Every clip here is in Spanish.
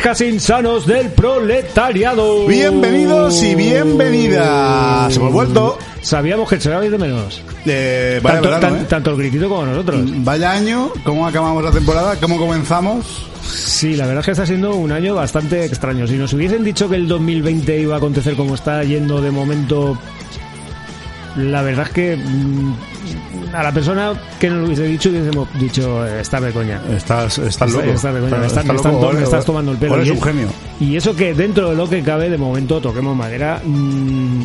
hijas insanos del proletariado. Bienvenidos y bienvenidas. Hemos vuelto. Sabíamos que se de menos. Eh, vaya tanto, verano, tan- ¿eh? tanto el gritito como nosotros. Vaya año, ¿cómo acabamos la temporada? ¿Cómo comenzamos? Sí, la verdad es que está siendo un año bastante extraño. Si nos hubiesen dicho que el 2020 iba a acontecer como está yendo de momento, la verdad es que mm, a la persona que nos lo hubiese dicho hubiésemos dicho, está de coña. Estás, estás loco. Estás de coña, me, Estás estás- me loco, me estás tomando el pelo. Eres Y un genio. Y eso que dentro de lo que cabe, de momento toquemos madera, mm,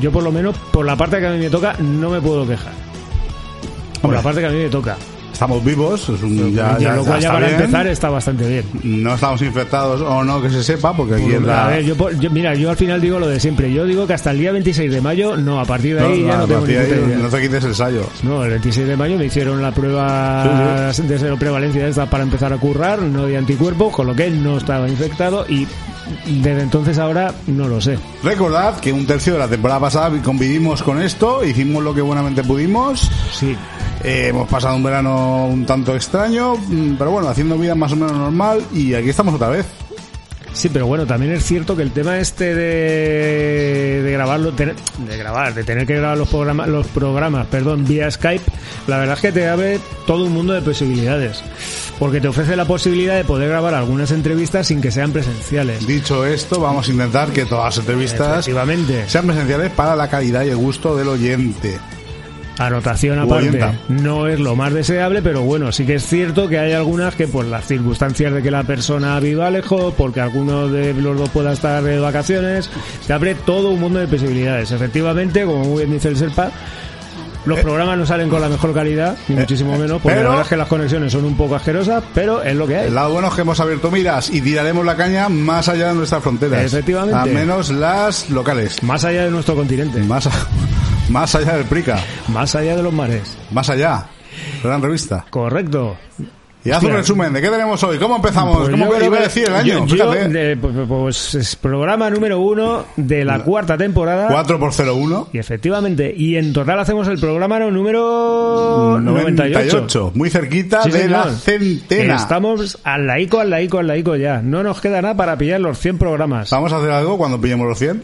yo por lo menos, por la parte que a mí me toca, no me puedo quejar. Por Hombre. la parte que a mí me toca. Estamos vivos, es un, ya, Y ya- lo cual ya está para bien. empezar está bastante bien. No estamos infectados o no, que se sepa, porque aquí en la... A ver, yo, yo- mira, yo al final digo lo de siempre. Yo digo que hasta el día 26 de mayo, no, a partir de ahí no, ya no tengo de ahí no te quites el. No, el 26 de mayo me hicieron la prueba de cero prevalencia esta para empezar a currar, no de anticuerpos, con lo que no estaba infectado y desde entonces ahora no lo sé. Recordad que un tercio de la temporada pasada convivimos con esto, hicimos lo que buenamente pudimos. Sí, Eh, hemos pasado un verano un tanto extraño, mm, pero bueno, haciendo vida más o menos normal y aquí estamos otra vez. sí, pero bueno, también es cierto que el tema este de, de grabarlo, tener- de grabar, de tener que grabar los programas, los programas, perdón, vía Skype, la verdad es que te abre todo un mundo de posibilidades. Porque te ofrece la posibilidad de poder grabar algunas entrevistas sin que sean presenciales. Dicho esto, vamos a intentar que todas las entrevistas sean presenciales para la calidad y el gusto del oyente. Anotación aparte, oyenta. no es lo más deseable, pero bueno, sí que es cierto que hay algunas que por las circunstancias de que la persona viva lejos, porque alguno de los dos pueda estar de vacaciones, te abre todo un mundo de posibilidades. Efectivamente, como muy bien dice el Serpa, los programas no salen con la mejor calidad, ni muchísimo menos, porque Eh, pero- la verdad es que las conexiones son un poco asquerosas, pero es lo que hay. El lado bueno es que hemos abierto miras y tiraremos la caña más allá de nuestras fronteras. Efectivamente. A menos las locales. Más allá de nuestro continente, Más, más allá del Prica. más allá de los mares. Más allá. Gran revista. Correcto. Y haz un resumen. ¿De qué tenemos hoy? ¿Cómo empezamos? Pues ¿Cómo iba a decir el año? yo- yo, Fíjate. de- pues, pues es programa número uno de la cuarta temporada. 4 por 01. Y efectivamente, y en total hacemos el programa número 98. 98. Muy cerquita Sí, de la centena. Estamos al laico, al laico, al laico ya. No nos queda nada para pillar los 100 programas. ¿Vamos a hacer algo cuando pillemos los 100?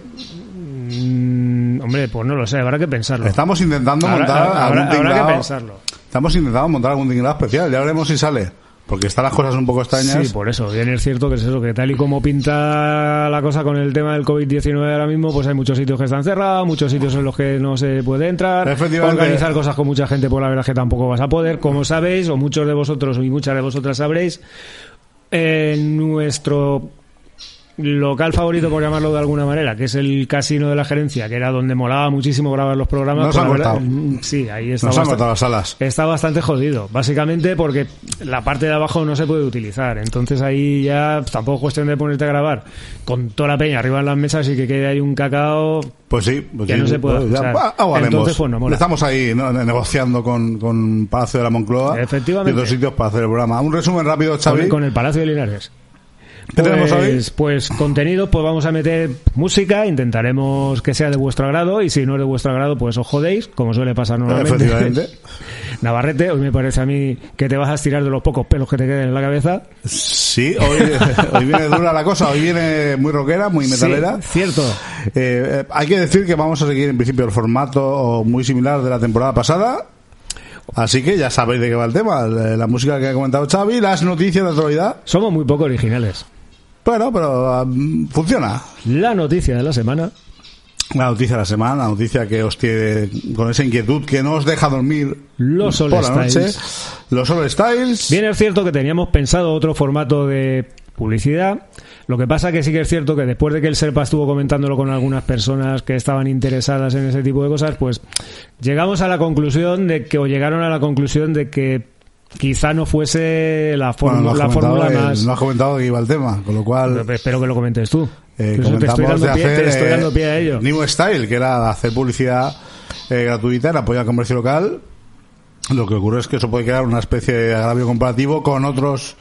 Mm, hombre, pues no lo sé, habrá que pensarlo. Estamos intentando Habrá, montar habrá- algún habrá que pensarlo. Estamos intentando montar algún tinglado especial. Ya veremos si sale. Porque están las cosas un poco extrañas. Sí, por eso. Bien es cierto que es eso, que tal y como pinta la cosa con el tema del COVID-19 ahora mismo, pues hay muchos sitios que están cerrados, muchos sitios en los que no se puede entrar. Efectivamente. Organizar cosas con mucha gente, pues la verdad es que tampoco vas a poder. Como sabéis, o muchos de vosotros y muchas de vosotras sabréis, en nuestro local favorito, por llamarlo de alguna manera, que es el casino de la gerencia, que era donde molaba muchísimo grabar los programas. Nos pues han verdad-. Mm, Sí, ahí está Nos han bastante- cortado las salas. Está bastante jodido, básicamente porque la parte de abajo no se puede utilizar. Entonces ahí ya tampoco es cuestión de ponerte a grabar con toda la peña arriba en las mesas y que quede ahí un cacao. Pues sí, pues Que sí, no se puede pues ah. Entonces, pues, no mola. Estamos ahí ¿no? negociando con, con Palacio de la Moncloa Efectivamente. y otros sitios para hacer el programa. Un resumen rápido, Xavi. Con el Palacio de Linares. ¿Qué tenemos hoy? Pues, pues contenido, pues vamos a meter música, intentaremos que sea de vuestro agrado y si no es de vuestro agrado, pues os jodéis, como suele pasar normalmente. Efectivamente. Navarrete, hoy me parece a mí que te vas a estirar de los pocos pelos que te queden en la cabeza. Sí, hoy, hoy viene dura la cosa, hoy viene muy rockera, muy metalera. Sí, cierto. Eh, hay que decir que vamos a seguir en principio el formato muy similar de la temporada pasada. Así que ya sabéis de qué va el tema. La la música que ha comentado Xavi, las noticias de actualidad. Somos muy poco originales. Bueno, pero mm, funciona. La noticia de la semana. La noticia de la semana, la noticia que os tiene con esa inquietud que no os deja dormir Los por la noche. Los All Styles. Bien es cierto que teníamos pensado otro formato de publicidad. Lo que pasa que sí que es cierto que después de que el Serpa estuvo comentándolo con algunas personas que estaban interesadas en ese tipo de cosas, pues llegamos a la conclusión de que, o llegaron a la conclusión de que quizá no fuese la, Bueno, fórmula la más... no has comentado que iba el tema, con lo cual Espero que lo comentes tú. eh, te estoy dando de pie, hacer te estoy eh, dando pie a ello. New Style, que era hacer publicidad eh, gratuita en apoyo al comercio local. Lo que ocurre es que eso puede crear una especie de agravio comparativo con otros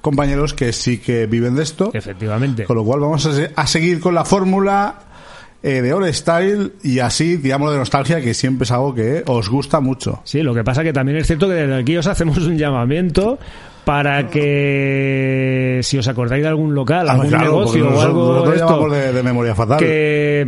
compañeros que sí que viven de esto. Efectivamente. Con lo cual vamos a, se- a seguir con la fórmula eh, de All Style y así tiramos de nostalgia, que siempre es algo que os gusta mucho. Sí, lo que pasa que también es cierto que desde aquí os hacemos un llamamiento para que si os acordáis de algún local, Ah, algún claro, negocio o algo de esto, llamamos de, de memoria fatal. que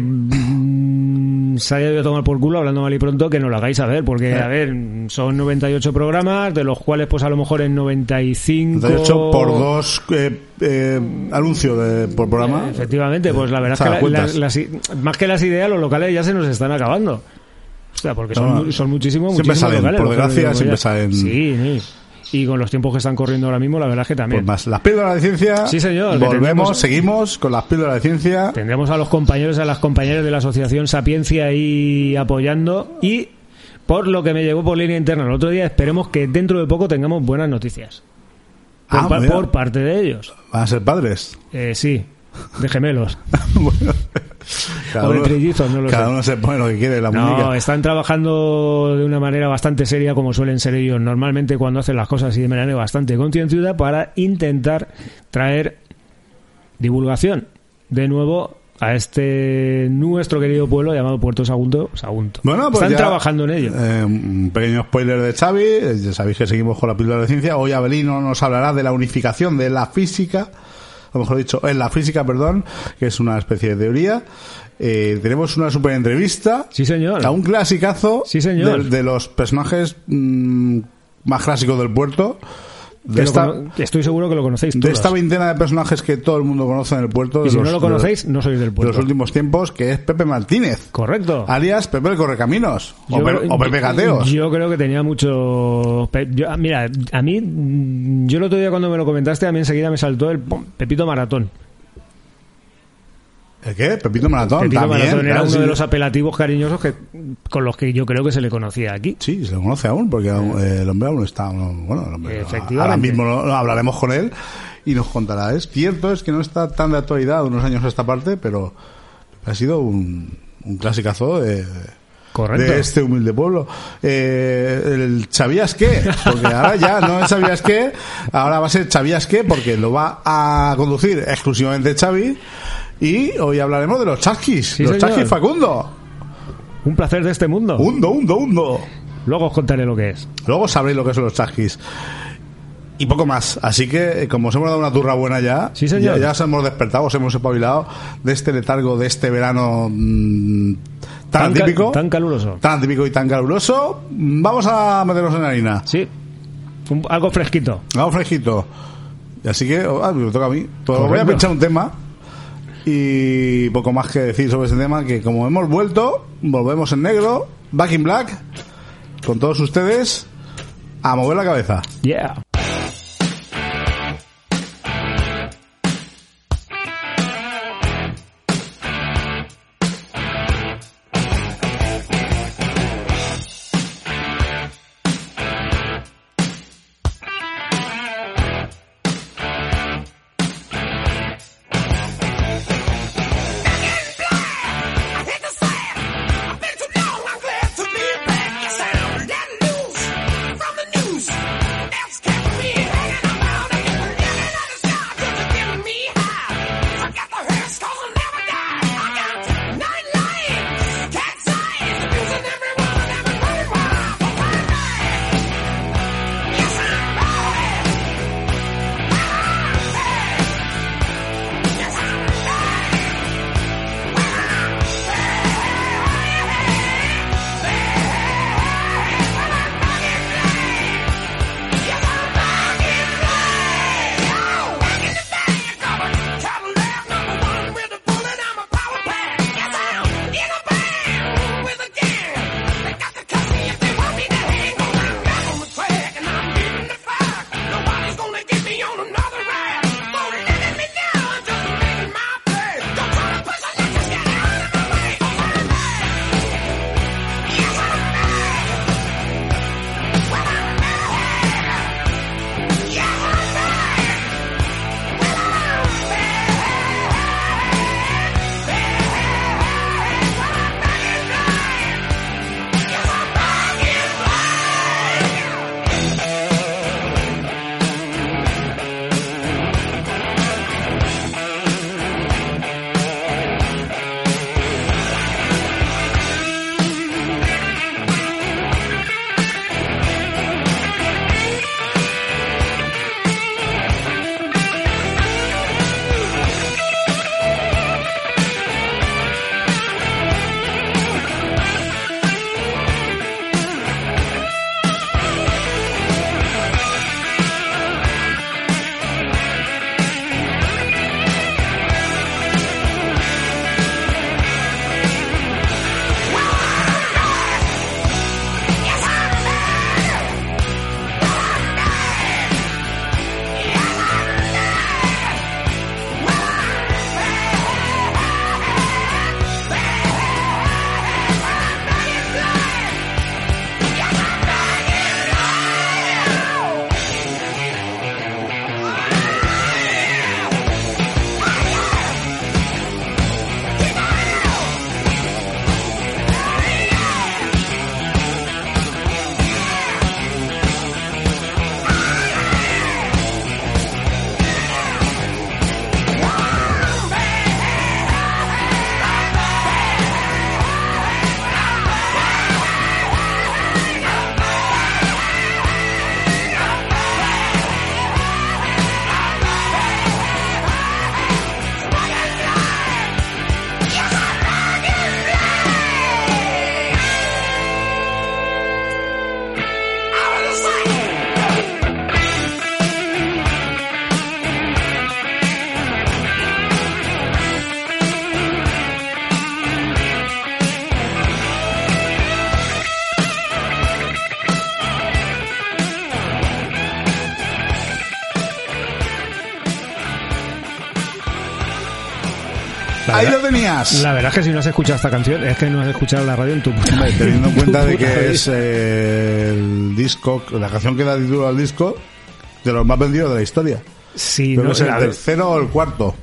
se haya ido a tomar por culo, hablando mal y pronto, que nos lo hagáis saber, porque, Eh. a ver, son 98 programas, de los cuales, pues a lo mejor en 95... De hecho, por dos eh, eh, anuncios de, por programa. Efectivamente, pues la verdad es que la- las- más que las ideas, los locales ya se nos están acabando. O sea, porque son, No, no. son muchísimos, muchísimos salen, locales. por desgracia, siempre salen. Sí, sí. Y con los tiempos que están corriendo ahora mismo, la verdad es que también. Pues más, las píldoras de ciencia. Sí, señor, Volvemos, tendremos- seguimos con las píldoras de ciencia. Tendremos a los compañeros, a las compañeras de la Asociación Sapiencia ahí apoyando y por lo que me llegó por línea interna el otro día, esperemos que dentro de poco tengamos buenas noticias. Por, Ah, por parte de ellos. Van a ser padres. Eh, sí, de gemelos. Cada O de uno- trillizos, no lo cada sé. uno se pone lo que quiere, la No, muñeca. están trabajando de una manera bastante seria, como suelen ser ellos normalmente cuando hacen las cosas y de manera bastante concienzuda, para intentar traer divulgación de nuevo a este nuestro querido pueblo llamado Puerto Sagunto. Sagunto. Bueno, pues están ya, trabajando en ello. eh, un pequeño spoiler de Xavi. eh, Ya sabéis que seguimos con la píldora de ciencia. Hoy Abelino nos hablará de la unificación de la física. O mejor dicho, en la física, perdón, que es una especie de teoría. Eh, tenemos una super entrevista Sí, señor. a un clasicazo Sí, señor. De, de los personajes mm, más clásicos del puerto. De esta, estoy seguro que lo conocéis de esta veintena de personajes que todo el mundo conoce en el puerto. y si los- no lo conocéis, no sois del de los puerto. últimos tiempos, que es Pepe Martínez. Correcto. Alias Pepe el Correcaminos. O, Yo Pe- creo- o Pepe Gateos. Yo creo que tenía mucho. yo- ah, mira, a mí, yo el otro día cuando me lo comentaste, a mí enseguida me saltó el pum, Pepito Maratón. ¿El qué? Pepito Maratón. Pepito también, Maratón era claro, uno sí. de los apelativos cariñosos que, con los que yo creo que se le conocía aquí. Sí, se lo conoce aún, porque aún, eh, el hombre aún está. Bueno, el hombre, Efectivamente. ahora mismo hablaremos con él y nos contará. Es cierto, es que no está tan de actualidad unos años a esta parte, pero ha sido un, un clasicazo de, Correcto. de este humilde pueblo. Eh, el ¿Sabías qué? Porque ahora ya no es ¿Sabías qué? Ahora va a ser ¿Sabías qué? Porque lo va a conducir exclusivamente Xavi. Y hoy hablaremos de los chasquis. Sí, los señor. chasquis Facundo. Un placer de este mundo. Hundo, hundo, hundo. Luego os contaré lo que es. Luego sabréis lo que son los chasquis. Y poco más. Así que, eh, como os hemos dado una turra buena ya, Sí, señor. ya, ya os hemos despertado, os hemos espabilado de este letargo, de este verano mm, tan, ca- típico, Tan caluroso. tan típico y tan caluroso. Mm, Vamos a meternos en harina. Sí. Un- algo fresquito. Vamos fresquito. Así que, oh, ah, me toca a mí. Pues voy a pinchar un tema. Y poco más que decir sobre ese tema, que como hemos vuelto, volvemos en negro, back in black, con todos ustedes, a mover la cabeza. Yeah. La verdad es que si no has escuchado esta canción, es que no has escuchado la radio en tu puta Hombre, Teniendo en cuenta de que es eh, el disco, la canción que da título al disco, de los más vendidos de la historia. Sí, Creo no, que es el tercero o el cuarto.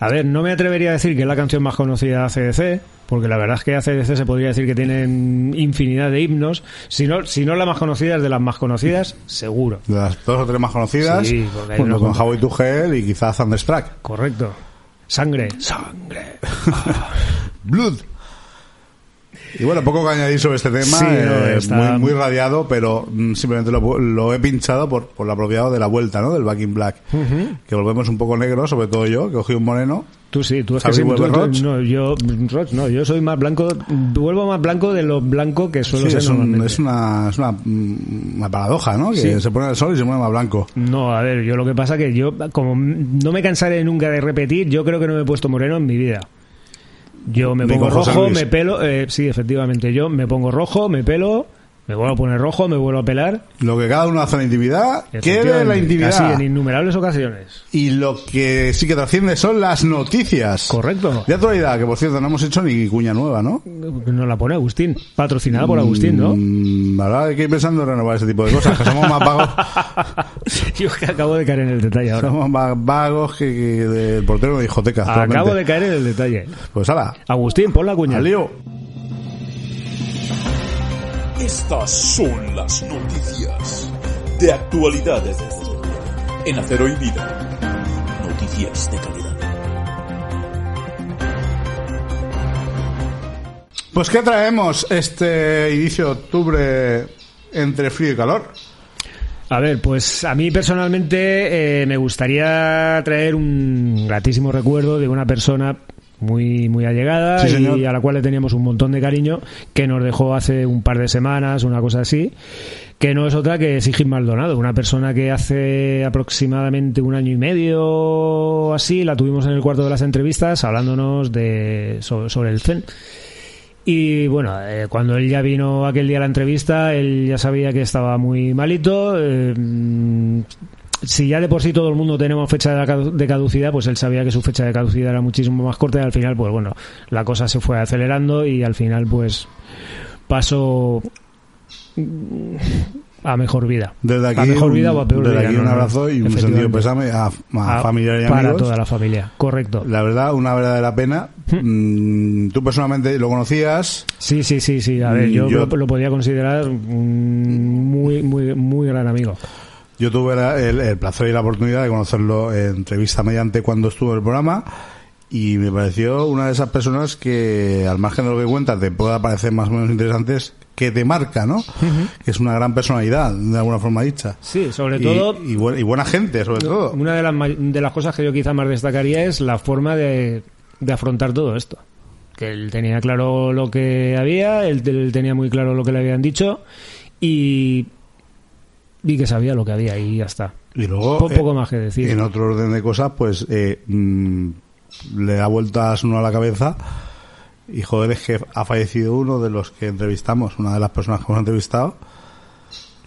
a ver, no me atrevería a decir que es la canción más conocida de ACDC, porque la verdad es que ACDC se podría decir que tienen infinidad de himnos. Si no, si no la más conocida es de las más conocidas, seguro. De las dos o tres más conocidas, Sí, porque hay junto unos con. Howie to Hell y quizás Thunderstruck. Correcto. Sangre. Sangre. Blood. Y bueno, poco que añadir sobre este tema, Sí, eh, está- muy, muy radiado, pero mm, simplemente lo, lo he pinchado por, por lo apropiado de la vuelta, ¿no? Del Back in Black. Que volvemos un poco negro, sobre todo yo, que cogí un moreno. Tú sí, tú es que sí, tú- tú- no, yo Roch, no, yo soy más blanco, vuelvo más blanco de lo blanco que suelo Sí, ser es, un- es una, es una, mm, una paradoja, ¿no? Que Sí. se pone el sol y se pone más blanco. No, a ver, yo lo que pasa que yo, como no me cansaré nunca de repetir, yo creo que no me he puesto moreno en mi vida. Yo me pongo rojo, me pelo, eh, sí, efectivamente, yo me pongo rojo, me pelo, me vuelvo a poner rojo, me vuelvo a pelar. Lo que cada uno hace en la intimidad, quede en la intimidad. Así, en innumerables ocasiones. Y lo que sí que trasciende son las noticias. Correcto. De actualidad, que por cierto no hemos hecho ni cuña nueva, ¿no? Nos la pone Agustín, patrocinada por Agustín, ¿no? Mm, Ahora hay que ir pensando en renovar ese tipo de cosas, que somos más vagos, Yo que acabo de caer en el detalle ahora. somos más vagos que, que del portero de discoteca. Acabo de caer en el detalle. Pues ala, Agustín, pon la cuña. al lío. Estas son las noticias de actualidades en Acero y Vida. Noticias de calidad. Pues ¿qué traemos este inicio de octubre entre frío y calor? A ver, pues a mí personalmente eh, me gustaría traer un gratísimo recuerdo de una persona muy muy allegada Sí, y a la cual le teníamos un montón de cariño que nos dejó hace un par de semanas, una cosa así, que no es otra que Sigrid Maldonado, una persona que hace aproximadamente un año y medio así la tuvimos en el cuarto de las entrevistas hablándonos de sobre, sobre el Zen. Y bueno, eh, cuando él ya vino aquel día a la entrevista, él ya sabía que estaba muy malito. eh, si ya de por sí todo el mundo tenemos fecha de cadu- de caducidad, pues él sabía que su fecha de caducidad era muchísimo más corta y al final, pues bueno, la cosa se fue acelerando y al final, pues pasó a mejor vida. Desde aquí, a mejor un- vida o a peor desde vida. aquí no, un no, abrazo y un sentido pésame a, a A- familiares y Para amigos. toda la familia, correcto. La verdad, una verdadera pena. Mm, Tú personalmente lo conocías. Sí, sí, sí, sí. A ver, Mm, yo, yo- Lo, lo podía considerar un muy, muy, muy gran amigo. Yo tuve la- el, el placer y la oportunidad de conocerlo en entrevista mediante cuando estuvo en el programa y me pareció una de esas personas que, al margen de lo que cuentas, te pueda parecer más o menos interesantes, que te marca, ¿no? Que es una gran personalidad, de alguna forma dicha. Sí, sobre Y- todo, Y, buen- y buena gente, sobre todo. una de las, de las cosas que yo quizá más destacaría es la forma de, de afrontar todo esto. Que él tenía claro lo que había, él, él tenía muy claro lo que le habían dicho y, y que sabía lo que había y ya está. Y luego, Po- poco eh, más que decir. En otro orden de cosas, pues eh, mm, le da vueltas uno a la cabeza. Y joder, es que ha fallecido uno de los que entrevistamos, una de las personas que hemos entrevistado.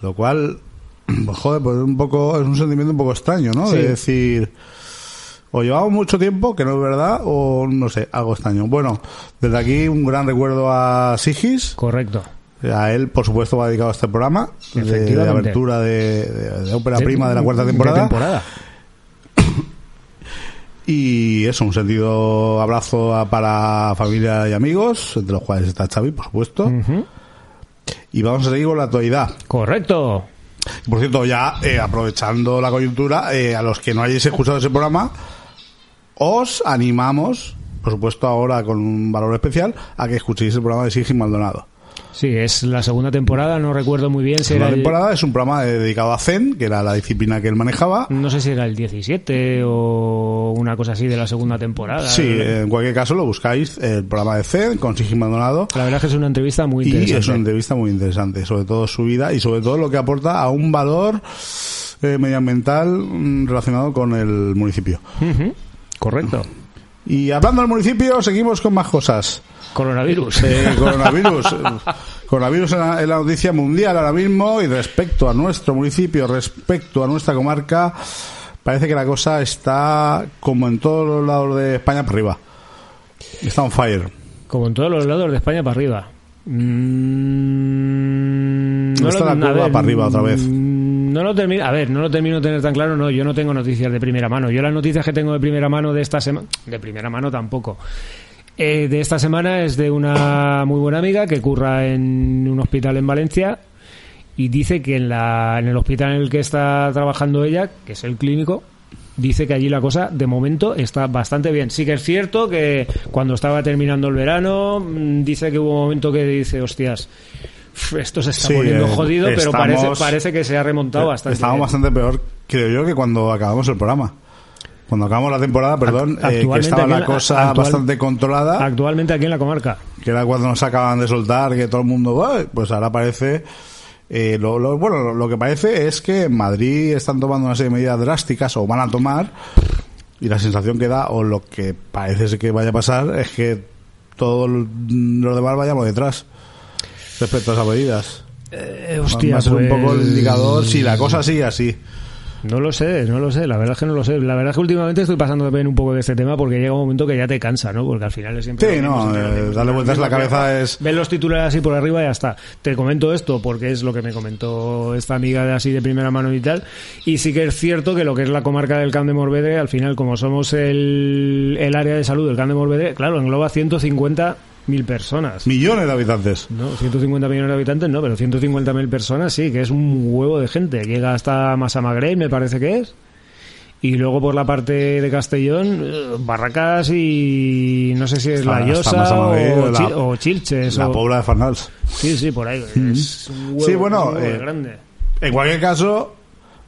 Lo cual, pues joder, pues un poco, es un sentimiento un poco extraño, ¿no? Sí. De decir, o llevamos mucho tiempo, que no es verdad, o no sé, algo extraño. Bueno, desde aquí un gran recuerdo a Sigis. Correcto. A él, por supuesto, va dedicado a este programa de, de abertura de, de- de ópera prima de la cuarta temporada. temporada. Y eso, un sentido abrazo a- para familia y amigos, entre los cuales está Xavi, por supuesto. Y vamos a seguir con la actualidad. Correcto. Por cierto, ya eh, aprovechando la coyuntura, eh, a los que no hayáis escuchado ese programa, os animamos, por supuesto ahora con un valor especial, a que escuchéis el programa de Sigis Maldonado. Sí, es la segunda temporada, no recuerdo muy bien si La era el- temporada es un programa dedicado a Zen, que era la disciplina que él manejaba. No sé si era el 17 o una cosa así de la segunda temporada. Sí, en cualquier caso lo buscáis, el programa de Zen con Sigis Maldonado. La verdad es que es una entrevista muy Y interesante. es una entrevista muy interesante, sobre todo su vida y sobre todo lo que aporta a un valor eh, medioambiental mm, relacionado con el municipio. Ujú, Correcto. Y hablando del municipio, seguimos con más cosas. Coronavirus. Eh, coronavirus. coronavirus en la, noticia mundial ahora mismo y respecto a nuestro municipio, respecto a nuestra comarca, parece que la cosa está como en todos los lados de España para arriba. Está on fire. Como en todos los lados de España para arriba. Mm, No está la curva para arriba otra vez. mm, No lo termino, a ver, no lo termino de tener tan claro, no, yo no tengo noticias de primera mano. Yo las noticias que tengo de primera mano de esta semana, de primera mano tampoco. Eh, de esta semana es de una muy buena amiga que curra en un hospital en Valencia y dice que en, la, en el hospital en el que está trabajando ella, que es el clínico, dice que allí la cosa de momento está bastante bien. Sí que es cierto que cuando estaba terminando el verano, mm, dice que hubo un momento que dice, hostias, esto se está Sí, poniendo eh, jodido, pero estamos- parece, parece que se ha remontado bastante. Estábamos bien. bastante peor, creo yo, que cuando acabamos el programa. Cuando acabamos la temporada, perdón, eh, que estaba la cosa actual- bastante controlada, Actualmente aquí en la comarca. que era cuando nos acaban de soltar, que todo el mundo, pues ahora parece... eh, lo, lo- bueno, lo, que parece es que en Madrid están tomando una serie de medidas drásticas o van a tomar y la sensación que da o lo que parece que vaya a pasar es que todos los demás vayamos detrás respecto a esas medidas. Eh, Va hostia, a ser un poco el indicador si la cosa sigue así. No lo sé, no lo sé, la verdad es que no lo sé. La verdad es que últimamente estoy pasando también un poco de este tema porque llega un momento que ya te cansa, ¿no? Porque al final es siempre... Sí, no, eh, darle vueltas la cabeza es- Ven los titulares así por arriba y ya está. Te comento esto porque es lo que me comentó esta amiga de así de primera mano y tal. Y sí que es cierto que lo que es la comarca del Camp de Morvedre, al final, como somos el, el área de salud del Camp de Morvedre, claro, engloba 150.000 personas. Millones de habitantes. No, 150 millones de habitantes no, pero 150.000 personas sí, que es un huevo de gente. Llega hasta Massamagrell, me parece que es. Y luego por la parte de Castellón, eh, Barracas y no sé si es La Llosa o, la- o Chilches. La o- pobla de Farnals. Sí, sí, por ahí. Es un huevo, Sí, bueno, un huevo eh, grande. En cualquier caso,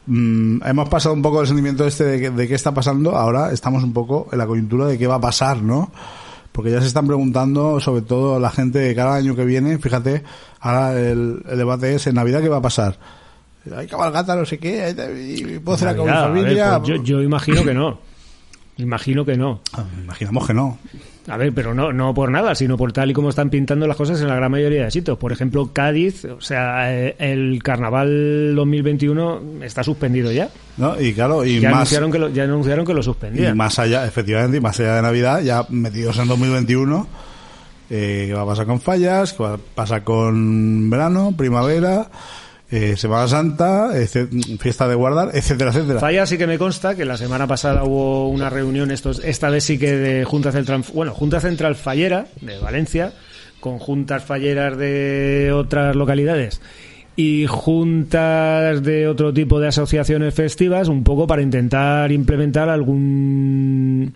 mm, hemos pasado un poco el sentimiento este de, que- de qué está pasando. Ahora estamos un poco en la coyuntura de qué va a pasar, ¿no? Porque ya se están preguntando, sobre todo la gente de cada año que viene, fíjate, ahora el, el debate es en Navidad qué va a pasar. Hay cabalgata, no sé qué, y puedo hacer con mi ver, familia. pues yo, yo imagino que no. Imagino que no. Ah, Imaginamos que no. A ver, pero no, no por nada, sino por tal y como están pintando las cosas en la gran mayoría de sitios. Por ejemplo, Cádiz, o sea, eh, el carnaval 2021 está suspendido ya. ¿no? Y claro, y Ya, más, anunciaron, que lo, ya anunciaron que lo y suspendían. más allá, efectivamente, y más allá de Navidad, ya metidos en 2021, eh, ¿qué va a pasar con fallas? ¿Qué va a pasar con verano, primavera, eh, Semana Santa, ece- fiesta de guardar, etcétera, etcétera? Falla sí que me consta que la semana pasada hubo una reunión, estos, esta vez sí que de Junta Central, bueno, Junta Central Fallera de Valencia, con juntas falleras de otras localidades y juntas de otro tipo de asociaciones festivas, un poco para intentar implementar algún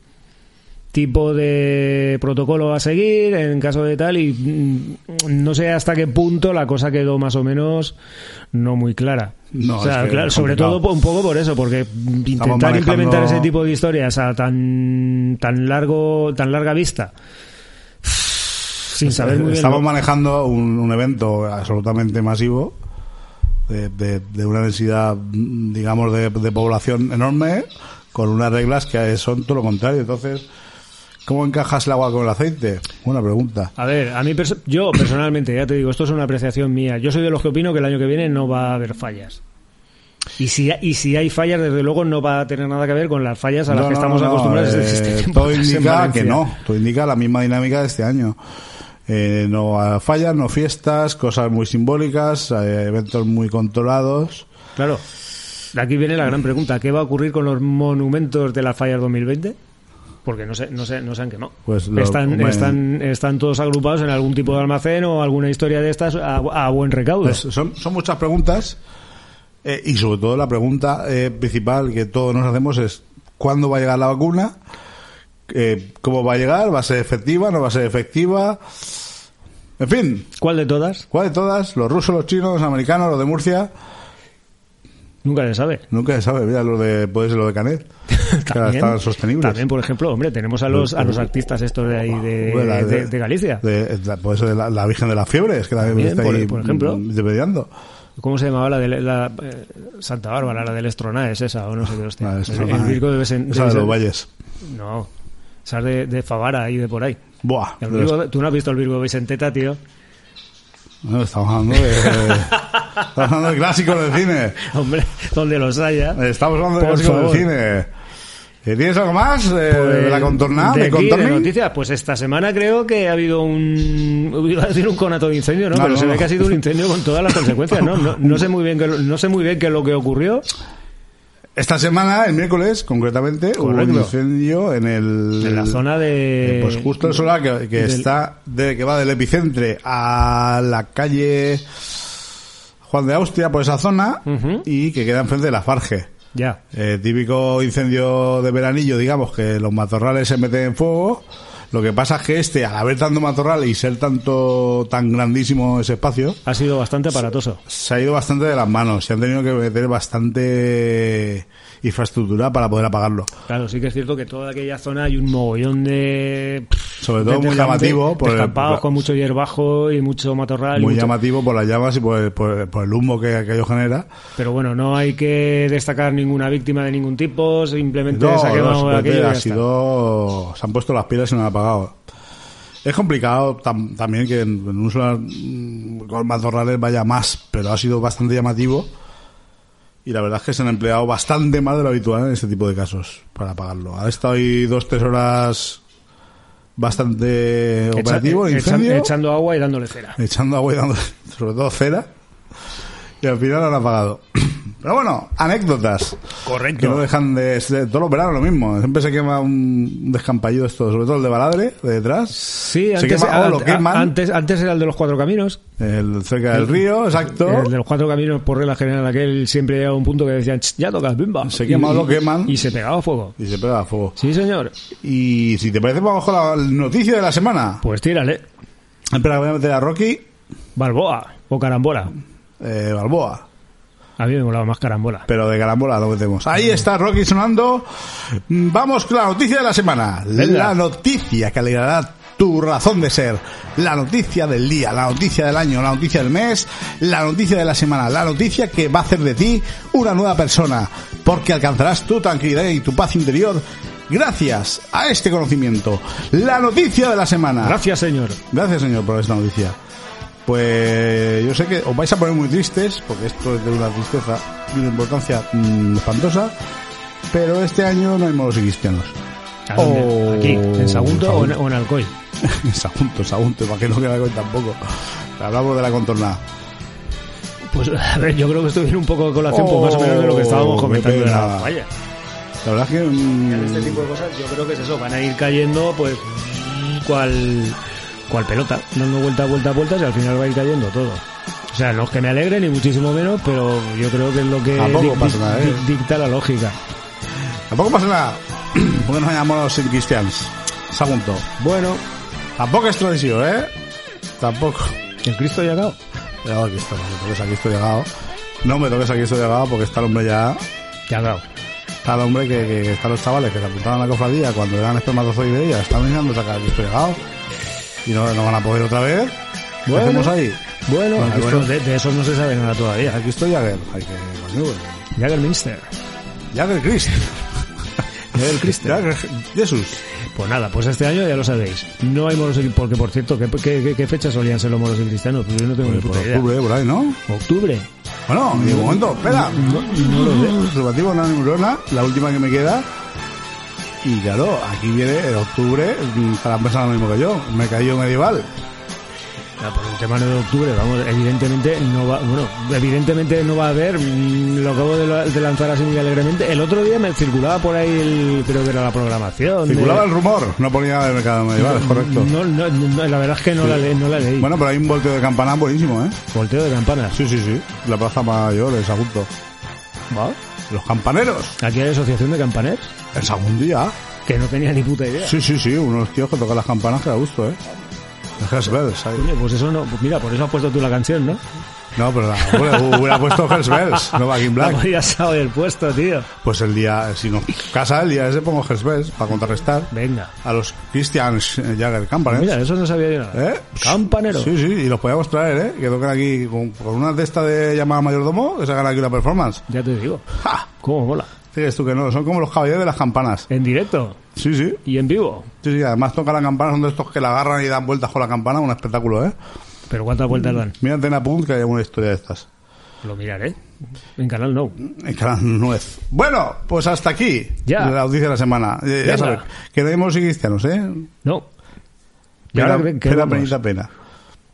tipo de protocolo a seguir en caso de tal y mm, no sé hasta qué punto la cosa quedó más o menos no muy clara. No, O sea, es que claro, sobre todo un poco por eso, porque intentar manejando- implementar ese tipo de historias a tan tan largo tan larga vista sin saber muy bien Estamos lo- manejando un, un evento absolutamente masivo, de, de- de una densidad, digamos, de, de población enorme, con unas reglas que son todo lo contrario. Entonces, ¿cómo encajas el agua con el aceite? Buena pregunta. A ver, a mí perso- yo personalmente, ya te digo, esto es una apreciación mía. Yo soy de los que opino que el año que viene no va a haber fallas. Y si, y si hay fallas, desde luego no va a tener nada que ver con las fallas a las No, que no, estamos no, acostumbrados eh, desde este tiempo todo indica que no, todo indica la misma dinámica de este año. Eh, no fallas, no fiestas, cosas muy simbólicas, eh, eventos muy controlados. Claro. De aquí viene la gran pregunta. ¿Qué va a ocurrir con los monumentos de las fallas 2020? Porque no se, no se, no se han quemado. Pues lo- están, están, están todos agrupados en algún tipo de almacén o alguna historia de estas a, a buen recaudo. Pues son, son muchas preguntas eh, y sobre todo la pregunta eh, principal que todos nos hacemos es ¿cuándo va a llegar la vacuna? Eh, ¿Cómo va a llegar? ¿Va a ser efectiva? ¿No va a ser efectiva? En fin, ¿Cuál de todas? ¿cuál de todas? ¿Los rusos, los chinos, los americanos, los de Murcia? Nunca se sabe. Nunca se sabe, mira, los de, puede ser lo de Canet, que ahora están sostenibles. también, por ejemplo, hombre, tenemos a los, a los artistas estos de ahí de, Bueno, la de- de Galicia. Puede ser la, la Virgen de las Fiebres, que también, También, está por- ahí por ejemplo. ¿Cómo se llamaba la de la, eh, Santa Bárbara, la del Estroná, es esa o no sé qué hostia? La de El- Virgo de esa los valles. No, esa es de, de Favara y de por ahí. Buah, los- Virgo- Tú no has visto el Virgo de Vicenteta, tío. no, estamos hablando de, estamos hablando de clásicos del cine. Hombre, donde los haya. Estamos hablando de Por clásicos favor. del cine. Eh, ¿Tienes algo más eh, de la contornada? Pues, de ¿De aquí, de noticias, pues esta semana creo que ha habido un iba a decir un conato de incendio, ¿no? No, Pero no, se ve no. que ha sido un incendio con todas las consecuencias, ¿no? No, no sé muy bien qué, no sé muy bien qué es lo que ocurrió. Esta semana, el miércoles, concretamente, hubo un Correcto. incendio en el... En la zona de Eh, Pues justo el solar que, que del- está de, que va del epicentre a la calle Juan de Austria por esa zona y que queda enfrente de la Farge. ya. Eh, típico incendio de veranillo, digamos, que los matorrales se meten en fuego. Lo que pasa es que este, al haber tanto matorral y ser tanto tan grandísimo ese espacio, Ha sido bastante aparatoso. se ha ido bastante de las manos. Se han tenido que meter bastante infraestructura para poder apagarlo. Claro, sí que es cierto que toda aquella zona hay un mogollón de... Sobre todo de- muy llamativo por el- con mucho hierbajo y mucho matorral. Muy mucho- llamativo por las llamas y por el, por- por el humo que aquello genera. Pero bueno, no hay que destacar ninguna víctima de ningún tipo, simplemente No, no, aquello ha sido, se han puesto las pilas y no han apagado. Es complicado tam- también que en, en un solar mm, con matorrales vaya más, pero ha sido bastante llamativo. Y la verdad es que se han empleado bastante más de lo habitual en este tipo de casos para apagarlo. Ha estado ahí dos, tres horas bastante operativo, echa- incendio, echando agua y dándole cera. echando agua y dando, sobre todo cera. Y al final lo han apagado. Pero bueno, anécdotas. Correcto. Que no dejan de, de- todos los veranos lo mismo. Siempre se quema un descampallido esto, sobre todo el de Baladre, de detrás. Sí, Se antes, quema- oh, lo an- queman. antes, antes era el de los cuatro caminos. El cerca del río, exacto. El de los cuatro caminos, por regla general, aquel siempre llegaba a un punto que decían, "Ch, ya toca, bimba. Se quema o lo queman. Y se pegaba fuego. Y se pega a fuego. Sí, señor. Y si te parece, vamos con la noticia de la semana. Pues tírale. Espera, voy a meter a Rocky Balboa o carambola. eh, Balboa. A mí me molaba más carambola. Pero de carambola lo metemos. Ahí está Rocky sonando. Mm, Vamos con la noticia de la semana. La noticia que alegrará tu razón de ser. La noticia del día, la noticia del año, la noticia del mes, la noticia de la semana, la noticia que va a hacer de ti una nueva persona. Porque alcanzarás tu tranquilidad y tu paz interior gracias a este conocimiento. La noticia de la semana. Gracias, señor. Gracias, señor, por esta noticia. Pues yo sé que os vais a poner muy tristes, porque esto es de una tristeza y una importancia mm, espantosa, pero este año no hay moros y cristianos. ¿A dónde? Oh, Aquí, en Sagunto o en, o en Alcoy. Sagunto, Sagunto, para que no quede con tampoco. Hablamos de la contornada. Pues a ver, yo creo que esto viene un poco a colación, pues más o menos de lo que estábamos Oh, comentando de la falla. La verdad es que... mm, Este tipo de cosas yo creo que es eso, van a ir cayendo pues cual, cual pelota, dando vueltas, vueltas, vueltas y al final va a ir cayendo todo. O sea, no es que me alegre ni muchísimo menos, pero yo creo que es lo que Tampoco pasa nada, ¿eh? dic- dicta la lógica. Tampoco pasa nada. Porque nos llamamos sin cristians. Sagunto. Bueno, Tampoco es tradición, ¿eh? Tampoco. el Cristo ha llegado. Pero aquí está, no me toques aquí estoy llegado. No me toques aquí estoy llegado porque está el hombre ya dado. Está el hombre que, que están los chavales que se apuntaban a la cofradía cuando eran espermatozoides y ya están mirando sacar el llegado y no, no van a poder otra vez. ¿Qué Bueno. hacemos ahí? Bueno, de, de eso no se sabe nada todavía. Aquí estoy Jagger. Hay que. coño, pues, Jagerminster. Jagger Christ. Jagger Christ. Jagger Jesús. Pues nada, pues este año ya lo sabéis. No hay moros y porque por cierto, ¿qué, qué, qué- qué fechas solían ser los moros y cristianos? Pues yo no tengo ni Por puta idea. octubre, por ahí, ¿no? Octubre. Bueno, y de momento, espera. No, no lo sé. Preservativo, una neurona, la última que me queda. Y claro, aquí viene en octubre, estarán pensando lo mismo que yo, me cayó medieval. Ah, por el tema de octubre, vamos, evidentemente no va, bueno, evidentemente no va a haber, mm, lo acabo de, la- de lanzar así muy alegremente. El otro día me circulaba por ahí, el, creo que era la programación. de- Circulaba el rumor, no ponía el mercado medieval, es correcto. No, no, no, la verdad es que no, la, le- no la leí. Bueno, pero hay un volteo de campana buenísimo, ¿eh? Volteo de campanas. Sí, sí, sí. La plaza mayor, el Sagunto. Va. Los campaneros. Aquí hay asociación de campaners El Sagundía. que no tenía ni puta idea. Sí, sí, sí. Unos tíos que tocan las campanas que da gusto, ¿eh? Hells Bells, ahí. Coño, pues eso no, pues mira, por eso has puesto tú la canción, ¿no? No, pero la, hubiera, hubiera puesto Hells Bells, no Back in La Black. podías haber puesto, tío. Pues el día, si nos casa el día ese pongo Hells Bells para contrarrestar Venga. a los Christians eh, Jagger Campaners. Mira, eso no sabía yo nada. ¿Eh? Campanero. Sí, sí, y los podíamos traer, ¿eh? Que toquen aquí con, con una de estas de llamada mayordomo, que se hagan aquí una performance. Ya te digo. ¡Ja! ¿Cómo mola? Dices tú que no, son como los caballeros de las campanas. En directo Sí, sí. y en vivo. Sí, sí, además tocan la campana, son de estos que la agarran y dan vueltas con la campana, un espectáculo, ¿eh? Pero ¿cuántas vueltas dan? Mira Antena Punt que hay una historia de estas. Lo miraré. En Canal No. En Canal Nuez. Bueno, pues hasta aquí. Ya. La audiencia de la semana. Eh, ya Venga. sabes, queremos y cristianos, ¿eh? No. Pena, ahora, ¿qué pena, penita, pena.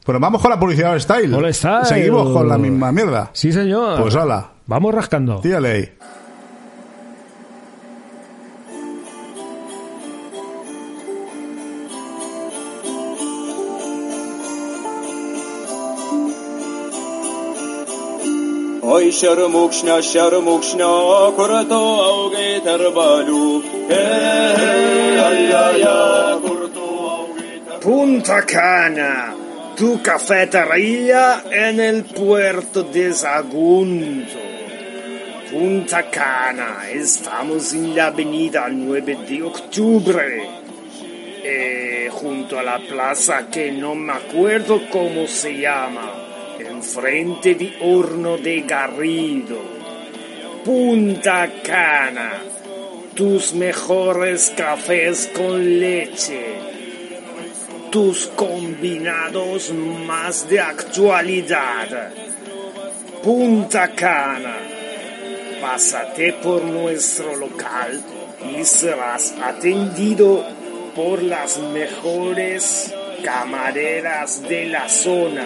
Bueno, vamos con la publicidad de Style. Hola, Style. Seguimos con la misma mierda. Sí, señor. Pues hola. Vamos rascando. Tírale ahí. Ой, шармукшна, шармукшна, курто ауге тарбалу. Ай-я-я, курто ауге Punta Cana, tu cafetería en el puerto de Sagunto. Punta Cana, estamos en la avenida 9 de octubre, eh, junto a la plaza que no me acuerdo cómo se llama, enfrente de Horno de Garrido. Punta Cana, tus mejores cafés con leche tus combinados más de actualidad. Punta Cana. Pásate por nuestro local y serás atendido por las mejores camareras de la zona.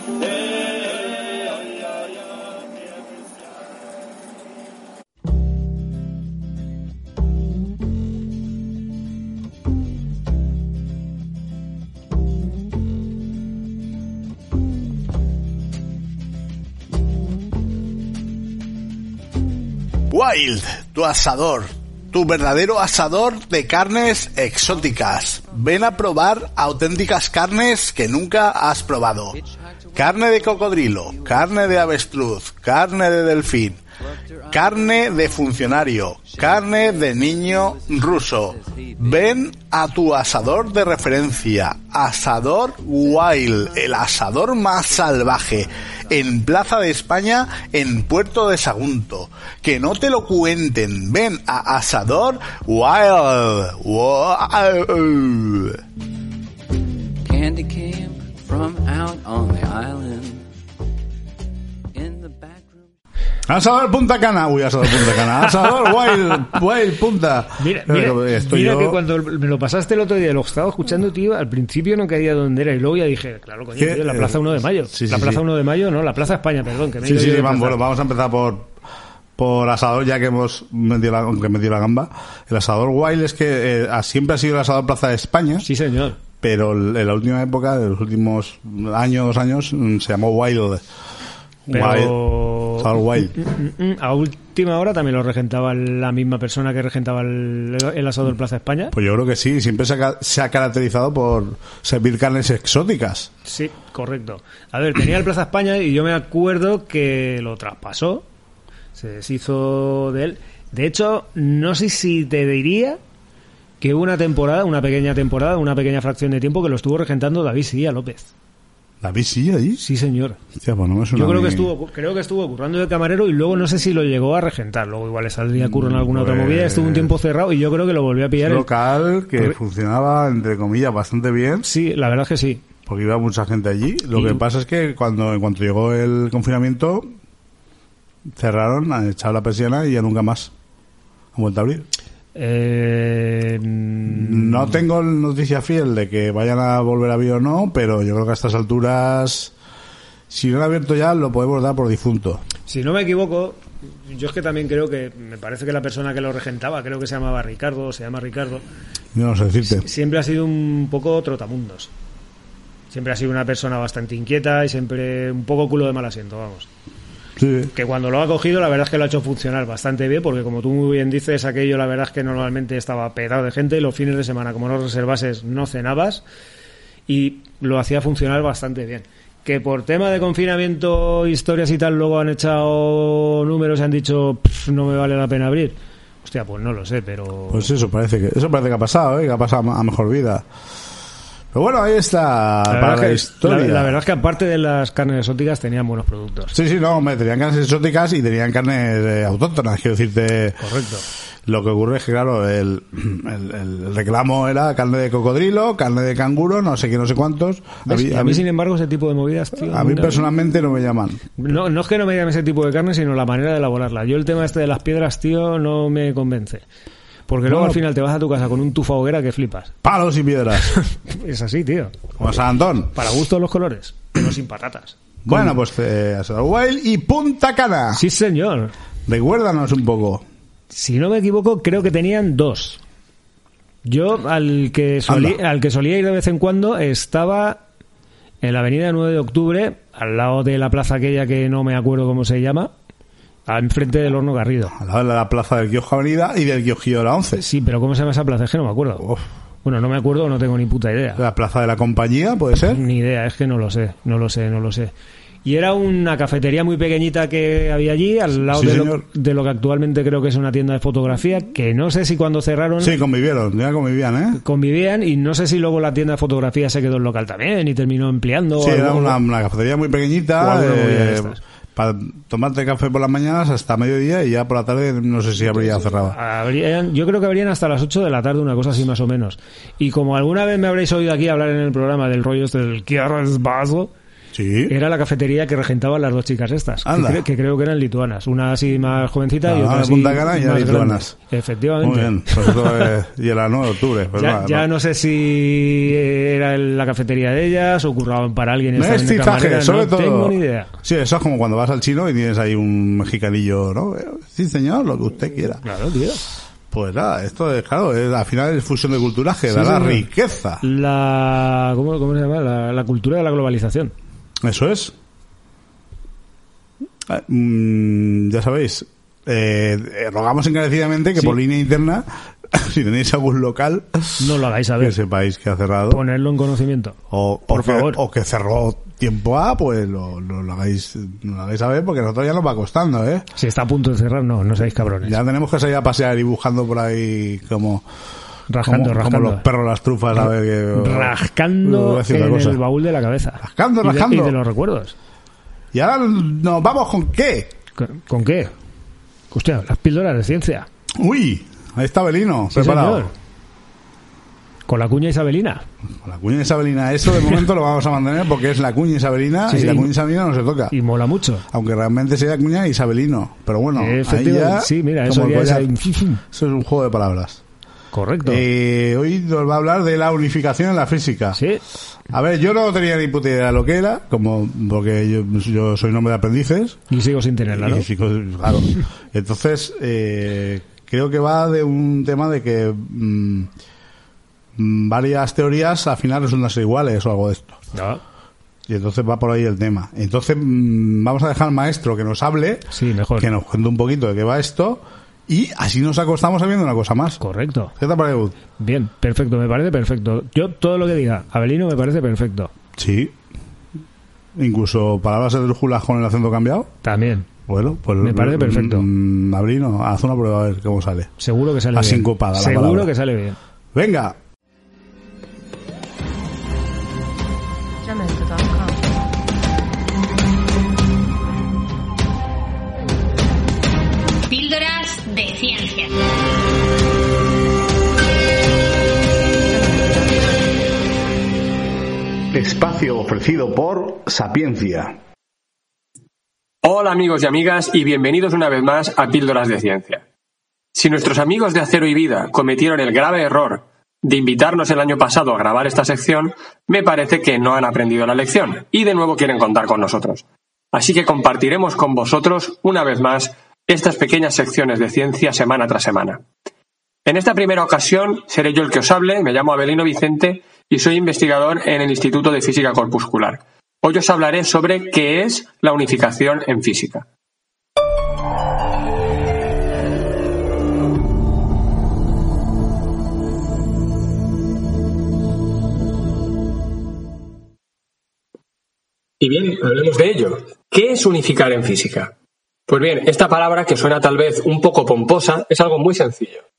Wild, tu asador, tu verdadero asador de carnes exóticas. Ven a probar auténticas carnes que nunca has probado. Carne de cocodrilo, carne de avestruz, carne de delfín, carne de funcionario, carne de niño ruso. Ven a tu asador de referencia, Asador Wild, el asador más salvaje, en Plaza de España, en Puerto de Sagunto. Que no te lo cuenten, ven a Asador Wild. Wild. Candy came from out on the island. Asador Punta Cana, uy, Asador Punta Cana, Asador Wild, Wild Punta. Mira, mira, Estoy mira yo- que cuando me lo pasaste el otro día, lo estaba escuchando, tío, al principio no caía dónde era y luego ya dije, claro, coño, tío, la Plaza 1 de Mayo. Sí, la Plaza sí. 1 de Mayo, no, la Plaza España, perdón. Que me Sí, sí, vamos, bueno, vamos a empezar por por asador, ya que hemos metido la, aunque metido la gamba. El asador Wild es que eh, siempre ha sido el asador Plaza de España, Sí, señor. pero en la última época, de los últimos años, dos años, mm, se llamó Wild. Pero... Wild. Wild. Mm, mm, A última hora también lo regentaba la misma persona que regentaba el, el asador Plaza España. Pues yo creo que sí, siempre se ha, se ha caracterizado por servir carnes exóticas. Sí, correcto. A ver, tenía el Plaza España y yo me acuerdo que lo traspasó, se deshizo de él. De hecho, no sé si te diría que hubo una temporada, una pequeña temporada, una pequeña fracción de tiempo que lo estuvo regentando David Silla López. David sí allí. Sí, señor. Hostia, pues no me suena Yo creo que estuvo, creo que estuvo currando de camarero y luego no sé si lo llegó a regentar. Luego igual le saldría curro en alguna otra Pues- movida. Estuvo un tiempo cerrado y yo creo que lo volvió a pillar. Un el- local que Corre- funcionaba, entre comillas, bastante bien, Sí, la verdad es que sí. porque iba mucha gente allí. Lo Y- que pasa es que cuando en cuanto llegó el confinamiento, cerraron, han echado la persiana y ya nunca más han vuelto a abrir. Eh, No tengo noticia fiel de que vayan a volver a abrir o no, pero yo creo que a estas alturas, si no han abierto ya, lo podemos dar por difunto. Si no me equivoco, yo es que también creo que, me parece que la persona que lo regentaba, creo que se llamaba Ricardo, o se llama Ricardo, Yo no sé decirte. siempre ha sido un poco trotamundos. Siempre ha sido una persona bastante inquieta y siempre un poco culo de mal asiento, vamos. Sí. Que cuando lo ha cogido, la verdad es que lo ha hecho funcionar bastante bien, porque como tú muy bien dices, aquello la verdad es que normalmente estaba petado de gente y los fines de semana, como no reservases, no cenabas y lo hacía funcionar bastante bien. Que por tema de confinamiento, historias y tal, luego han echado números y han dicho, "Pff, no me vale la pena abrir. Hostia, pues no lo sé, pero. Pues eso parece que eso parece que ha pasado, ¿eh? que ha pasado a mejor vida. Pero bueno, ahí está La para verdad, la, que, historia. la- la verdad es que aparte de las carnes exóticas tenían buenos productos. Sí, sí, no, hombre, tenían carnes exóticas y tenían carnes eh, autóctonas, quiero decirte. Correcto. Lo que ocurre es que, claro, el, el, el reclamo era carne de cocodrilo, carne de canguro, no sé qué, no sé cuántos. A mí, Y a mí- sin embargo, ese tipo de movidas, tío, a mí personalmente no me llaman. No, no es que no me llame ese tipo de carne, sino la manera de elaborarla. Yo el tema este de las piedras, tío, no me convence. Porque luego al final te vas a tu casa con un tufa hoguera que flipas. Palos y piedras. Es así, tío. Como San Antón. Para gusto los colores, pero sin patatas. Bueno, pues eh, Wild y Punta Cana. Sí, señor. Recuérdanos un poco. Si no me equivoco, creo que tenían dos. Yo al que, solí- Anda. al que solía ir de vez en cuando estaba en la avenida 9 de octubre, al lado de la plaza aquella que no me acuerdo cómo se llama, enfrente del horno Garrido. A la, de la plaza del Kiosco Avenida y del de la 11. Sí, pero ¿cómo se llama esa plaza? Es que no me acuerdo. Uf. Bueno, no me acuerdo, no tengo ni puta idea. La plaza de la compañía, ¿puede ser? Ni idea, es que no lo sé, no lo sé, no lo sé. Y era una cafetería muy pequeñita que había allí, al lado Sí, de, lo, de lo que actualmente creo que es una tienda de fotografía, que no sé si cuando cerraron Sí, convivieron, ya convivían, ¿eh? convivían y no sé si luego la tienda de fotografía se quedó en local también y terminó empleando. Sí, o era algo- una, una cafetería muy O pequeñita. de eh. Para tomarte café por las mañanas hasta mediodía y ya por la tarde no sé si habría cerrado. Yo creo que habrían hasta las 8 de la tarde, una cosa así más o menos. Y como alguna vez me habréis oído aquí hablar en el programa del rollo este del Quiero es vaso, Sí. era la cafetería que regentaban las dos chicas estas, que, cre- que creo que eran lituanas, una así más jovencita y Ah, otra de así Punta Cana y más lituanas. grande. Efectivamente. Muy bien. Pues esto, eh, y era 9 de octubre. pues Ya, nada, ya no. no sé si era la cafetería de ellas o curraban para alguien. de Mestizaje, camarera, sobre no todo. tengo ni idea. Sí, eso es como cuando vas al chino y tienes ahí un mexicanillo, ¿no? Eh, Sí, señor, lo que usted quiera. Claro, tío. Pues nada, esto es, claro, es, al final es fusión de culturaje, Sí, da la señor. riqueza. La, ¿cómo, cómo se llama? La, la cultura de la globalización. Eso es. Ah, mm, ya sabéis, eh, rogamos encarecidamente que Sí. por línea interna, si tenéis algún local, No lo hagáis que saber. sepáis que ha cerrado. Ponerlo en conocimiento. O, por o que, favor. o que cerró tiempo A, pues lo, lo, lo hagáis, lo hagáis saber porque nosotros ya nos va costando, ¿eh? Si está a punto de cerrar, no, no seáis cabrones. Ya tenemos que salir a pasear y buscando por ahí como, rascando, como, como rascando. los perros las trufas, a ver que... rascando en cosa. el baúl de la cabeza. Rascando, Y de- rascando. Y de, los recuerdos. Y ahora nos vamos con qué? ¿Con, con qué? Hostia, las píldoras de ciencia. Uy, ahí está Belino, Sí, preparado. señor. Con la cuña isabelina. La cuña isabelina, eso de momento lo vamos a mantener porque es la cuña isabelina Sí, y sí. la cuña isabelina no se toca. Y mola mucho. Aunque realmente sea cuña isabelino. Pero bueno, ahí ya, sí, mira, como eso ya es ahí. Eso es un juego de palabras. Correcto. Eh, hoy nos va a hablar de la unificación en la física. sí. A ver, yo no tenía ni puta idea de lo que era, como porque yo, yo soy nombre de aprendices. Y sigo sin tenerla, ¿no? Y sí, claro. Entonces, eh, creo que va de un tema de que mm, varias teorías al final resultan ser iguales o algo de esto. No. Y entonces va por ahí el tema. Entonces mm, vamos a dejar al maestro que nos hable, Sí, mejor. que nos cuente un poquito de qué va esto y así nos acostamos sabiendo una cosa más. Correcto. Bud? Bien, perfecto, me parece perfecto. Yo todo lo que diga, Abelino me parece perfecto. Sí. Incluso palabras esdrújulas con el acento cambiado. También. Bueno, pues Me parece perfecto. Mm, Abrino, haz una prueba a ver cómo sale. Seguro que sale Así bien. la Seguro palabra. que sale bien. Venga. Espacio ofrecido por Sapiencia. Hola amigos y amigas y bienvenidos una vez más a Píldoras de Ciencia. Si nuestros amigos de Acero y Vida cometieron el grave error de invitarnos el año pasado a grabar esta sección, me parece que no han aprendido la lección y de nuevo quieren contar con nosotros. Así que compartiremos con vosotros una vez más estas pequeñas secciones de ciencia semana tras semana. En esta primera ocasión seré yo el que os hable, me llamo Abelino Vicente y soy investigador en el Instituto de Física Corpuscular. Hoy os hablaré sobre qué es la unificación en física. Y bien, hablemos de ello. ¿Qué es unificar en física? Pues bien, esta palabra que suena tal vez un poco pomposa es algo muy sencillo.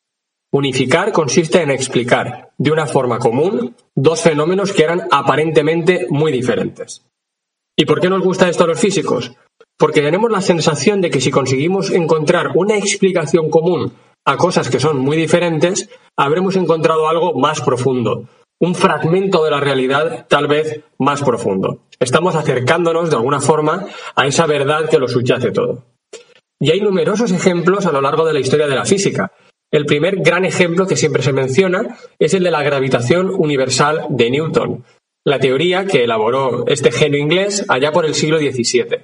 Unificar consiste en explicar de una forma común dos fenómenos que eran aparentemente muy diferentes. ¿Y por qué nos gusta esto a los físicos? Porque tenemos la sensación de que si conseguimos encontrar una explicación común a cosas que son muy diferentes, habremos encontrado algo más profundo, un fragmento de la realidad tal vez más profundo. Estamos acercándonos de alguna forma a esa verdad que lo subyace todo. Y hay numerosos ejemplos a lo largo de la historia de la física. El primer gran ejemplo que siempre se menciona es el de la gravitación universal de Newton, la teoría que elaboró este genio inglés allá por el siglo XVII.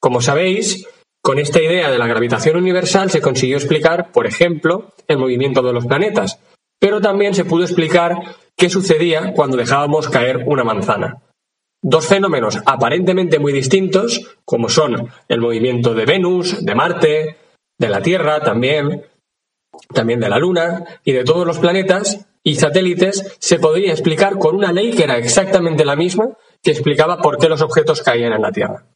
Como sabéis, con esta idea de la gravitación universal se consiguió explicar, por ejemplo, el movimiento de los planetas, pero también se pudo explicar qué sucedía cuando dejábamos caer una manzana. Dos fenómenos aparentemente muy distintos, como son el movimiento de Venus, de Marte, de la Tierra también, también de la Luna y de todos los planetas y satélites, se podría explicar con una ley que era exactamente la misma que explicaba por qué los objetos caían en la Tierra.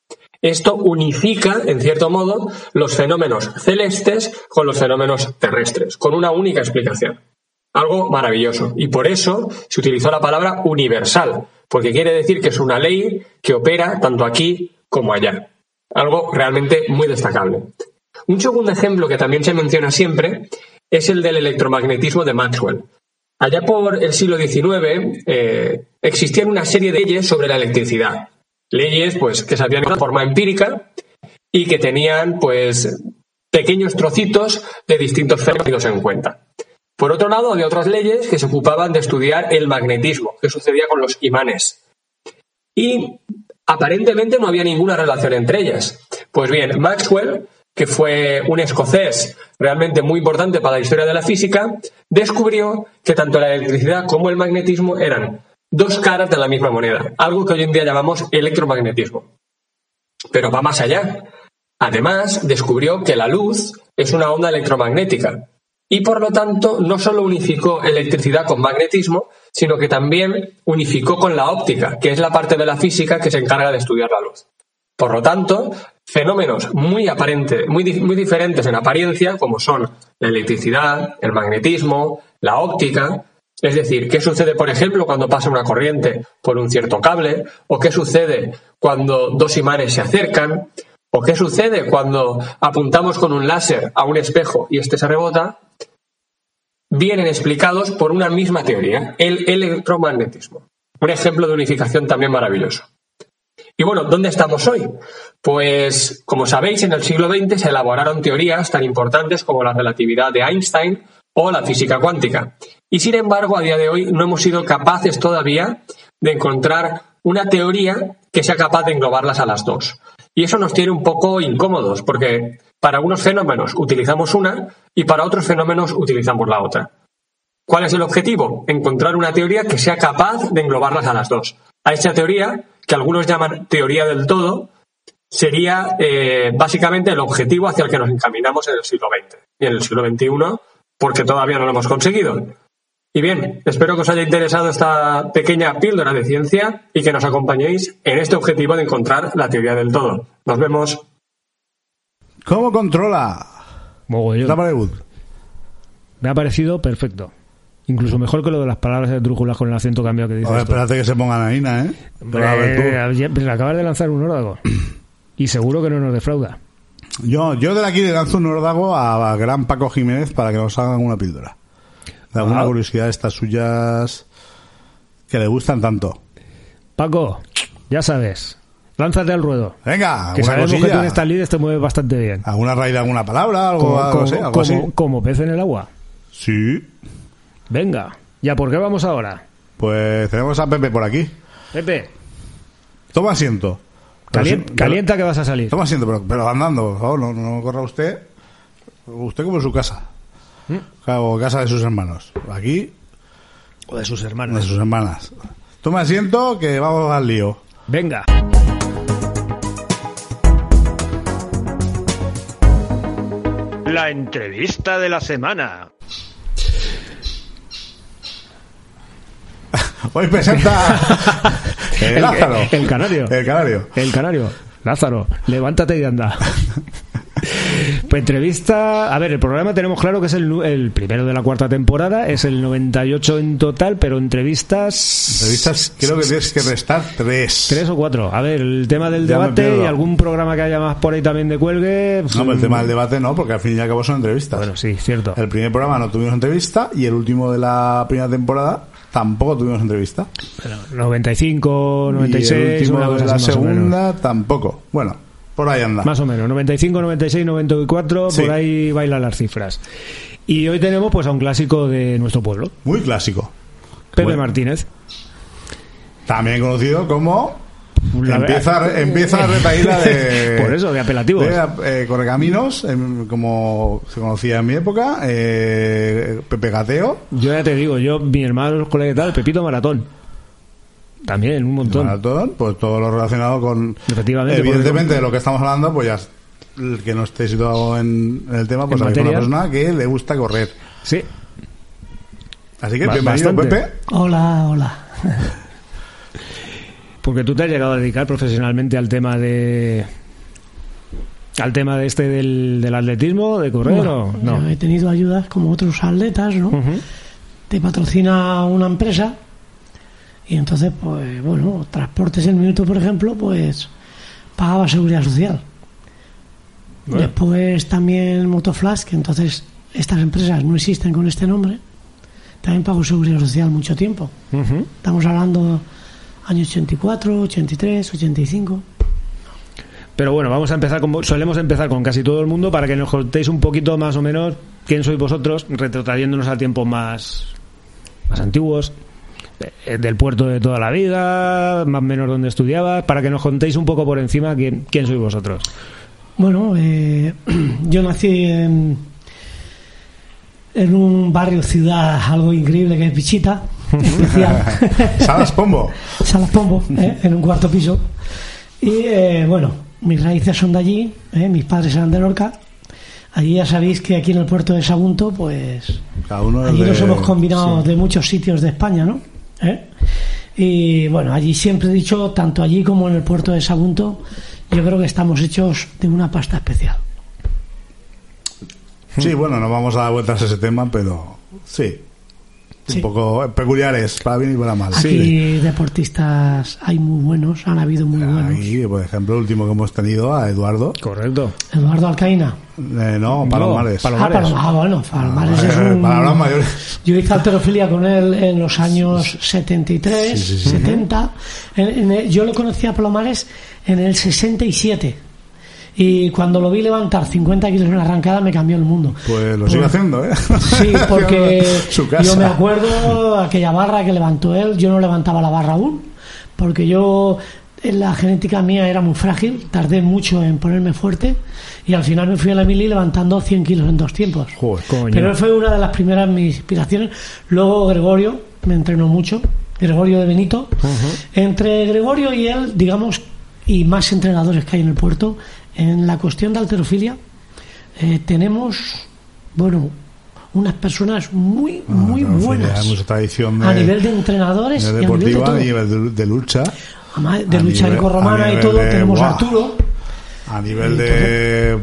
Esto unifica, en cierto modo, los fenómenos celestes con los fenómenos terrestres, con una única explicación. Algo maravilloso. Y por eso se utilizó la palabra universal, porque quiere decir que es una ley que opera tanto aquí como allá. Algo realmente muy destacable. Un segundo ejemplo que también se menciona siempre es el del electromagnetismo de Maxwell. Allá por el siglo XIX eh, existían una serie de leyes sobre la electricidad. Leyes pues, que se habían hecho de forma empírica y que tenían pues, pequeños trocitos de distintos fenómenos en cuenta. Por otro lado, había otras leyes que se ocupaban de estudiar el magnetismo, qué sucedía con los imanes. Y aparentemente no había ninguna relación entre ellas. Pues bien, Maxwell, que fue un escocés realmente muy importante para la historia de la física, descubrió que tanto la electricidad como el magnetismo eran dos caras de la misma moneda, algo que hoy en día llamamos electromagnetismo. Pero va más allá. Además, descubrió que la luz es una onda electromagnética y por lo tanto no solo unificó electricidad con magnetismo, sino que también unificó con la óptica, que es la parte de la física que se encarga de estudiar la luz. Por lo tanto, fenómenos muy aparentes, muy, muy diferentes en apariencia, como son la electricidad, el magnetismo, la óptica, es decir, qué sucede, por ejemplo, cuando pasa una corriente por un cierto cable, o qué sucede cuando dos imanes se acercan, o qué sucede cuando apuntamos con un láser a un espejo y este se rebota, vienen explicados por una misma teoría, el electromagnetismo. Un ejemplo de unificación también maravilloso. Y bueno, ¿dónde estamos hoy? Pues, como sabéis, en el siglo XX se elaboraron teorías tan importantes como la relatividad de Einstein o la física cuántica. Y sin embargo, a día de hoy no hemos sido capaces todavía de encontrar una teoría que sea capaz de englobarlas a las dos. Y eso nos tiene un poco incómodos, porque para unos fenómenos utilizamos una y para otros fenómenos utilizamos la otra. ¿Cuál es el objetivo? Encontrar una teoría que sea capaz de englobarlas a las dos. A esta teoría, que algunos llaman teoría del todo, sería eh, básicamente el objetivo hacia el que nos encaminamos en el siglo XX y en el siglo XXI, porque todavía no lo hemos conseguido. Y bien, espero que os haya interesado esta pequeña píldora de ciencia y que nos acompañéis en este objetivo de encontrar la teoría del todo. Nos vemos. ¿Cómo controla? Mogollón. Me ha parecido perfecto. Incluso mejor que lo de las palabras de trújulas con el acento cambiado que dices. Ahora espérate que se pongan a ¿eh? Pero a ver tú. Eh, ya- pero acabas de lanzar un órdago. Y seguro que no nos defrauda. Yo, yo de aquí le lanzo un ordago a, a gran Paco Jiménez para que nos hagan una píldora. De alguna Ah. curiosidad estas suyas que le gustan tanto. Paco, ya sabes. Lánzate al ruedo. Venga, Que sabemos que tú cosilla. en lides te mueves bastante bien. ¿Alguna raíz de alguna palabra? Algo, Como, algo como- así, algo como- así. como pez en el agua. Sí. Venga. ¿Ya por qué vamos ahora? Pues tenemos a Pepe por aquí. Pepe, Toma asiento. Calienta que vas a salir. Toma asiento, pero, pero andando, por favor, no, no corra usted. Usted como en su casa. ¿Mm? Claro, casa de sus hermanos. Aquí, O de sus de hermanos. sus hermanas. Toma asiento que vamos al lío. Venga. La entrevista de la semana. Hoy presenta el Lázaro. el canario. El canario. El canario. Lázaro, levántate y anda. Entrevista, a ver, el programa tenemos claro que es el, el primero de la cuarta temporada, es el 98 en total, pero entrevistas... Entrevistas, creo que tienes que restar tres. Tres o cuatro. A ver, el tema del Ya debate y algún programa que haya más por ahí también de cuelgue. pues, No, pero el tema del debate no, porque al fin y al cabo son entrevistas. Bueno, sí, cierto. El primer programa no tuvimos entrevista y el último de la primera temporada tampoco tuvimos entrevista. Pero 95, y 96, el último una cosa la así segunda tampoco. Bueno, por ahí anda. Más o menos, 95, 96, 94, Sí. por ahí bailan las cifras. Y hoy tenemos pues a un clásico de nuestro pueblo, Muy clásico. Pepe Bueno. Martínez. También conocido como La empieza, verdad- empieza la retaíla de Por eso, de apelativos. de, eh, Correcaminos, como se conocía en mi época, eh, Pepe Gateo, Yo ya te digo, yo, mi hermano, los colegas y tal, Pepito Maratón. También, un montón. Maratón, pues todo lo relacionado con Efectivamente, evidentemente de lo que estamos hablando, pues ya el que no esté situado en, en el tema, pues hay una persona que le gusta correr. Sí, Así que bienvenido bastante. Pepe. Hola, hola. Porque tú te has llegado a dedicar profesionalmente al tema de... Al tema de este del, del atletismo, de correr no. yo he tenido ayudas como otros atletas, ¿no? Te patrocina una empresa y entonces, pues, bueno, Transportes el Minuto, por ejemplo, pues pagaba seguridad social. Bueno. Después también Motoflash, que entonces estas empresas no existen con este nombre, también pagó seguridad social mucho tiempo. Estamos hablando años 84, 83, 85. Pero bueno, vamos a empezar con, solemos empezar con casi todo el mundo para que nos contéis un poquito más o menos quién sois vosotros, retrotrayéndonos a tiempos más, más antiguos, eh, del puerto de toda la vida, más o menos donde estudiabas, para que nos contéis un poco por encima quién, quién sois vosotros. Bueno, eh, yo nací en, en un barrio ciudad algo increíble que es Pichita, especial, Salas Pombo. Salas Pombo, eh, en un cuarto piso. Y eh, bueno, mis raíces son de allí, eh, mis padres eran de Lorca. Allí ya sabéis que aquí en el puerto de Sagunto, pues Cada uno es allí de- nos hemos combinado sí. de muchos sitios de España, ¿no? ¿Eh? Y bueno, allí siempre he dicho, tanto allí como en el puerto de Sagunto, yo creo que estamos hechos de una pasta especial. Sí, bueno, no vamos a dar vueltas a ese tema, pero sí. Sí. Un poco peculiares, para bien y para mal. Aquí deportistas hay muy buenos, han habido muy buenos. Aquí, por ejemplo, el último que hemos tenido a Eduardo. Correcto. Eduardo Alcaína. Eh, no, Palomares. Palo- Ah, Palomares. Paloma- ah, bueno, Palomares es Eh, un... palabras mayores. Yo hice alterofilia con él en los años 73, Sí, sí, sí. 70. En- en el- yo lo conocí a Palomares en el 67. Y cuando lo vi levantar 50 kilos en la arrancada me cambió el mundo. Pues lo sigue haciendo, ¿eh? Sí, porque Su casa. yo me acuerdo aquella barra que levantó él, yo no levantaba la barra aún, porque yo en la genética mía era muy frágil, tardé mucho en ponerme fuerte y al final me fui a la mili levantando 100 kilos en dos tiempos. Joder. Coño. Pero él fue una de las primeras mis inspiraciones. Luego Gregorio me entrenó mucho, Gregorio de Benito. Entre Gregorio y él, digamos, y más entrenadores que hay en el puerto, en la cuestión de alterofilia, eh, tenemos, bueno, unas personas muy, muy Ah, pero buenas. Hay mucha tradición de, a nivel de entrenadores de y a nivel de deportiva, todo. a nivel de, lucha, Además, de a lucha grecorromana y todo, tenemos ¡buah! a Arturo. a nivel de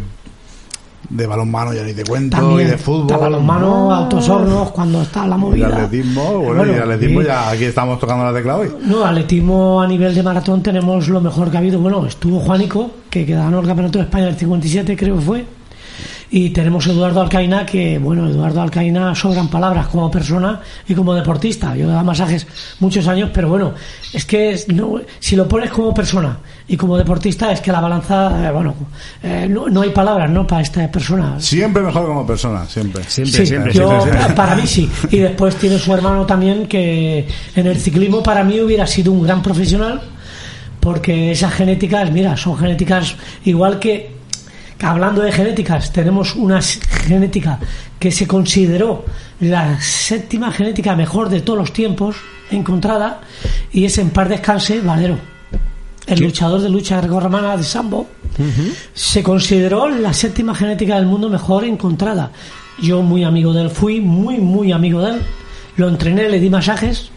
de balonmano ya ni te cuento También y de fútbol balonmano, altos hornos, cuando está la y movida. atletismo bueno, Bueno, y atletismo y- ya aquí estamos tocando la tecla hoy No, atletismo a nivel de maratón tenemos lo mejor que ha habido. Bueno, estuvo Juanico, que ganó el Campeonato de España en el 57, creo que fue. Y tenemos Eduardo Alcaína, que, bueno, Eduardo Alcaína sobran palabras como persona y como deportista. Yo he dado masajes muchos años, pero bueno, es que es- no, si lo pones como persona y como deportista, es que la balanza, eh, bueno, eh, no, no hay palabras, ¿no? Para esta persona. siempre mejor como persona siempre Siempre, Sí, siempre, yo, siempre, siempre. para mí sí. Y después tiene su hermano también que en el ciclismo para mí hubiera sido un gran profesional porque esas genéticas, mira, son genéticas igual que hablando de genéticas, tenemos una genética que se consideró la séptima genética mejor de todos los tiempos encontrada y es en par descanse Valero. El luchador de lucha grecorromana de Sambo se consideró la séptima genética del mundo mejor encontrada. Yo muy amigo de él fui, muy, muy amigo de él. Lo entrené, le di masajes.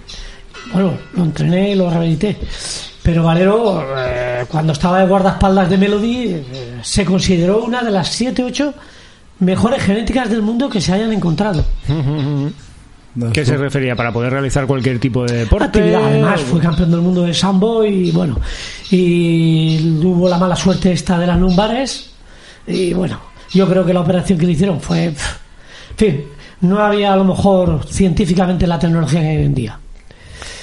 Bueno, lo entrené y lo rehabilité. Pero Valero, eh, cuando estaba de guardaespaldas de Melody, eh, se consideró una de las 7, 8 mejores genéticas del mundo que se hayan encontrado. ¿Qué se refería? Para poder realizar cualquier tipo de deporte. Actividad, además, fue campeón del mundo de sambo y bueno, y hubo la mala suerte esta de las lumbares y bueno, yo creo que la operación que le hicieron fue, en fin, no había a lo mejor científicamente la tecnología que hay hoy en día.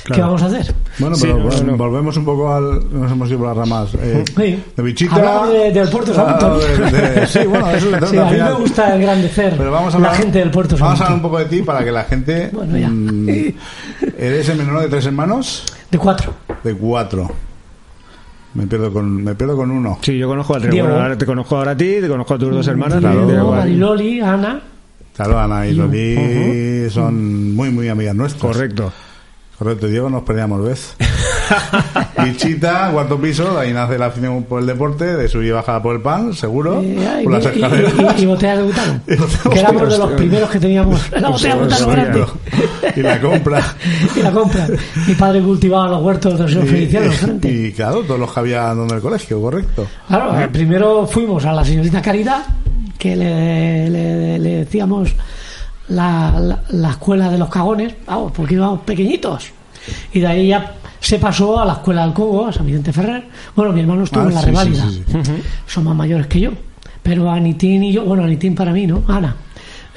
¿Qué Claro. vamos a hacer? Bueno, Sí, pero no, bueno, no. volvemos un poco al. Nos hemos ido por las ramas. Eh, Sí. De bichita. Hablamos de- del Puerto Sagunto. Ah, de- de- sí, bueno, eso trata Sí, al a mí me gusta engrandecer Pero vamos a la hablar, gente del Puerto Vamos a Sagunto. hablar un poco de ti para que la gente. Bueno, ya. mm, ¿Eres el menor de tres hermanos? De cuatro. De cuatro. Me pierdo con, me pierdo con uno. Sí, yo conozco a tres. Diego. Bueno, ahora te conozco ahora a ti, te conozco a tus dos hermanas. Claro. de- Diego, Mariloli, Ana. Claro, Ana y Loli son muy, muy amigas nuestras. Correcto. Correcto, Diego, nos peleamos, ¿ves? Bichita, cuarto piso, ahí nace la afición por el deporte, de subir y bajar por el pan, seguro, Eh, ay, por las y- escaleras. y- y botellas de butano. Que éramos de los primeros que teníamos la botella de butano grande. y la compra. y la compra. Mi padre cultivaba los huertos de los señor Feliciano enfrente. y, claro, todos los que había donde el colegio, correcto. Claro, eh, primero fuimos a la señorita Caridad, que le, le- le decíamos la, la- la escuela de los cagones, vamos, porque íbamos pequeñitos. Y de ahí ya se pasó a la escuela del Congo, a San Vicente Ferrer. Bueno, mi hermano estuvo Ah, en la sí, sí, reválida. Son más mayores que yo. Pero Anitín y yo, bueno, Anitín para mí, ¿no? Ana,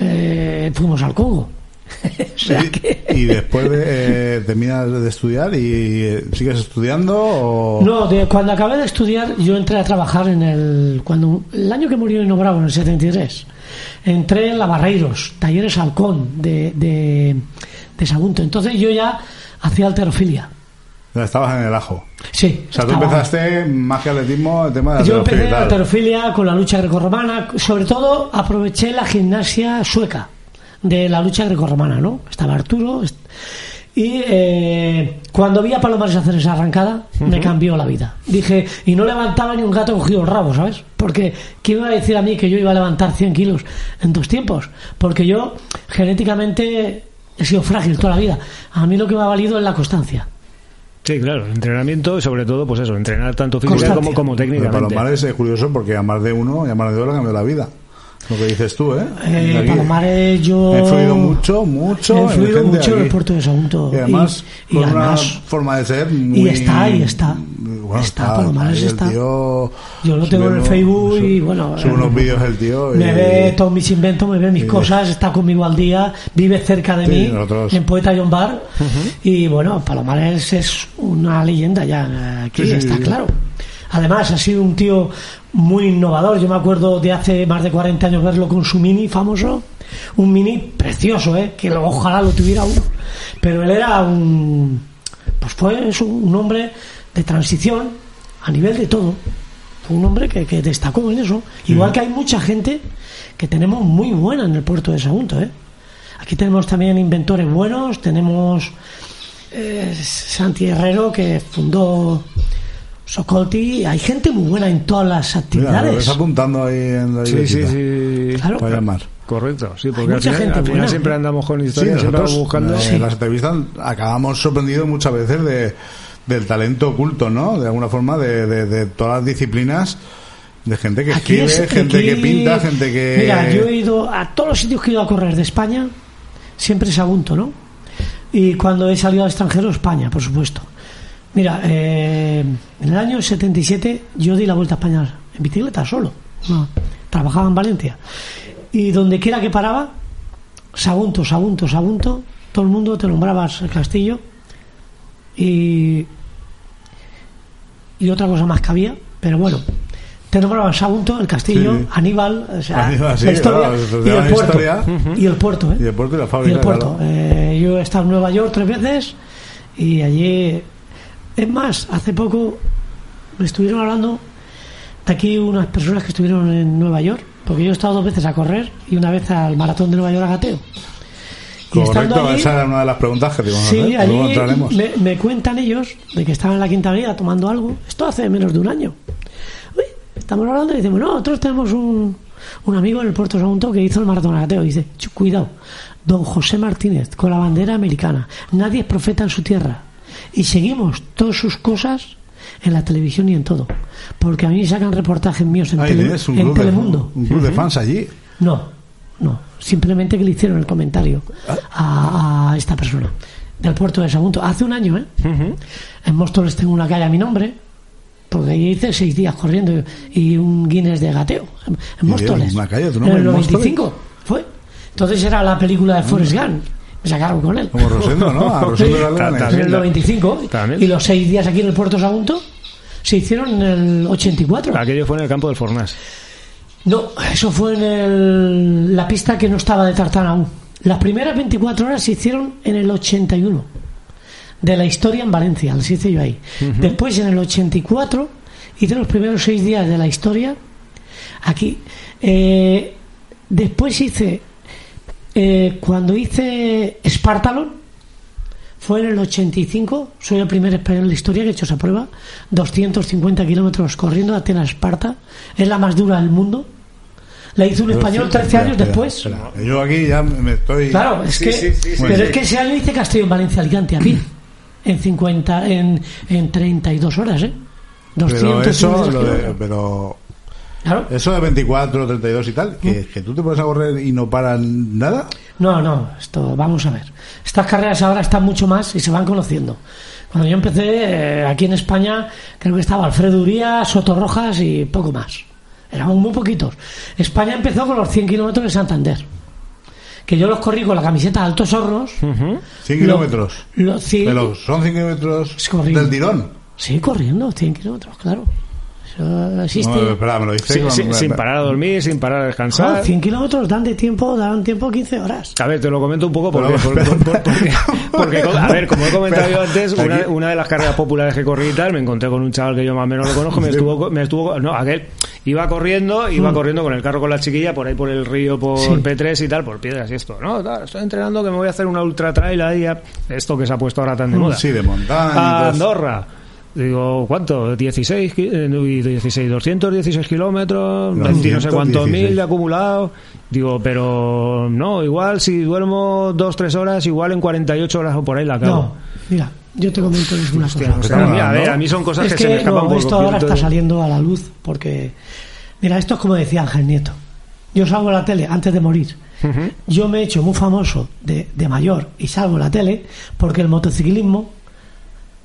eh, fuimos al Congo. o sea Y- que- Y después de, eh, terminas de estudiar y eh, sigues estudiando o... No, de, cuando acabé de estudiar, yo entré a trabajar en el. cuando El año que murió Nino Bravo, en el 73, entré en la Barreiros, Talleres Halcón, de, de, de Sagunto. Entonces yo ya hacía alterofilia. Estabas en el ajo. Sí. O sea, tú empezaste más que atletismo, el tema de Yo la empecé en tal. alterofilia con la lucha grecorromana. Sobre todo aproveché la gimnasia sueca de la lucha grecorromana, ¿no? Estaba Arturo. est- Y eh, cuando vi a Palomares hacer esa arrancada, me cambió la vida. Dije, y no levantaba ni un gato cogido el rabo, ¿sabes? Porque, ¿quién me iba a decir a mí que yo iba a levantar 100 kilos en dos tiempos? Porque yo, genéticamente, he sido frágil toda la vida. A mí lo que me ha valido es la constancia. Sí, claro, entrenamiento y sobre todo, pues eso, entrenar tanto física como, como Pero. Palomares es curioso porque a más de uno y a más de dos le cambió la vida. Lo que dices tú, ¿eh? Eh. Palomares, yo. Ha influido mucho, mucho. He en influido gente mucho en el puerto de Sagunto. Y además, Y- y con además- una forma de ser muy... y está, ahí está. Bueno, Está, Palomares ahí el está. tío Yo lo tengo en el Facebook y, sube- bueno, Sube eh, unos vídeos el tío. Me y- ve todos mis inventos, me ve mis y- cosas, está conmigo al día, vive cerca de Sí, mí, nosotros- en Poeta John Bar. Y bueno, Palomares es una leyenda ya, aquí Sí, sí, está claro. Además, ha sido un tío muy innovador. Yo me acuerdo de hace más de 40 años verlo con su mini famoso. Un mini precioso, ¿eh? que ojalá lo tuviera uno. Pero él era un. Pues fue eso, un hombre de transición a nivel de todo. Fue un hombre que, que destacó en eso. Igual que hay mucha gente que tenemos muy buena en el puerto de Sagunto. ¿eh? Aquí tenemos también inventores buenos. Tenemos eh, Santi Herrero que fundó Socolti. Hay gente muy buena en todas las Mira, lo actividades. ves apuntando ahí en la Sí, sí, sí. Claro. Para llamar. Correcto, sí, Hay porque al mucha final, gente al final buena, siempre ¿eh? andamos con Sí, historias, siempre nosotros buscando. eh, en las entrevistas acabamos sorprendidos muchas veces de, del talento oculto, ¿no? De alguna forma, de, de- de todas las disciplinas, de gente que Aquí escribe, es- gente aquí- que pinta, gente que... Mira, yo he ido a todos los sitios que he ido a correr de España, siempre es Sagunto, ¿no? Y cuando he salido al extranjero, España, por supuesto. Mira, eh, en el año 77 yo di la vuelta a España en bicicleta solo. No, trabajaba en Valencia. Y donde quiera que paraba, Sagunto, Sagunto, Sagunto, todo el mundo te nombrabas el castillo. Y, y otra cosa más que había, pero bueno, te nombraban Sagunto, el castillo, Sí. Aníbal, o sea, Aníbal, sí, la historia, claro, y el puerto. historia. Y el puerto, ¿eh? Y el puerto y la Y fábrica, el puerto. claro. Eh, yo he estado en Nueva York tres veces y allí. Es más, hace poco me estuvieron hablando de aquí unas personas que estuvieron en Nueva York, porque yo he estado dos veces a correr y una vez al maratón de Nueva York a gateo. Correcto, allí- esa era una de las preguntas que te íbamos a Sí, hacer. allí Luego entraremos. me, me cuentan ellos de que estaban en la quinta avenida tomando algo. Esto hace menos de un año. Uy, estamos hablando y decimos, no, nosotros tenemos un, un amigo en el Puerto Sagunto que hizo el maratón agateo. Y dice, "Chu, cuidado, don José Martínez, con la bandera americana. Nadie es profeta en su tierra. Y seguimos todas sus cosas en la televisión y en todo. Porque a mí sacan reportajes míos en, Ahí tele- tienes un en club, de, Telemundo. un club de fans allí. No, no. Simplemente que le hicieron el comentario a, a esta persona del puerto de Sagunto. Hace un año, ¿eh? En Móstoles tengo una calle a mi nombre, porque ahí hice seis días corriendo y un Guinness de gateo. En, en Móstoles. una calle a tu en nombre, el en Móstoles. 95 fue. Entonces era la película de Forrest Gump. Me sacaron con él. Como Rosendo, ¿no? A Rosendo de Leones. En el 95. También. Y los seis días aquí en el puerto Sagunto se hicieron en el 84. Aquello fue en el campo del Fornás. No, eso fue en el- la pista que no estaba de tartán aún. Las primeras 24 horas se hicieron en el 81. De la historia en Valencia, las hice yo ahí. Después, en el 84, hice los primeros seis días de la historia aquí. Eh, después hice, eh, cuando hice Spartalon, fue en el 85, soy el primer español en la historia que he hecho esa prueba, 250 kilómetros corriendo de Atenas a Esparta, es la más dura del mundo. La hizo un español 13 Espera, años después. espera. Yo aquí ya me estoy. Claro, es que, pero Muy es que ese año hice Castellón Valencia Alicante a pie, en 50, en, en 32 horas, ¿eh? Pero 200 eso, kilómetros. lo de, pero Claro. eso de 24, 32 y tal, que, ¿Mm? que tú te pones a correr y no paran nada. No, no, esto, vamos a ver. Estas carreras ahora están mucho más y se van conociendo. Cuando yo empecé eh, aquí en España, creo que estaba Alfredo Uría, Soto Rojas y poco más. Éramos muy poquitos. España empezó con los 100 kilómetros de Santander. Que yo los corrí con la camiseta de Altos Hornos. 100 Lo- kilómetros. lo- sí, Pero son 100 kilómetros del tirón. sí, corriendo, 100 kilómetros, claro. Eso existe. No, espera, me lo dice Sí, con- sí, sin parar a dormir, sin parar a descansar. 100 kilómetros dan de tiempo, dan tiempo 15 horas. A ver, te lo comento un poco porque, Pero- por- por- por- porque, porque, a ver, como he comentado Pero- yo antes, una, una de las carreras populares que corrí y tal, me encontré con un chaval que yo más o menos lo conozco, me estuvo, me estuvo, no, aquel, iba corriendo, iba corriendo con el carro con la chiquilla por ahí por el río, por Mm. Sí. P3 y tal, por piedras y esto, no, tal, estoy entrenando que me voy a hacer una ultra trail ahí, a- esto que se ha puesto ahora tan de moda. Mm, Sí, de montaña. a. Andorra. Digo, ¿cuánto? 16, ki- eh, uy, 16 216 kilómetros, 20 no sé cuántos 216. mil de acumulado. Digo, pero no, igual si duermo 2-3 horas, igual en 48 horas o por ahí la acabo. No, mira, yo te comento es una cosa. O sea, mira, a ver, a mí son cosas es que, que, se me escapan no, por esto ahora está saliendo a la luz porque, mira, esto es como decía Ángel Nieto. Yo salgo a la tele antes de morir. Yo me he hecho muy famoso de, de mayor y salgo a la tele porque el motociclismo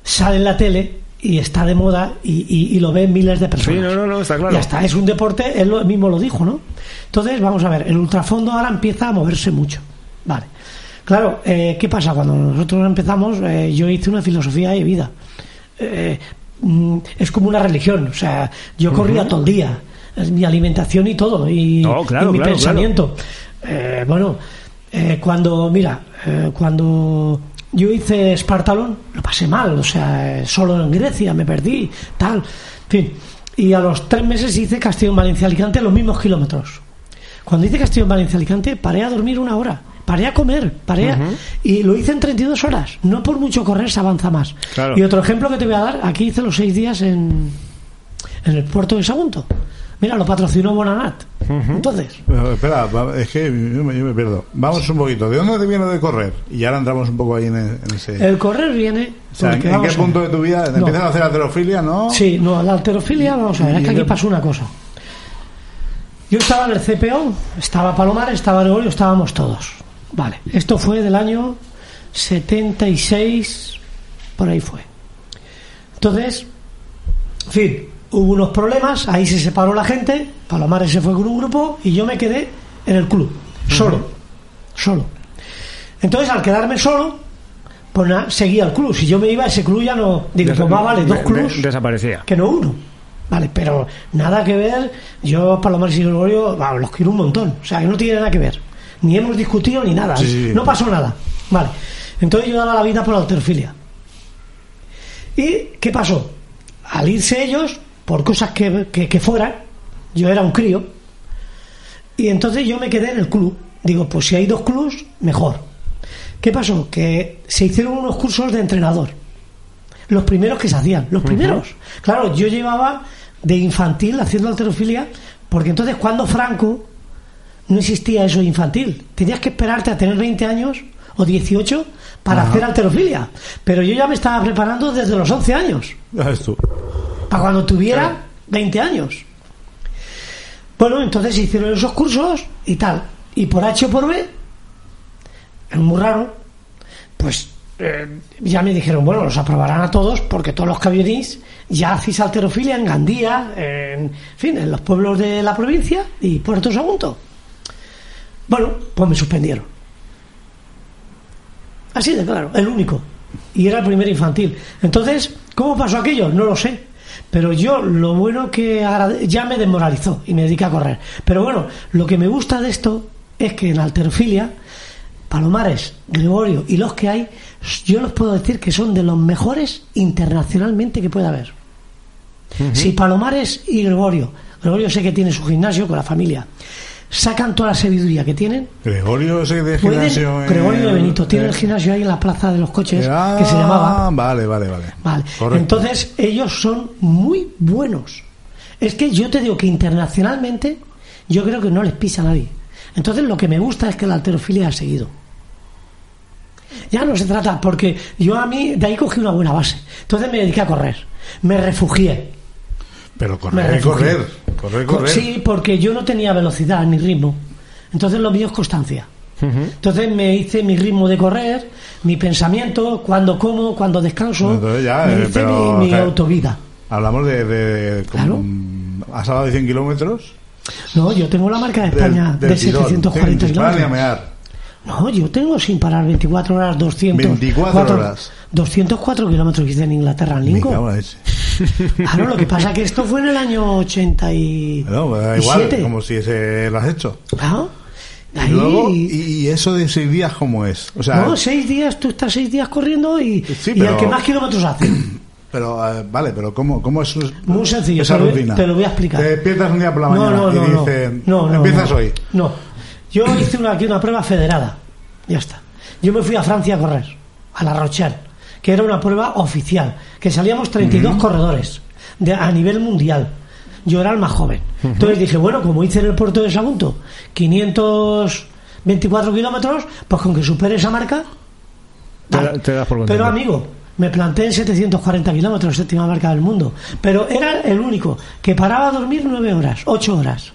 sale en la tele y está de moda y, y- y lo ven miles de personas. Sí, no, no, no, está claro. Ya está, es un deporte, él lo- mismo lo dijo, ¿no? Entonces, vamos a ver, el ultrafondo ahora empieza a moverse mucho. Vale. Claro, eh, ¿qué pasa? Cuando nosotros empezamos, eh, yo hice una filosofía de vida. Eh, mm, es como una religión, o sea, yo corría todo el día, mi alimentación y todo, y, No, claro, y mi claro, pensamiento. Bueno, cuando, mira, cuando yo hice Espartalón, lo pasé mal, o sea, solo en Grecia me perdí, tal, en fin. Y a los tres meses hice Castellón-Valencia-Alicante los mismos kilómetros. Cuando hice Castellón-Valencia-Alicante paré a dormir una hora, paré a comer, paré a- y lo hice en 32 horas. No por mucho correr se avanza más. Claro. Y otro ejemplo que te voy a dar, aquí hice los seis días en, en el puerto de Sagunto. Mira, lo patrocinó Bonanat. Entonces, Pero, espera, es que yo me, yo me pierdo. Vamos un poquito. ¿De dónde te viene de correr? Y ahora entramos un poco ahí en, en ese. el correr viene... o sea, ¿en, qué a punto de tu vida No. empiezas a hacer alterofilia, no? Sí, no, la alterofilia, vamos a ver, es que aquí pasó una cosa. Yo estaba en el CPO, estaba Palomar, estaba Gregorio, estábamos todos. Vale, esto fue del año 76, por ahí fue. Entonces, en fin, hubo unos problemas, ahí se separó la gente, Palomares se fue con un grupo y yo me quedé en el club, solo, solo. Entonces, al quedarme solo, pues seguía el club. Si yo me iba, ese club ya no. Digo, pues más vale, dos De- de- clubs desaparecía. que no uno. Vale, pero nada que ver. Yo, Palomares y Gregorio, los quiero un montón. O sea, que no tiene nada que ver. Ni hemos discutido ni nada. Sí, sí, sí. No pasó nada. Vale. Entonces yo daba la vida por la alterofilia. ¿Y qué pasó? Al irse ellos, por cosas que, que, que fueran, yo era un crío, y entonces yo me quedé en el club. Digo, pues si hay dos clubs, mejor. ¿Qué pasó? Que se hicieron unos cursos de entrenador. Los primeros que se hacían, los primeros. Claro, yo llevaba de infantil haciendo alterofilia, porque entonces cuando Franco no existía eso de infantil. Tenías que esperarte a tener 20 años o 18 para hacer alterofilia. Pero yo ya me estaba preparando desde los 11 años, tú. Para cuando tuviera 20 años. Bueno, entonces se hicieron esos cursos y tal. Y por H o por B, es muy raro, pues eh, ya me dijeron, bueno, los aprobarán a todos porque todos los que venís ya hacéis alterofilia en Gandía, en fin, en los pueblos de la provincia y Puerto Sagunto. Bueno, pues me suspendieron. Así de claro, el único. Y era el primer infantil. Entonces, ¿cómo pasó aquello? No lo sé. Pero yo lo bueno que ya me desmoralizó y me dediqué a correr. Pero bueno, lo que me gusta de esto es que en alterofilia, Palomares, Gregorio y los que hay, yo los puedo decir que son de los mejores internacionalmente que pueda haber. Si Palomares y Gregorio, Gregorio sé que tiene su gimnasio con la familia, sacan toda la sabiduría que tienen, Gregorio de pueden, gimnasio. en- Gregorio de Benito tiene eh, el gimnasio ahí en la plaza de los coches ah, que se llamaba Vale, vale, vale. Vale. Correcto. Entonces, ellos son muy buenos. Es que yo te digo que internacionalmente, yo creo que no les pisa a nadie. Entonces, lo que me gusta es que la alterofilia ha seguido. Ya no se trata, porque yo a mí, de ahí cogí una buena base. Entonces me dediqué a correr. Me refugié. Pero Me correr, refugié. correr. Correr, Co- correr. Sí, porque yo no tenía velocidad ni ritmo. Entonces lo mío es constancia. Entonces me hice mi ritmo de correr, mi pensamiento, cuando como, cuando descanso. Ya, me eh, hice pero, mi, mi claro. autovida. Hablamos de. de Claro. ¿Has hablado de 100 kilómetros? No, yo tengo la marca de España Del- de del tirón, 740 sin parar ni a kilómetros. No, yo tengo sin parar 24 horas, 200. 24 cuatro- horas. 204 kilómetros que hice en Inglaterra, en Lincoln. Claro, lo que pasa es que esto fue en el año 80 y... No, da y igual, como si ese lo has hecho. Claro. Y luego, y, eso de seis días, ¿cómo es? O sea, no, seis días, tú estás seis días corriendo y, Sí, y el que más kilómetros hace. pero eh, vale, pero ¿cómo, cómo es Muy sencillo, esa te lo, rutina? te lo voy a explicar. Te despiertas un día por la mañana no, no, y dices, empiezas hoy. No, yo hice una, aquí una prueba federada. Ya está. Yo me fui a Francia a correr, a La Rochelle, que era una prueba oficial, que salíamos 32 corredores de, a nivel mundial. Yo era el más joven. Entonces dije, bueno, como hice en el puerto de Sagunto 524 kilómetros, pues con que supere esa marca, Te, te das por. Pero amigo, me planté en 740 kilómetros, séptima marca del mundo. Pero era el único que paraba a dormir nueve horas, ocho horas.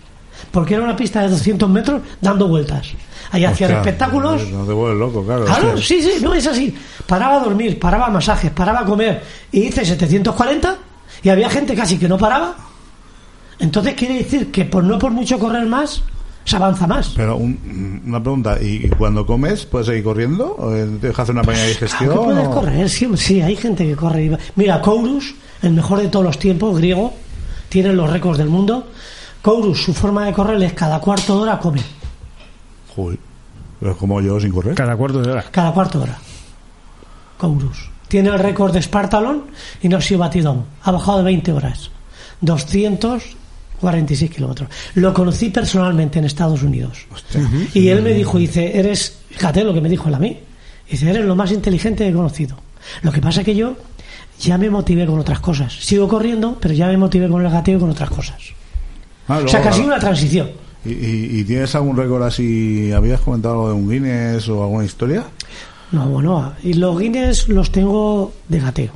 Porque era una pista de 200 metros dando vueltas. Ahí hacían espectáculos. No te vuelves loco, claro. Claro, hostia. sí, sí, no es así. Paraba a dormir, paraba a masajes, paraba a comer. Y hice 740 y había gente casi que no paraba. Entonces quiere decir que por no por mucho correr más, se avanza más. Pero un- una pregunta, ¿y cuando comes puedes seguir corriendo? ¿O te dejas hacer una pequeña digestión? Claro que puedes o- correr, sí, sí, hay gente que corre. Mira, Kourus, el mejor de todos los tiempos, griego, tiene los récords del mundo. Kourus, su forma de correr es cada cuarto de hora come. Joder, es como yo sin correr. Cada cuarto de hora. Cada cuarto de hora. Kourus. Tiene el récord de Spartalon y no ha sido batido aún. Ha bajado de 20 horas. 246 kilómetros. Lo conocí personalmente en Estados Unidos. Y él me dijo, dice, eres, fíjate lo que me dijo él a mí. Dice, eres lo más inteligente que he conocido. Lo que pasa que yo ya me motivé con otras cosas. Sigo corriendo, pero ya me motivé con el gateo y con otras cosas. Ah, O sea, claro. una transición. ¿Y, y, y tienes algún récord así? ¿Habías comentado algo de un Guinness o alguna historia? No, bueno, y los Guinness los tengo de gateo.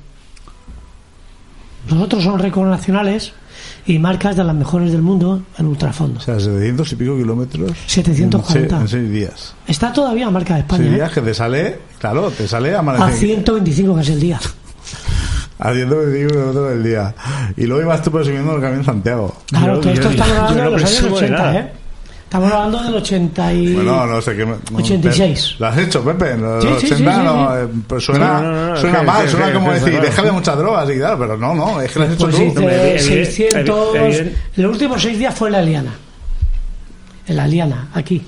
Los otros son récords nacionales y marcas de las mejores del mundo en ultrafondo. O sea, 700 y pico kilómetros. 740. En, en seis días. Está todavía marca de España, días ¿eh? que te sale, claro, te sale a amanecer. 125 casi el día. A 125 kilómetros del día. Y luego ibas tú presumiendo el camino en Santiago. Claro, Yo- todo esto yo- estamos hablando de los años presumo de 80, nada. ¿eh? Estamos hablando del 80 y... Bueno, no sé qué. me- no, 86. ¿Lo has hecho, Pepe? Los Sí, sí, sí, 80 sí, no, sí. eh, pues suena, No, no, suena que- mal, que- suena es como que- decir, claro. déjale muchas drogas y tal, pero no, no, es que lo has hecho Pues tú. hice Hombre, evi- 600... evi- evident- Los últimos seis días fue en la Liana. En la Liana, aquí.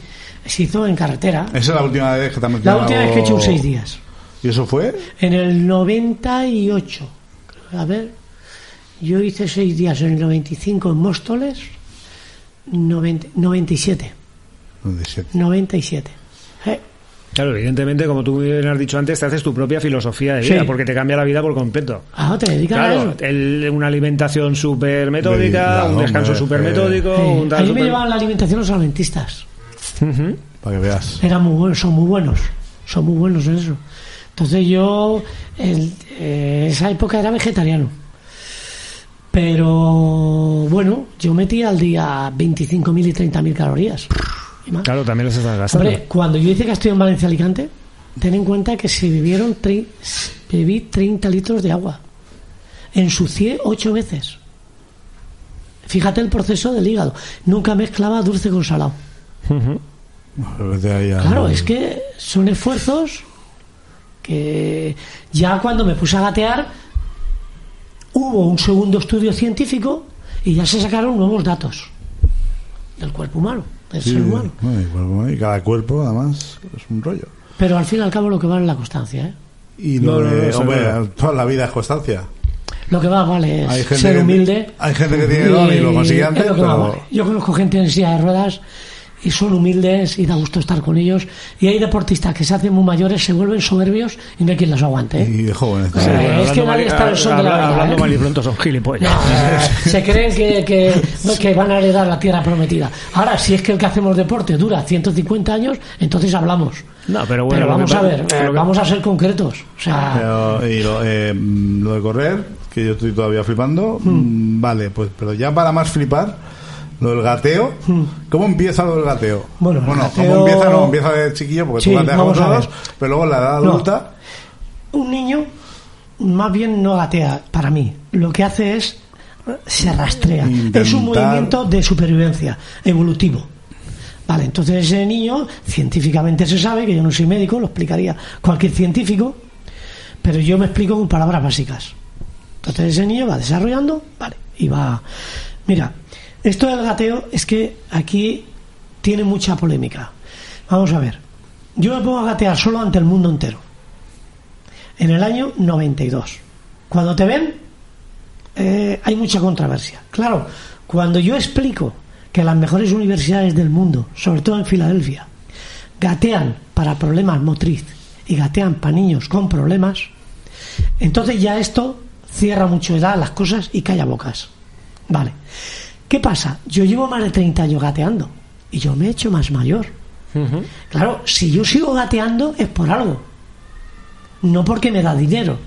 Se hizo en carretera. Esa es la última vez que metido La última vez que he hecho un seis días. ¿Y eso fue? En el 98. A ver, yo hice seis días en el 95 en Móstoles, 90 97. 97. 97. Eh, Claro, evidentemente, como tú bien has dicho antes, te haces tu propia filosofía de Sí. vida, porque te cambia la vida por completo. ah, te dedicas a eso. el- una alimentación súper metódica, un descanso súper metódico, Eh, un a mí me llevaban la alimentación los alimentistas. Ujú. Para que veas. Eran muy buenos, son muy buenos. Son muy buenos en eso. Entonces yo, en eh, esa época era vegetariano. Pero bueno, yo metía al día 25.000 y 30.000 calorías. y más. Claro, también los estás gastando. Hombre, cuando yo hice Castillo en Valencia Alicante, ten en cuenta que se bebieron bebí 30 litros de agua. Ensucié ocho veces. Fíjate el proceso del hígado. Nunca mezclaba dulce con salado. Claro, es que son esfuerzos que ya cuando me puse a gatear hubo un segundo estudio científico y ya se sacaron nuevos datos del cuerpo humano, del Sí, ser humano. bueno, y cuerpo- y cada cuerpo, además, es un rollo. Pero al fin y al cabo lo que vale es la constancia. ¿eh? Y No, no, hombre, toda la vida es constancia. Lo que más vale es Hay gente ser que- humilde. hay gente que tiene don y lo consigue es antes, lo que más pero- vale. Yo conozco gente en silla de ruedas y son humildes y da gusto estar con ellos. Y hay deportistas que se hacen muy mayores, se vuelven soberbios y no hay quien los aguante. ¿eh? Y de jóvenes. Sí, también. es que nadie mal- está al sol de la verdad, Hablando ¿eh? mal y pronto son gilipollas. No, se creen que, que, que van a heredar la tierra prometida. Ahora, si es que el que hacemos deporte dura 150 años, entonces hablamos. No, pero bueno, que vamos a pa- ver, eh, que- vamos a ser concretos. O sea, Pero, y lo, eh, lo de correr, que yo estoy todavía flipando, Hmm. mm, vale, pues pero ya para más flipar, lo del gateo, ¿cómo empieza lo del gateo? Hmm. Bueno, el ¿cómo gateo- empieza? No, empieza de chiquillo, porque Sí, tú gateas con todos, pero luego en la edad No. adulta, un niño más bien no gatea, para mí. Lo que hace es se rastrea. Es un movimiento de supervivencia evolutivo. Vale, entonces ese niño, científicamente se sabe, que yo no soy médico, lo explicaría cualquier científico, pero yo me explico con palabras básicas. Entonces ese niño va desarrollando, vale, y va... Mira, esto del gateo es que aquí tiene mucha polémica. Vamos a ver. Yo me pongo a gatear solo ante el mundo entero. En el año 92. Cuando te ven, eh, hay mucha controversia. Claro, cuando yo explico que las mejores universidades del mundo, sobre todo en Filadelfia, gatean para problemas motriz y gatean para niños con problemas, entonces ya esto cierra mucho edad las cosas y calla bocas. Vale. ¿Qué pasa? Yo llevo más de 30 años gateando y yo me he hecho más mayor. Claro, si yo sigo gateando es por algo, no porque me da dinero.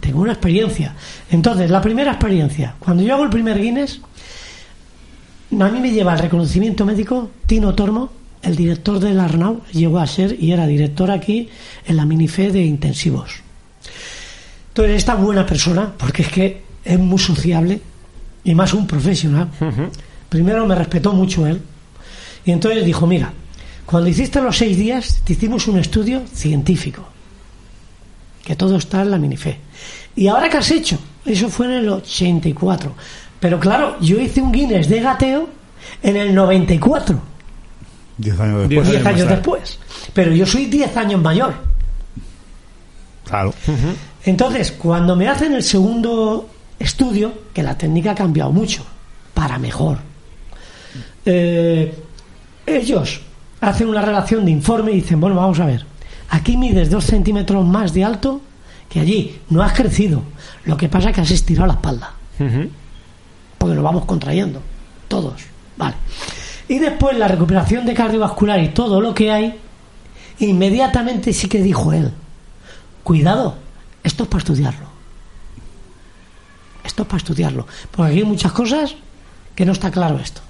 Tengo una experiencia. Entonces, la primera experiencia, cuando yo hago el primer Guinness, a mí me lleva el reconocimiento médico Tino Tormo, el director del Arnau, llegó a ser y era director aquí en la Minife de intensivos. Entonces, esta buena persona, porque es que es muy sociable y más un profesional, primero me respetó mucho él, y entonces dijo, mira, cuando hiciste los seis días, te hicimos un estudio científico, que todo está en la Minife. ¿Y ahora qué has hecho? Eso fue en el 84. Pero claro, yo hice un Guinness de gateo en el 94, 10 años Diez después. 10 más años después. Pero yo soy 10 años mayor. Claro. Entonces, cuando me hacen el segundo estudio, que la técnica ha cambiado mucho, para mejor, eh, ellos hacen una relación de informe y dicen, bueno, vamos a ver, aquí mides dos centímetros más de alto que allí, no has crecido, lo que pasa es que has estirado la espalda, porque nos vamos contrayendo, todos, vale. Y después la recuperación de cardiovascular y todo lo que hay, inmediatamente sí que dijo él, cuidado, esto es para estudiarlo. Esto es para estudiarlo. Porque aquí hay muchas cosas que no está claro esto.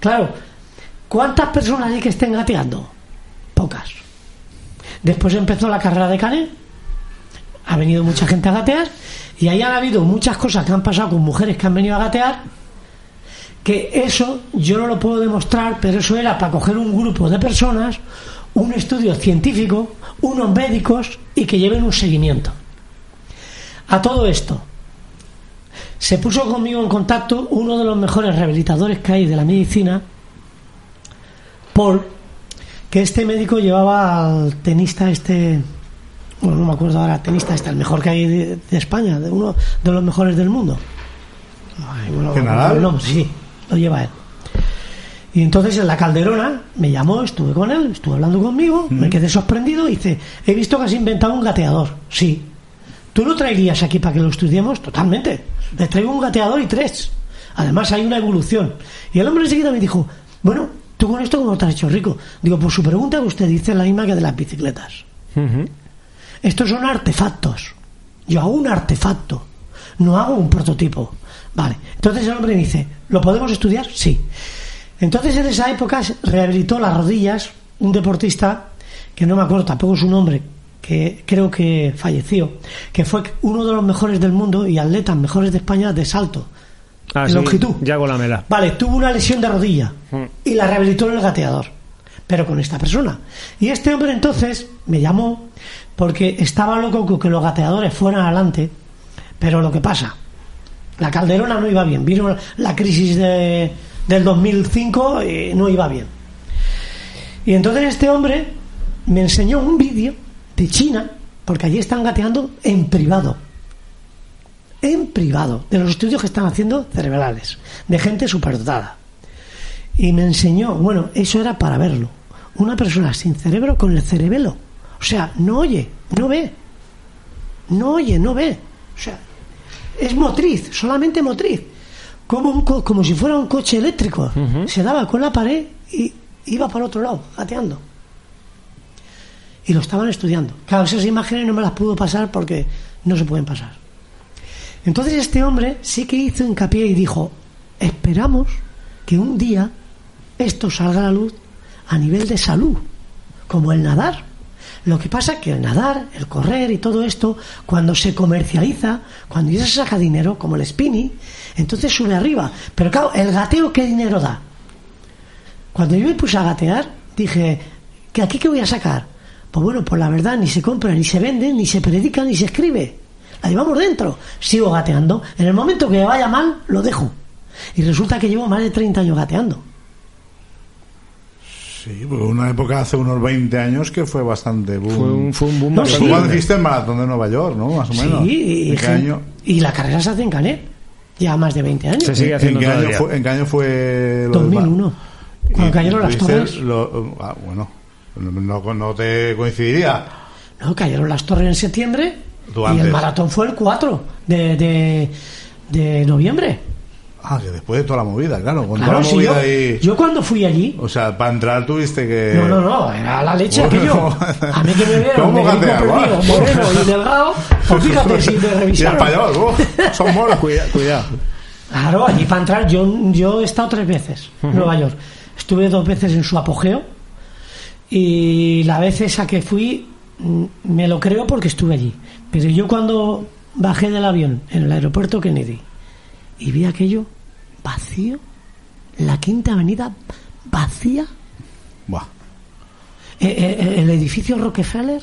Claro, ¿cuántas personas hay que estén gateando? Pocas. Después empezó la carrera de Canet, ha venido mucha gente a gatear y ahí han habido muchas cosas que han pasado con mujeres que han venido a gatear que eso yo no lo puedo demostrar, pero eso era para coger un grupo de personas, un estudio científico, unos médicos y que lleven un seguimiento. A todo esto, se puso conmigo en contacto uno de los mejores rehabilitadores que hay de la medicina, Paul, que este médico llevaba al tenista este, bueno, no me acuerdo ahora, tenista este, el mejor que hay de, de España, de uno de los mejores del mundo. Ay, bueno, ¿Que no sí, lo lleva él. Y entonces en la calderona me llamó, estuve con él, estuve hablando conmigo, me quedé sorprendido y dice, he visto que has inventado un gateador. Sí. ¿Tú lo traerías aquí para que lo estudiemos? Totalmente. Le traigo un gateador y tres. Además hay una evolución. Y el hombre enseguida me dijo, bueno, ¿tú con esto cómo te has hecho rico? Digo, pues su pregunta que usted dice es la misma que de las bicicletas. Estos son artefactos. Yo hago un artefacto, no hago un prototipo. Vale. Entonces el hombre me dice, ¿lo podemos estudiar? Sí. Entonces en esa época rehabilitó las rodillas un deportista que no me acuerdo tampoco su nombre, que creo que falleció, que fue uno de los mejores del mundo y atletas mejores de España de salto. Ah, en sí, longitud. Yago Lamela. Vale, tuvo una lesión de rodilla Mm. y la rehabilitó en el gateador, pero con esta persona. Y este hombre entonces me llamó porque estaba loco con que los gateadores fueran adelante, pero lo que pasa, la calderona no iba bien, vino la crisis de- del 2005 y no iba bien. Y entonces este hombre me enseñó un vídeo de China, porque allí están gateando en privado en privado de los estudios que están haciendo cerebrales, de gente superdotada. Y me enseñó, bueno, eso era para verlo. Una persona sin cerebro con el cerebelo. O sea, no oye, no ve. No oye, no ve. O sea, es motriz, solamente motriz. Como, un co- como si fuera un coche eléctrico. Se daba con la pared y iba para otro lado, gateando. Y lo estaban estudiando. Claro, esas imágenes no me las pudo pasar porque no se pueden pasar. Entonces este hombre sí que hizo hincapié y dijo, esperamos que un día esto salga a la luz a nivel de salud, como el nadar. Lo que pasa es que el nadar, el correr y todo esto, cuando se comercializa, cuando ya se saca dinero, como el spinning, entonces sube arriba. Pero claro, el gateo, ¿qué dinero da? Cuando yo me puse a gatear, dije, ¿que aquí qué voy a sacar? Pues bueno, pues la verdad, ni se compra, ni se vende, ni se predica, ni se escribe. La llevamos dentro. Sigo gateando. En el momento que me vaya mal, lo dejo. Y resulta que llevo más de 30 años gateando. Sí, pues una época hace unos 20 años que fue bastante boom. Fue un, fue un boom No, bastante sí. Hiciste el maratón de Nueva York, ¿no? Más o menos. Sí, y, ¿En qué gen- año? y la carrera se hace en Canet. Ya más de 20 años. Se sigue ¿En haciendo qué, año fue, ¿En qué año fue lo del 2001. Y- Cuando cayeron las torres. lo- ah, bueno, no, te coincidiría. No, cayeron las torres en septiembre. Y el maratón fue el 4 de, de, de noviembre. Ah, que después de toda la movida, claro. Con Claro, toda la si movida yo, ahí. yo cuando fui allí. O sea, para entrar tuviste que. No, no, no, era la leche Bueno. aquello. A mí que me vieron, ¿Cómo me perdido, moreno y delgado, pues fíjate si me Y revisaron. español, uf, son moros. Cuida- cuidado. Claro, allí para entrar, yo, yo he estado tres veces en Nueva York. Estuve dos veces en su apogeo y la vez esa que fui mm, me lo creo porque estuve allí. Pero yo cuando bajé del avión en el aeropuerto Kennedy y vi aquello vacío, la quinta avenida vacía, Buah. eh, eh, el edificio Rockefeller,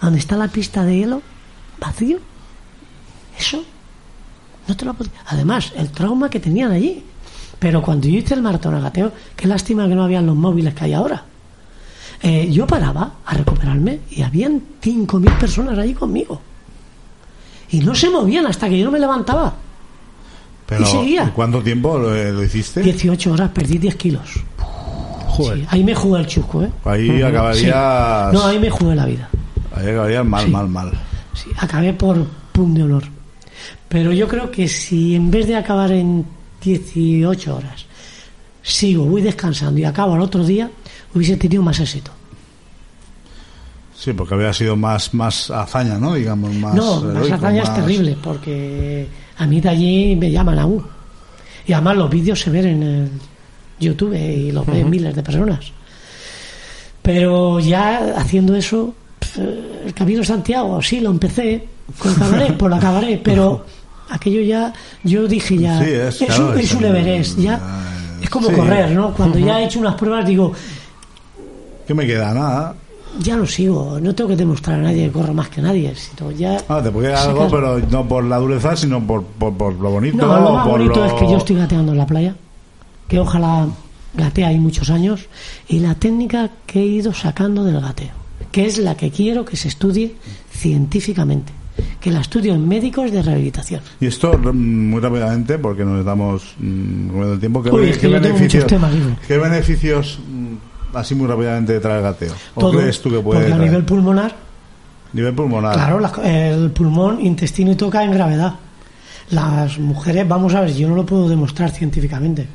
donde está la pista de hielo, vacío. Eso no te lo pod- Además, el trauma que tenían allí. Pero cuando yo hice el maratón a gateo, qué lástima que no habían los móviles que hay ahora. Eh, yo paraba a recuperarme y habían 5.000 personas allí conmigo. Y no se movían hasta que yo no me levantaba. Pero, Y seguía. ¿cuánto tiempo lo, lo hiciste? 18 horas, perdí 10 kilos. Joder. Sí, ahí me jugué el chusco, ¿eh? Ahí Sí. acabarías. No, ahí me jugué la vida. Ahí acabarías mal, Sí. mal, mal. Sí, acabé por pum de honor. Pero yo creo que si en vez de acabar en 18 horas, sigo, voy descansando y acabo al otro día, hubiese tenido más éxito. Sí, porque habría sido más, más hazaña, ¿no? Digamos, más. no, más heroico, hazaña es terrible, porque a mí de allí me llaman aún. Y además los vídeos se ven en el YouTube y los ven miles de personas. Pero ya haciendo eso, el Camino de Santiago, sí, lo empecé, con el cabaret, pues lo acabaré, pero aquello ya, yo dije ya, Sí, es, un, es un Everest, ya, es como sí. correr, ¿no? Cuando ya he hecho unas pruebas digo, ¿Qué me queda? Nada. ya lo sigo, no tengo que demostrar a nadie que corro más que nadie, sino ya... Ah, te puede algo, pero no por la dureza, sino por, por, por lo bonito. No, lo más por bonito lo- es que yo estoy gateando en la playa, que ojalá gatee ahí muchos años, y la técnica que he ido sacando del gateo, que es la que quiero que se estudie científicamente, que la estudio en médicos de rehabilitación. Y esto, mm, muy rápidamente, porque nos estamos mm, el tiempo, ¿qué, Uy, es que qué yo beneficios. ¿qué beneficios, así muy rápidamente, trae el gateo? ¿O Todo, crees tú que puede porque a traer? nivel pulmonar, Nivel pulmonar. claro, la- el pulmón, intestino y todo cae en gravedad. Las mujeres, vamos a ver, yo no lo puedo demostrar científicamente.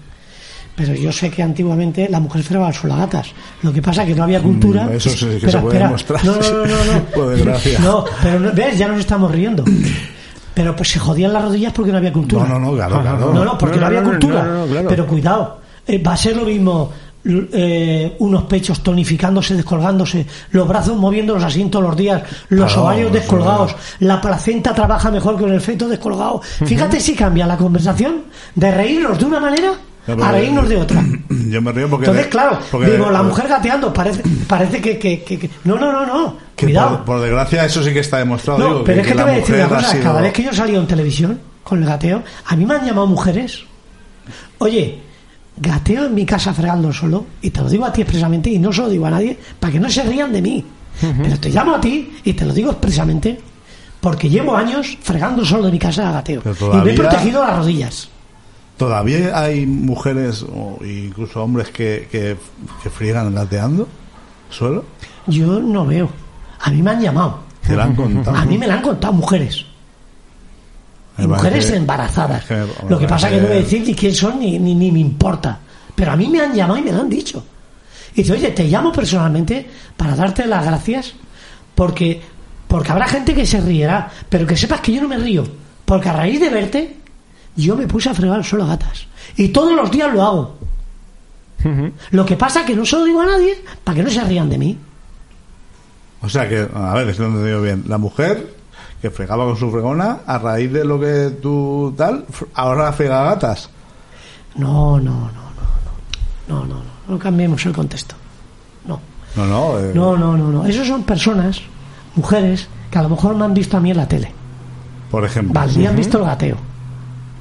Pero yo sé que antiguamente las mujeres fregaban solagatas. Lo que pasa es que no había cultura. Mm, eso sí que Espera, se puede espera. demostrar. No, no, no, no. no. Por desgracia. No, pero no- ves, ya nos estamos riendo. Pero pues se jodían las rodillas porque no había cultura. No, no, no, claro, claro. No, no, porque No, no, no, había no, cultura. no, no, no, claro. Pero cuidado, eh, va a ser lo mismo eh, unos pechos tonificándose, descolgándose, los brazos moviéndolos así todos los días, los Claro, ovarios descolgados, la placenta trabaja mejor que el feto descolgado. Fíjate si cambia la conversación de reírnos de una manera a reírnos de otra. Yo me río porque. Entonces, claro, porque- digo, la mujer gateando parece, parece que, que- que- que- No, no, no, no. Cuidado. Por, por desgracia, eso sí que está demostrado. No, digo, pero es que, te voy a decir una cosa. sido- Cada vez que yo salía en televisión con el gateo, a mí me han llamado mujeres. Oye, gateo en mi casa fregando solo, y te lo digo a ti expresamente, y no se lo digo a nadie, para que no se rían de mí. Pero te llamo a ti y te lo digo expresamente, porque llevo años fregando solo de mi casa a gateo. Y me he protegido las rodillas. Todavía hay mujeres o incluso hombres que, que, que friegan gateando suelo. Yo no veo. A mí me han llamado. Te lo han contado. A mí me la han contado mujeres. Y mujeres embarazadas. Lo que pasa es que no voy a decir ni quién son ni, ni, ni me importa. Pero a mí me han llamado y me lo han dicho. Y dice, oye, te llamo personalmente para darte las gracias porque, porque habrá gente que se riera, pero que sepas que yo no me río. Porque a raíz de verte, yo me puse a fregar solo gatas. Y todos los días lo hago. Lo que pasa es que no se lo digo a nadie para que no se rían de mí. O sea que, a ver, si lo entendido bien. La mujer que fregaba con su fregona, a raíz de lo que tú tal, ahora frega gatas. No, no, no, no, no, no, no, no, no cambiemos el contexto. No, No, no. eh, no, no, no, no. Esos son personas, mujeres, que a lo mejor me han visto a mí en la tele. Por ejemplo. Vale, y han visto el gateo.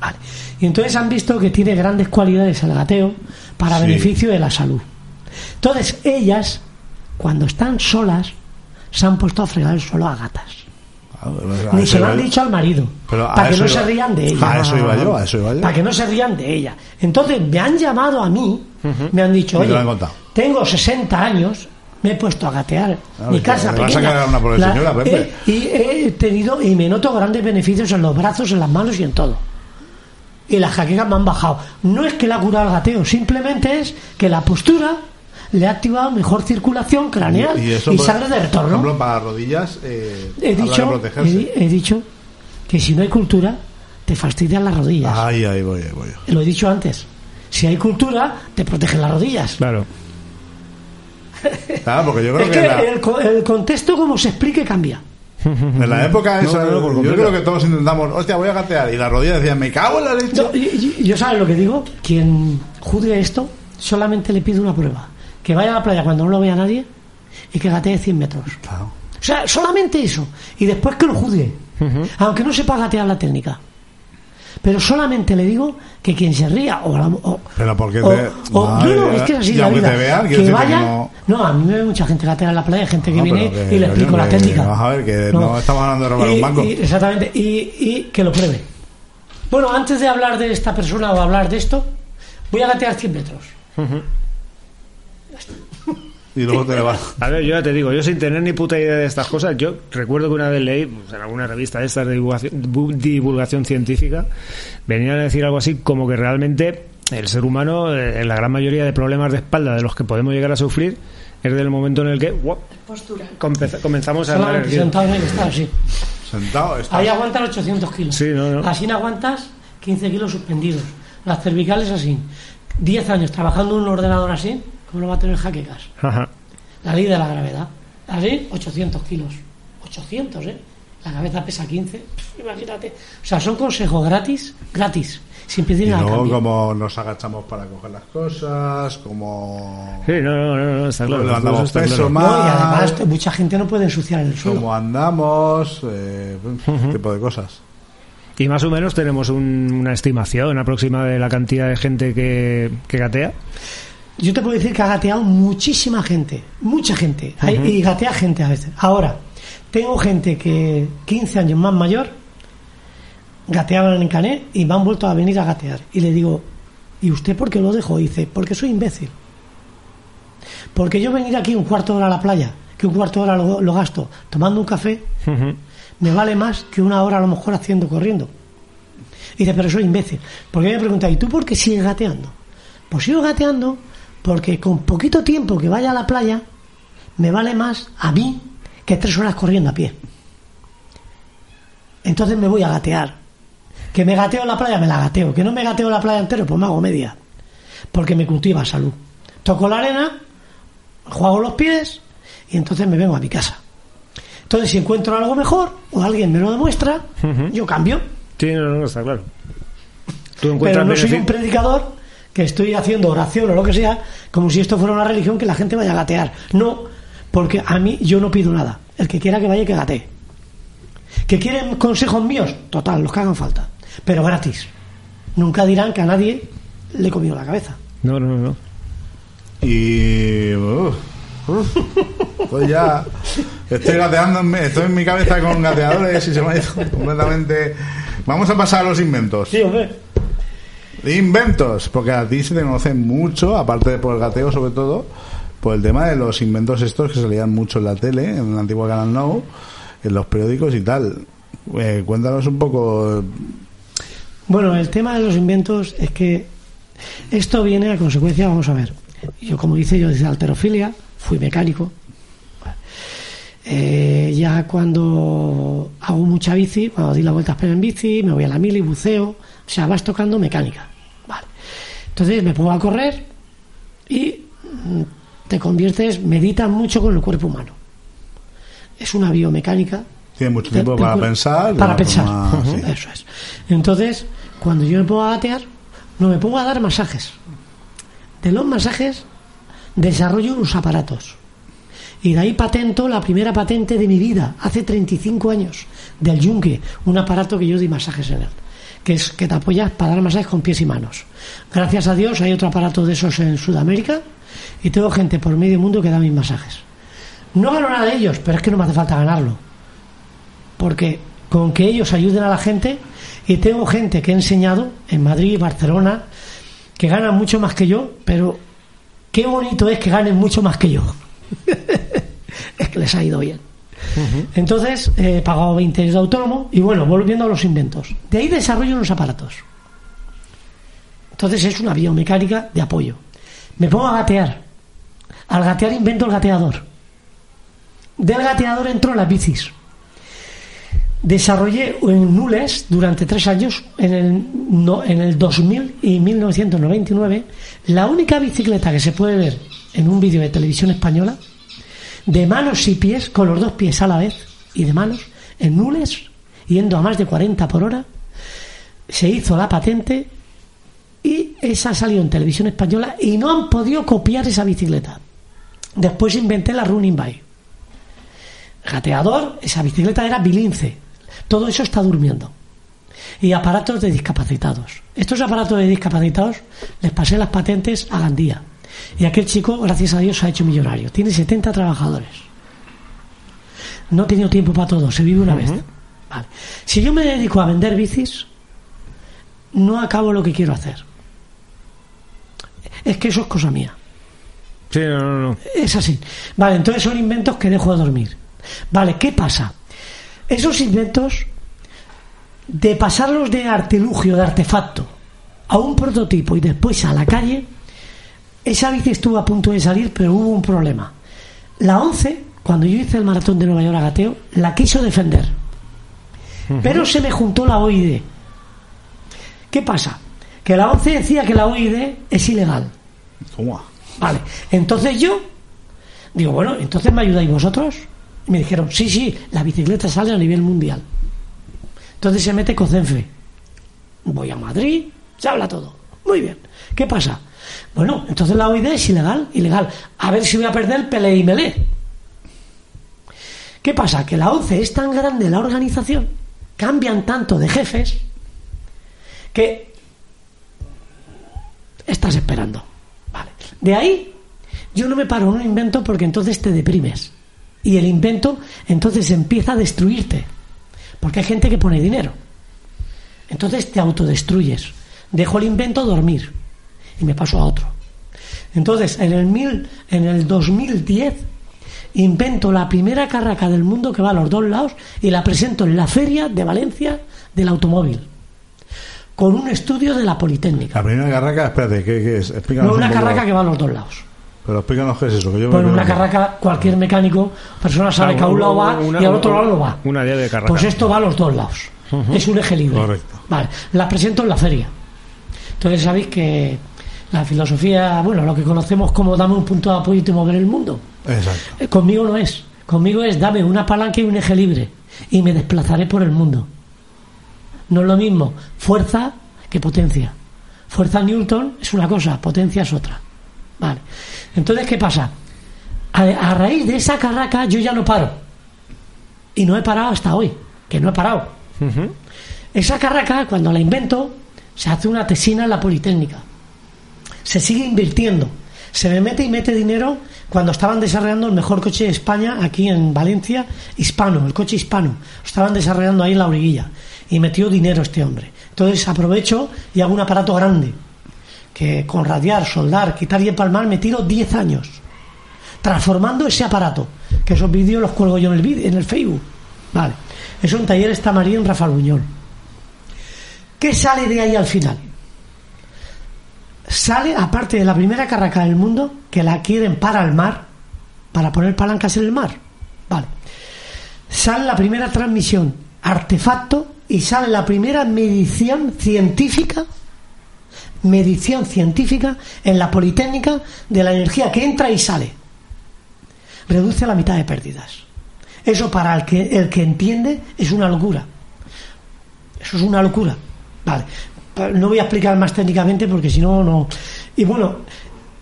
Vale. Y entonces han visto que tiene grandes cualidades el gateo para Sí. beneficio de la salud. Entonces ellas, cuando están solas, se han puesto a fregar el suelo a gatas. Ni se lo han dicho al marido. Para que no iba- se rían de ella. A eso iba yo, a eso iba yo. Para que no se rían de ella. Entonces me han llamado a mí, me han dicho, oye, han tengo 60 años, me he puesto a gatear. Ah, mi casa te vas a pequeña. cargar una pobre La- señora, Pepe. eh, y he tenido y me noto grandes beneficios en los brazos, en las manos y en todo. Y las jaquecas me han bajado. No es que la ha curado el gateo, simplemente es que la postura le ha activado mejor circulación craneal y, eso, por- sangre de Por retorno. ejemplo, para las rodillas, eh, He dicho, que he, dicho que si no hay cultura, te fastidian las rodillas. Ahí, ahí voy, ahí voy. Lo he dicho antes. Si hay cultura, te protegen las rodillas. Claro. Claro, porque yo creo Es que, que la- el, co- el contexto, como se explique, cambia. en la época esa, no, no, por yo creo que todos intentamos, hostia, voy a gatear. Y las rodillas decían, me cago en la leche. Yo, y- y- yo sabes lo que digo, quien juzgue esto, solamente le pido una prueba. Que vaya a la playa cuando no lo vea nadie y que gatee 100 metros. Claro. O sea, solamente eso. Y después que lo juzgue. Aunque no sepa gatear la técnica. Pero solamente le digo que quien se ría o, o- Pero porque o- te- o- Madre no, no, es que es así la vida. vean, que vaya no- no... a mí me ve mucha gente gatear en la playa gente que No, viene que, y le explico la técnica vamos a ver, que no estamos hablando de robar Y- un banco. y- exactamente y, y que lo pruebe bueno antes de hablar de esta persona o hablar de esto voy a gatear 100 metros Y luego te vas. A ver, yo ya te digo, yo sin tener ni puta idea de estas cosas, yo recuerdo que una vez leí pues, en alguna revista de estas de divulgación, divulgación científica, venían a decir algo así como que realmente el ser humano, eh, en la gran mayoría de problemas de espalda de los que podemos llegar a sufrir, es del momento en el que comenzamos a andar solamente sentado en el estado así Sentado, estás. ahí aguantan 800 kilos Sí, no, no. así no aguantas 15 kilos suspendidos las cervicales así 10 años trabajando en un ordenador así ¿cómo no va a tener jaquecas? Ajá. La ley de la gravedad. Así, 800 kilos. 800, ¿eh? La cabeza pesa 15. Pff, Imagínate. O sea, son consejos gratis, gratis, sin Y pedir nada a luego cambio. como nos agachamos para coger las cosas, como... Sí, no, no, no, no, está claro. Levantamos eso está peso, claro. más. No, y además mucha gente no puede ensuciar el suelo. cómo andamos, eh, ese tipo de cosas. Y más o menos tenemos un- una estimación aproximada de la cantidad de gente que, que gatea. Yo te puedo decir que ha gateado muchísima gente, mucha gente, y gatea gente a veces. Ahora, tengo gente que 15 años más mayor gateaban en Canet y me han vuelto a venir a gatear. Y le digo, ¿y usted por qué lo dejó? Y dice, porque soy imbécil. Porque yo venir aquí un cuarto de hora a la playa, que un cuarto de hora lo, lo gasto tomando un café, me vale más que una hora a lo mejor haciendo corriendo. Y dice, pero soy imbécil. Porque me pregunta, ¿y tú por qué sigues gateando? Pues sigo gateando porque con poquito tiempo que vaya a la playa, me vale más a mí que tres horas corriendo a pie. Entonces me voy a gatear. Que me gateo en la playa, me la gateo. Que no me gateo en la playa entero, pues me hago media. porque me cultiva salud. Toco la arena, juego los pies y entonces me vengo a mi casa. Entonces, si encuentro algo mejor o alguien me lo demuestra, yo cambio. Sí, no, no, está claro. Tú Pero encuentras no soy un predicador que estoy haciendo oración o lo que sea, como si esto fuera una religión que la gente vaya a gatear. No, porque a mí yo no pido nada. El que quiera que vaya que gatee. ¿Que quieren consejos míos? Total, los que hagan falta. Pero gratis. Nunca dirán que a nadie le he comido la cabeza. No, no, no. Y. pues ya. Estoy gateando, en mi- estoy en mi cabeza con gateadores y se me ha ido completamente. Vamos a pasar a los inventos. Sí, hombre. Inventos, porque a ti se te conoce mucho, aparte de por el gateo sobre todo, por el tema de los inventos estos que salían mucho en la tele, en el antiguo Canal Now, en los periódicos y tal. Eh, cuéntanos un poco. Bueno, el tema de los inventos es que esto viene a consecuencia, vamos a ver. Yo, como dice yo, desde alterofilia, fui mecánico. Eh, ya cuando hago mucha bici, cuando di la vuelta a España en bici, me voy a la mili, buceo, o sea, vas tocando mecánica. Vale. Entonces me pongo a correr y mm, te conviertes, meditas mucho con el cuerpo humano. Es una biomecánica Tiene mucho tiempo para pensar. Para pensar. forma- Ujú, sí. Eso es. Entonces, cuando yo me pongo a gatear, no me pongo a dar masajes. De los masajes desarrollo unos aparatos. Y de ahí patento la primera patente de mi vida, hace 35 años, del Yunque, un aparato que yo di masajes en él, que es que te apoyas para dar masajes con pies y manos. Gracias a Dios hay otro aparato de esos en Sudamérica y tengo gente por medio mundo que da mis masajes. No gano nada de ellos, pero es que no me hace falta ganarlo porque con que ellos ayuden a la gente y tengo gente que he enseñado en Madrid, Barcelona, que ganan mucho más que yo, pero qué bonito es que ganen mucho más que yo. es que les ha ido bien. Entonces eh, he pagado 20 años de autónomo y bueno, volviendo a los inventos. De ahí desarrollo unos aparatos. Entonces es una biomecánica de apoyo. Me pongo a gatear. Al gatear invento el gateador. Del gateador entro en las bicis. Desarrollé en Nules durante tres años, en el, no- en el 2000 y 1999, la única bicicleta que se puede ver en un vídeo de televisión española, de manos y pies, con los dos pies a la vez, y de manos, en Nules, yendo a más de 40 por hora, se hizo la patente y esa salió en televisión española y no han podido copiar esa bicicleta. Después inventé la Running Bike gateador, esa bicicleta era bilince. Todo eso está durmiendo. Y aparatos de discapacitados. Estos aparatos de discapacitados les pasé las patentes a Gandía. Y aquel chico, gracias a Dios, se ha hecho millonario. Tiene 70 trabajadores. No he tenido tiempo para todo, se vive una vez. Vale. Si yo me dedico a vender bicis, no acabo lo que quiero hacer. Es que eso es cosa mía. Sí, no, no, no. Es así. Vale, entonces son inventos que dejo de dormir. Vale, ¿qué pasa? Esos inventos, de pasarlos de artilugio, de artefacto, a un prototipo y después a la calle, esa bici estuvo a punto de salir, pero hubo un problema. La 11, cuando yo hice el maratón de Nueva York a gateo, la quiso defender. Pero se me juntó la OID. ¿Qué pasa? Que la 11 decía que la OID es ilegal. ¿Cómo? Vale, entonces yo digo, bueno, entonces me ayudáis vosotros. Y me dijeron, sí, sí, la bicicleta sale a nivel mundial. Entonces se mete Cocenfe. Voy a Madrid, se habla todo. Muy bien. ¿Qué pasa? Bueno, entonces la OID es ilegal, ilegal. A ver si voy a perder Pelé y Melé. ¿Qué pasa? Que la 11 es tan grande la organización, cambian tanto de jefes, que estás esperando. Vale. De ahí, yo no me paro en un invento porque entonces te deprimes. Y el invento entonces empieza a destruirte. Porque hay gente que pone dinero. Entonces te autodestruyes. Dejo el invento dormir. Y me paso a otro. Entonces, en el, mil, en el 2010, invento la primera carraca del mundo que va a los dos lados y la presento en la feria de Valencia del automóvil. Con un estudio de la Politécnica. La primera carraca, espérate, ¿qué, qué es? Explícanos No una un poco. carraca que va a los dos lados. Pero explícanos qué es eso. Que yo me Bueno, una carraca, cualquier mecánico, persona sabe que a un lado va Una- y al otro lado no va. Una idea de carrera. Pues esto va a los dos lados. Es un eje libre. Correcto. Vale, la presento en la feria. Entonces sabéis que La filosofía, bueno, lo que conocemos como dame un punto de apoyo y te moveré el mundo. Exacto. Eh, Conmigo no es. Conmigo es dame una palanca y un eje libre y me desplazaré por el mundo. No es lo mismo fuerza que potencia. Fuerza Newton es una cosa, potencia es otra. Vale. Entonces, ¿qué pasa? A, a raíz de esa carraca yo ya no paro. Y no he parado hasta hoy, que no he parado. Esa carraca, cuando la invento, se hace una tesina en la Politécnica. Se sigue invirtiendo. Se me mete y mete dinero cuando estaban desarrollando el mejor coche de España aquí en Valencia, hispano, el coche hispano. Estaban desarrollando ahí en la orilla. Y metió dinero este hombre. Entonces aprovecho y hago un aparato grande. Que con radiar, soldar, quitar y empalmar me tiro 10 años. Transformando ese aparato. Que esos vídeos los cuelgo yo en el, en el Facebook. Vale. Es un taller Estamarí en Rafael Buñol. ¿Qué sale de ahí al final? Sale, aparte de la primera carraca del mundo, que la quieren para el mar, para poner palancas en el mar. Vale. Sale la primera transmisión, artefacto, y sale la primera medición científica, medición científica en la Politécnica de la energía que entra y sale. Reduce la mitad de pérdidas. Eso para el que, el que entiende es una locura. Eso es una locura. Vale. No voy a explicar más técnicamente porque si no, no. Y bueno,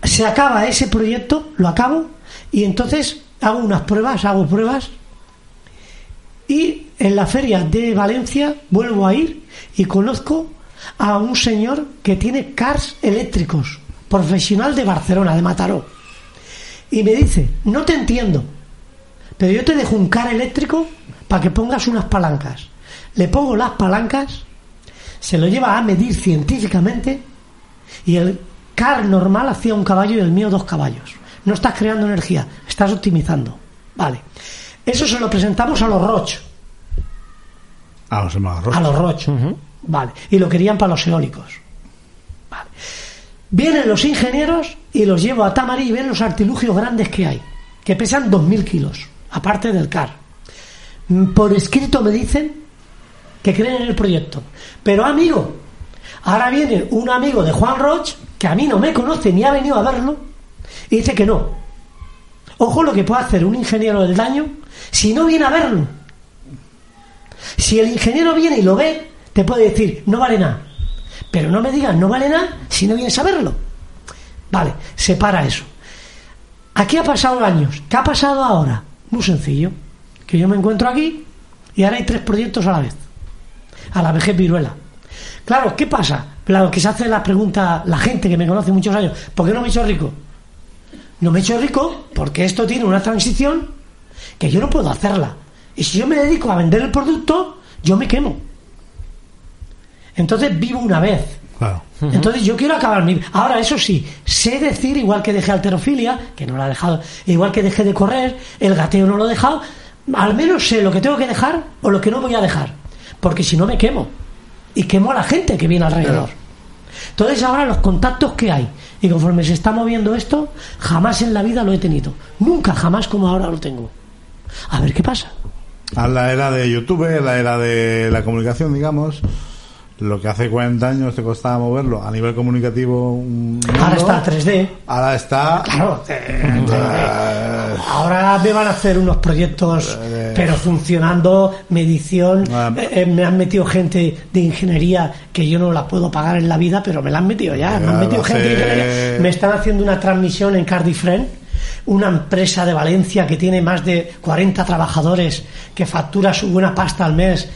se acaba ese proyecto, lo acabo, y entonces hago unas pruebas, hago pruebas, y en la feria de Valencia vuelvo a ir y conozco a un señor que tiene cars eléctricos, profesional de Barcelona, de Mataró. Y me dice, no te entiendo, pero yo te dejo un car eléctrico para que pongas unas palancas. Le pongo las palancas, se lo lleva a medir científicamente y el car normal hacía un caballo y el mío dos caballos. No estás creando energía, estás optimizando. Vale. Eso se lo presentamos a los Roch. A los hermanos A los Roch. Vale. Y lo querían para los eólicos. Vale. Vienen los ingenieros y los llevo a Tamari y ven los artilugios grandes que hay, que pesan 2.000 kilos, aparte del CAR. Mm, Por escrito me dicen que creen en el proyecto. Pero amigo, ahora viene un amigo de Juan Roch, que a mí no me conoce ni ha venido a verlo, y dice que no. Ojo lo que puede hacer un ingeniero del daño si no viene a verlo. Si el ingeniero viene y lo ve, te puede decir, no vale nada. Pero no me digas, no vale nada si no vienes a verlo. Vale, separa eso. Aquí ha pasado años. ¿Qué ha pasado ahora? Muy sencillo. Que yo me encuentro aquí y ahora hay tres proyectos a la vez. A la vejez viruela. Claro, ¿qué pasa? Claro, que se hace la pregunta la gente que me conoce muchos años, ¿por qué no me he hecho rico? No me he hecho rico porque esto tiene una transición que yo no puedo hacerla. Y si yo me dedico a vender el producto, yo me quemo. Entonces vivo una vez. Claro. Entonces yo quiero acabar mi... Ahora, eso sí, sé decir, igual que dejé alterofilia, que no la he dejado, igual que dejé de correr, el gateo no lo he dejado, al menos sé lo que tengo que dejar o lo que no voy a dejar. Porque si no me quemo. Y quemo a la gente que viene alrededor. Entonces ahora los contactos que hay, y conforme se está moviendo esto, jamás en la vida lo he tenido. Nunca, jamás como ahora lo tengo. A ver qué pasa. A la era de YouTube, a la era de la comunicación, digamos. Lo que hace 40 años te costaba moverlo a nivel comunicativo. un Ahora mundo, está 3D. Ahora está. Claro, eh, ahora me van a hacer unos proyectos, pero funcionando, medición. Ah. eh, eh, me han metido gente de ingeniería que yo no la puedo pagar en la vida, pero me la han metido ya. Me han metido gente de ingeniería. Me están haciendo una transmisión en Cardiff Friend, una empresa de Valencia que tiene más de 40 trabajadores, que factura su buena pasta al mes.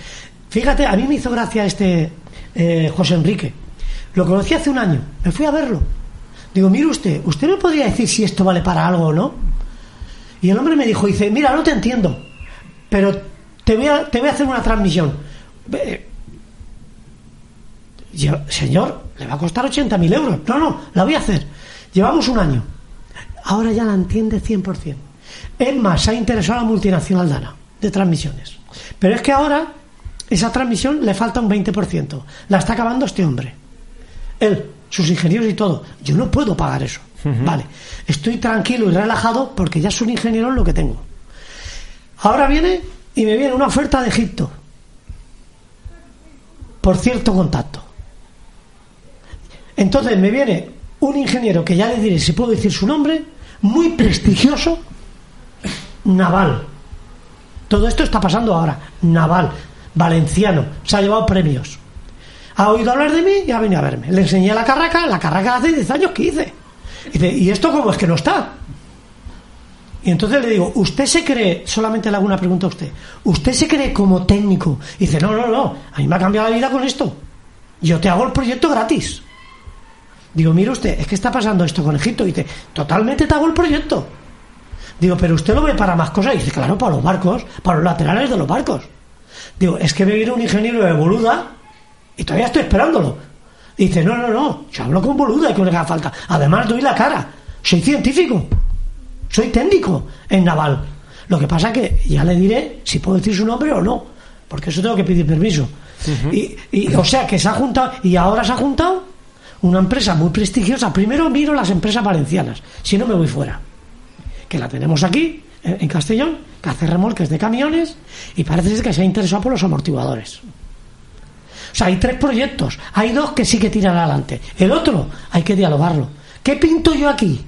Fíjate, a mí me hizo gracia este eh, José Enrique. Lo conocí hace un año, me fui a verlo. Digo, mire usted, ¿usted me podría decir si esto vale para algo o no? Y el hombre me dijo, dice, mira, no te entiendo, pero te voy a, te voy a hacer una transmisión. Yo, señor, le va a costar 80.000 euros. No, no, la voy a hacer. Llevamos un año. Ahora ya la entiende 100%. Es más, se ha interesado a la multinacional Dana de transmisiones. Pero es que ahora esa transmisión le falta un 20%. La está acabando este hombre. Él, sus ingenieros y todo. Yo no puedo pagar eso. Vale. Estoy tranquilo y relajado porque ya son ingenieros lo que tengo. Ahora viene y me viene una oferta de Egipto. Por cierto contacto. Entonces me viene un ingeniero que ya le diré si puedo decir su nombre, muy prestigioso, naval. Todo esto está pasando ahora. Naval, valenciano, se ha llevado premios. Ha oído hablar de mí y ha venido a verme. Le enseñé la carraca, la carraca hace 10 años que hice. Y dice, ¿y esto cómo es que no está? Y entonces le digo, ¿usted se cree, solamente le hago una pregunta a usted, ¿usted se cree como técnico? Y dice, no, no, no, a mí me ha cambiado la vida con esto. Yo te hago el proyecto gratis. Digo, mire usted, es que está pasando esto con Egipto. Y dice, totalmente te hago el proyecto. Digo, pero usted lo ve para más cosas. Y dice, claro, para los barcos, para los laterales de los barcos. Digo, es que me viene un ingeniero de Boluda y todavía estoy esperándolo. Y dice, no, no, no, yo hablo con Boluda y que le haga falta. Además, doy la cara. Soy científico. Soy técnico en naval. Lo que pasa que ya le diré si puedo decir su nombre o no. Porque eso tengo que pedir permiso. y, y, o sea, que se ha juntado, y ahora se ha juntado una empresa muy prestigiosa. Primero miro las empresas valencianas, si no me voy fuera. Que la tenemos aquí, en Castellón, que hace remolques de camiones, y parece ser que se ha interesado por los amortiguadores. O sea, hay tres proyectos. Hay dos que sí que tiran adelante. El otro hay que dialogarlo. ¿Qué pinto yo aquí?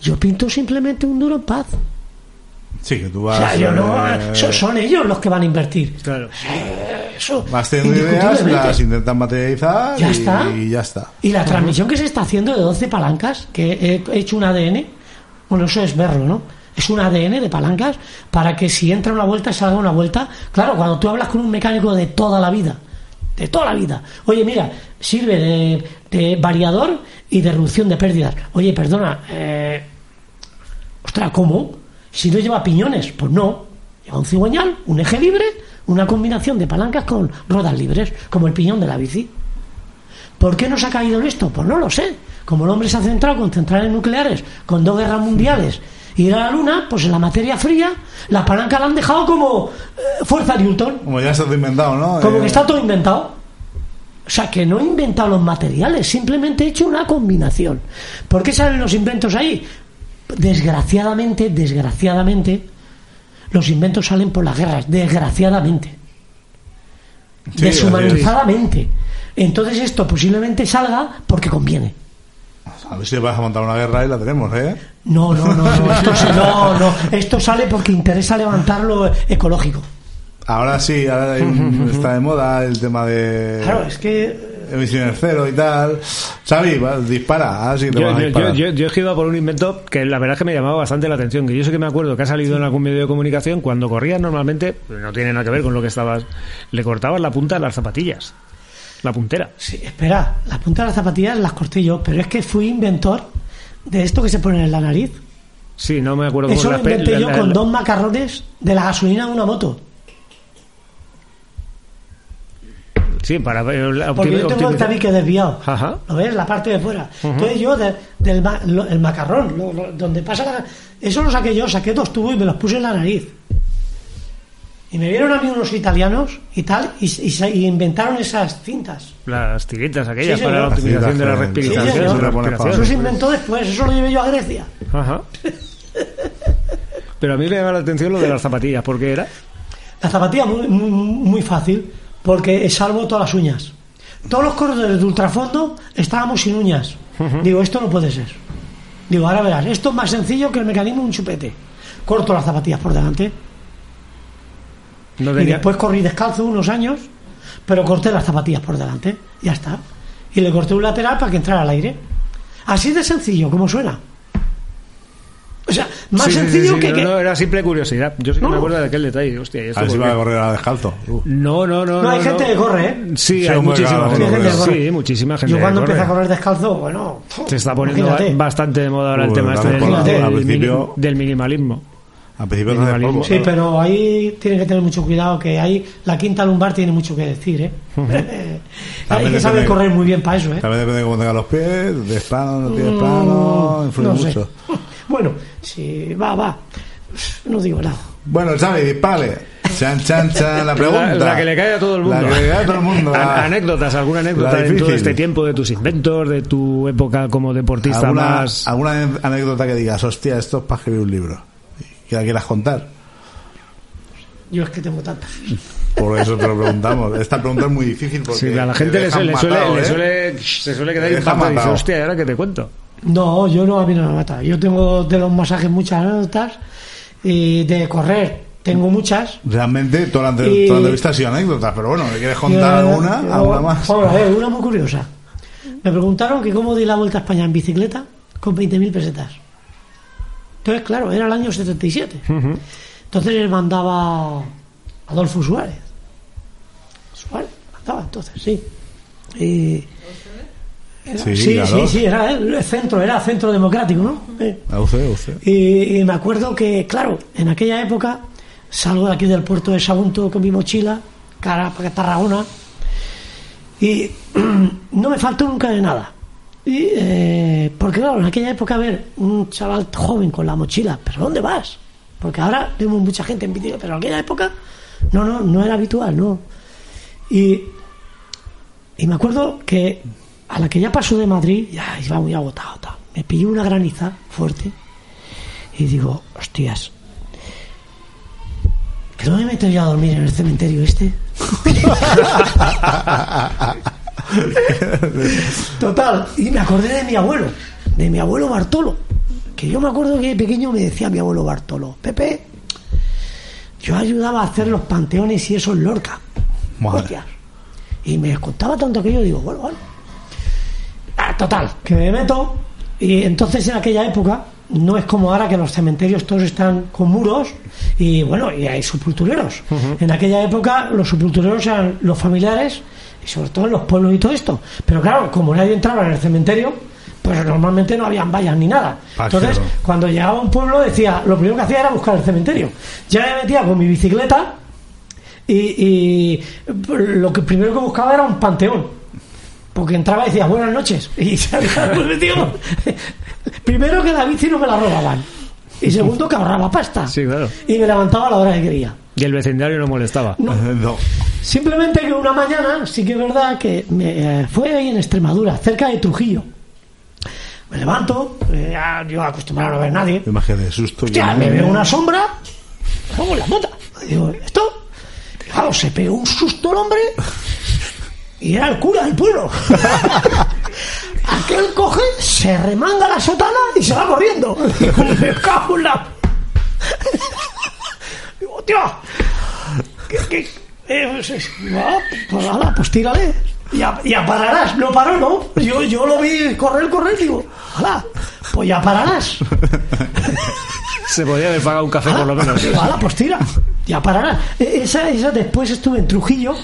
Yo pinto simplemente un duro en paz. Sí, que tú O vas. sea, yo no, eh, son, son ellos los que van a invertir. Claro. Eso, Vas teniendo ideas, las intentan materializar Ya y, está. y ya está. Y la transmisión que se está haciendo de 12 palancas, que he hecho un ADN, bueno, eso es verlo, ¿no? Es un ADN de palancas para que si entra una vuelta salga una vuelta. Claro, cuando tú hablas con un mecánico de toda la vida, de toda la vida, oye, mira, sirve de, de variador y de reducción de pérdidas. Oye, perdona, eh, ostras, ¿cómo? Si no lleva piñones, pues no. Lleva un cigüeñal, un eje libre, una combinación de palancas con ruedas libres, como el piñón de la bici. ¿Por qué no se ha caído en esto? Pues no lo sé. Como el hombre se ha centrado con centrales nucleares, con dos guerras mundiales, ir a la luna, pues en la materia fría, las palancas la han dejado como eh, fuerza Newton, Como ya está todo inventado, ¿no? como Eh, que está todo inventado. O sea, que no he inventado los materiales, simplemente he hecho una combinación. ¿Por qué salen los inventos ahí? Desgraciadamente, desgraciadamente, los inventos salen por las guerras, desgraciadamente sí, deshumanizadamente. Entonces esto posiblemente salga porque conviene. A ver si vas a montar una guerra y la tenemos, ¿eh? No, no, no, no, esto, no, no, esto sale porque interesa levantar lo ecológico. Ahora sí, ahora hay un- está de moda el tema de Claro, es que emisiones cero y tal. Xavi, dispara, ahora sí te Yo, a yo, disparar. yo, yo- yo es que iba por un invento que la verdad es que me llamaba bastante la atención, que yo sé que me acuerdo que ha salido en algún medio de comunicación, cuando corrías normalmente, no tiene nada que ver con lo que estabas, le cortabas la punta a las zapatillas, la puntera. Sí, espera, la punta de las zapatillas las corté yo, pero es que fui inventor de esto que se pone en la nariz. Sí, no me acuerdo Eso lo inventé la- yo la- con la- dos macarrones de la gasolina de una moto. Sí, para eh, la Porque yo tengo el tabique desviado. Ajá. ¿Lo ves? La parte de fuera. Entonces yo de- del ma- lo- el macarrón, lo- lo- donde pasa la- Eso lo saqué yo, saqué dos tubos y me los puse en la nariz. Y me vieron a mí unos italianos y tal, y, y se- y inventaron esas cintas. Las tiritas aquellas Sí, para la optimización de la Sí, respiración. señor. de la Eso respiración. Se inventó después, eso lo llevé yo a Grecia. Ajá. Pero a mí me llama la atención lo de las zapatillas, porque era La zapatilla muy, muy, muy fácil, porque salvo todas las uñas. Todos los corredores de ultrafondo estábamos sin uñas. Digo, esto no puede ser. Digo, ahora verás, esto es más sencillo que el mecanismo de un chupete. Corto las zapatillas por delante. No Y después corrí descalzo unos años, pero corté las zapatillas por delante. Ya está. Y le corté un lateral para que entrara al aire. Así de sencillo, como suena. O sea, más Sí, sí, sí, sencillo sí, que... no, que- no, era simple curiosidad. Yo sí que No. me acuerdo de aquel detalle. Hostia, ¿y esto A ver si va a correr a descalzo. Uh. No, no, no. No, hay gente que corre, ¿eh? Sí, Sí, hay muchísima gente. que gente que corre. Sí, muchísima gente. Yo cuando empecé a corre. correr descalzo, bueno... Se está poniendo imagínate. bastante de moda ahora el Uy, tema este del, del del minimalismo. Hace Minimalismo. polvo. Sí, pero ahí tienen que tener mucho cuidado, que ahí la quinta lumbar tiene mucho que decir, ¿eh? hay que saber correr muy bien para eso, ¿eh? También depende de cómo tengas los pies, de plano, no tienes Mm, plano, influye no sé. mucho. Bueno, sí, va, va. No digo nada. Bueno, Xavi, dispare. Chan, chan, chan, la pregunta. La, la que le cae a todo el mundo. La que le cae a todo el mundo. La- anécdotas, alguna anécdota en todo este tiempo de tus inventos, de tu época como deportista ¿Alguna, más. alguna anécdota que digas, hostia, esto es para escribir un libro. Que la quieras contar. Yo es que tengo tantas. Por eso te lo preguntamos. Esta pregunta es muy difícil porque Sí, a la te gente le, suele, le suele, matado, le ¿eh? suele- se suele quedar impactado y dice, hostia, ¿y ahora qué te cuento? No, yo no, a mí no me mata. Yo tengo de los masajes muchas anécdotas y de correr tengo muchas. Realmente toda la, Y- toda la entrevista ha sido anécdotas, pero bueno, ¿me quieres contar Yo- alguna? yo- ¿Alguna más? Vamos a ver, una muy curiosa. Me preguntaron que cómo di la vuelta a España en bicicleta con 20.000 pesetas. Entonces, claro, era el año 77. Entonces les mandaba Adolfo Suárez. Suárez, mandaba entonces, sí. Y- era- Sí, sí, sí, sí, era el centro, era centro democrático, ¿no? AUC, AUC. Y, y me acuerdo que, claro, en aquella época salgo de aquí del puerto de Sagunto con mi mochila, cara para Tarragona, y no me faltó nunca de nada. Y, eh, porque, claro, en aquella época, ver un chaval joven con la mochila, ¿pero dónde vas? Porque ahora vemos mucha gente en vídeo, pero en aquella época no, no, no era habitual, ¿no? Y, y me acuerdo que a la que ya pasó de Madrid, ya iba muy agotado, me pilló una graniza fuerte y digo, hostias, ¿que no me meto yo a dormir en el cementerio este? Total, y me acordé de mi abuelo, de mi abuelo Bartolo, que yo me acuerdo que de pequeño me decía mi abuelo Bartolo, Pepe, yo ayudaba a hacer los panteones y eso en Lorca. Madre. Y me contaba tanto que yo digo, bueno, bueno. Ah, total, que me meto y entonces en aquella época no es como ahora que los cementerios todos están con muros y bueno, y hay sepultureros. En aquella época los sepultureros eran los familiares y sobre todo en los pueblos y todo esto. Pero claro, como nadie entraba en el cementerio, pues normalmente no habían vallas ni nada. Entonces, cuando llegaba a un pueblo decía, lo primero que hacía era buscar el cementerio. Ya me metía con mi bicicleta y, y lo que primero que buscaba era un panteón. Porque entraba y decía buenas noches. Y salía pues. Primero que la bici no me la robaban. Y segundo que ahorraba pasta. Sí, claro. Y me levantaba a la hora que quería. Y el vecindario no molestaba. No. Simplemente que una mañana sí que es verdad que me, eh, fue ahí en Extremadura, cerca de Trujillo. Me levanto, eh, ya yo acostumbrado a no ver nadie. Imagen de susto. Hostia, me veo una sombra, en la mota. Digo, ¿esto? Y Claro, se pegó un susto el hombre y era el cura del pueblo. Aquel coge, se remanga la sotana y se va corriendo. Digo, me cago en la... Tío, ¿qué, qué? Eh, pues, es- ah, pues nada, pues tírale. Ya, ya pararás. No paró, ¿no? Yo, yo lo vi correr, correr, digo, hala, pues ya pararás. Se podía haber pagado un café por lo menos. Digo, "Hala, pues tira, ya parará. E- Esa, esa después estuve en Trujillo,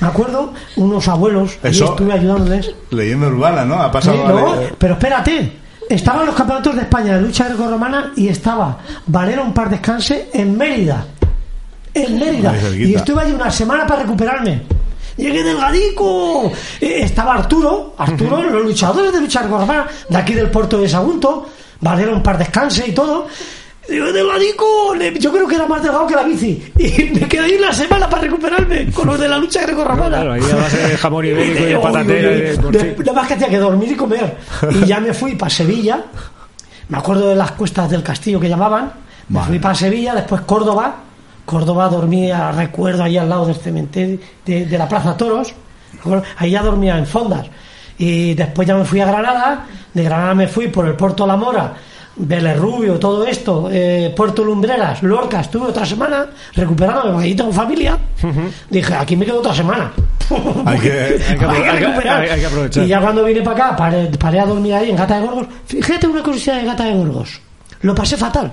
me acuerdo, unos abuelos, y Eso- estuve ayudándoles. Leyenda urbana, ¿no? Ha Sí, pasado. no, vale. pero espérate, estaban los campeonatos de España de lucha grecorromana y estaba Valero un par descanse en Mérida. En Mérida. Y estuve allí una semana para recuperarme. Llegué delgadico. Eh, Estaba Arturo, Arturo, los luchadores de lucha grecorromana de aquí del puerto de Sagunto, Valero un par descanse y todo. Digo, delgadico, yo creo que era más delgado que la bici. Y me quedé ahí una semana para recuperarme con los de la lucha grecorromana. Claro, ahí de jamón ibérico y fin. Nada más que hacía que dormir y comer. Y ya me fui para Sevilla. Me acuerdo de las cuestas del castillo que llamaban. Me Vale. fui para Sevilla, después Córdoba. Córdoba dormía, recuerdo, ahí al lado del cementerio de, de la Plaza Toros. Ahí ya dormía en fondas. Y después ya me fui a Granada. De Granada me fui por el Puerto La Mora. Vélez Rubio, todo esto, eh, Puerto Lumbreras, Lorca, estuve otra semana recuperándome, porque ahí tengo familia. Dije, aquí me quedo otra semana. Hay que- hay que apro- hay que- recuperar. hay- hay que aprovechar. Y ya cuando vine para acá, paré, paré a dormir ahí en Gata de Gorgos. Fíjate una curiosidad de Gata de Gorgos. Lo pasé fatal.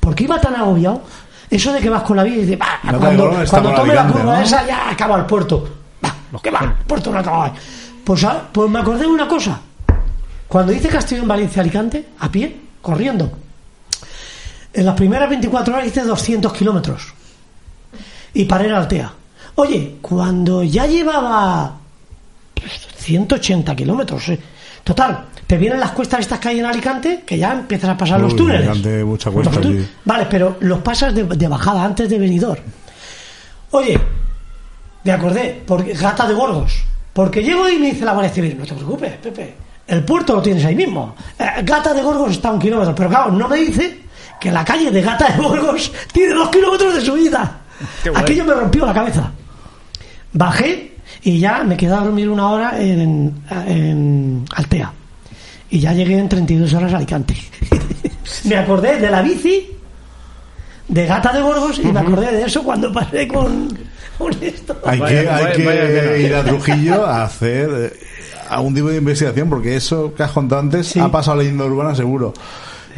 Porque iba tan agobiado. Eso de que vas con la vida y dices, "Bah, Gata de cuando, tome la curva ¿no? esa ya acaba el puerto. Bah, lo que va, el puerto no acaba. Pues, ah, pues me acordé de una cosa. Cuando hice Castellón Valencia Alicante, a pie, corriendo, en las primeras 24 horas hice 200 kilómetros. Y paré en Altea. Oye, cuando ya llevaba 180 kilómetros, eh. Total, te vienen las cuestas estas que hay en Alicante, que ya empiezas a pasar los túneles. Alicante, mucha cuesta Los tú- allí. Vale, pero los pasas de, de bajada antes de venidor. Oye, me acordé, porque gata de Gorgos. Porque llego y me dice la Guardia Civil, no te preocupes, Pepe, el puerto lo tienes ahí mismo. Eh, gata de Gorgos está a un kilómetro, pero claro, no me dice que la calle de Gata de Gorgos tiene dos kilómetros de subida. Aquello me rompió la cabeza. Bajé y ya me quedé a dormir una hora en, en Altea. Y ya llegué en 32 horas a Alicante. me acordé de la bici, de Gata de Gorgos, y me acordé de eso cuando pasé con, con esto. Hay Vaya- que, hay vaya- que vaya ir a Trujillo a hacer eh, algún tipo de investigación, porque eso que has contado antes Sí. ha pasado a leyenda urbana seguro.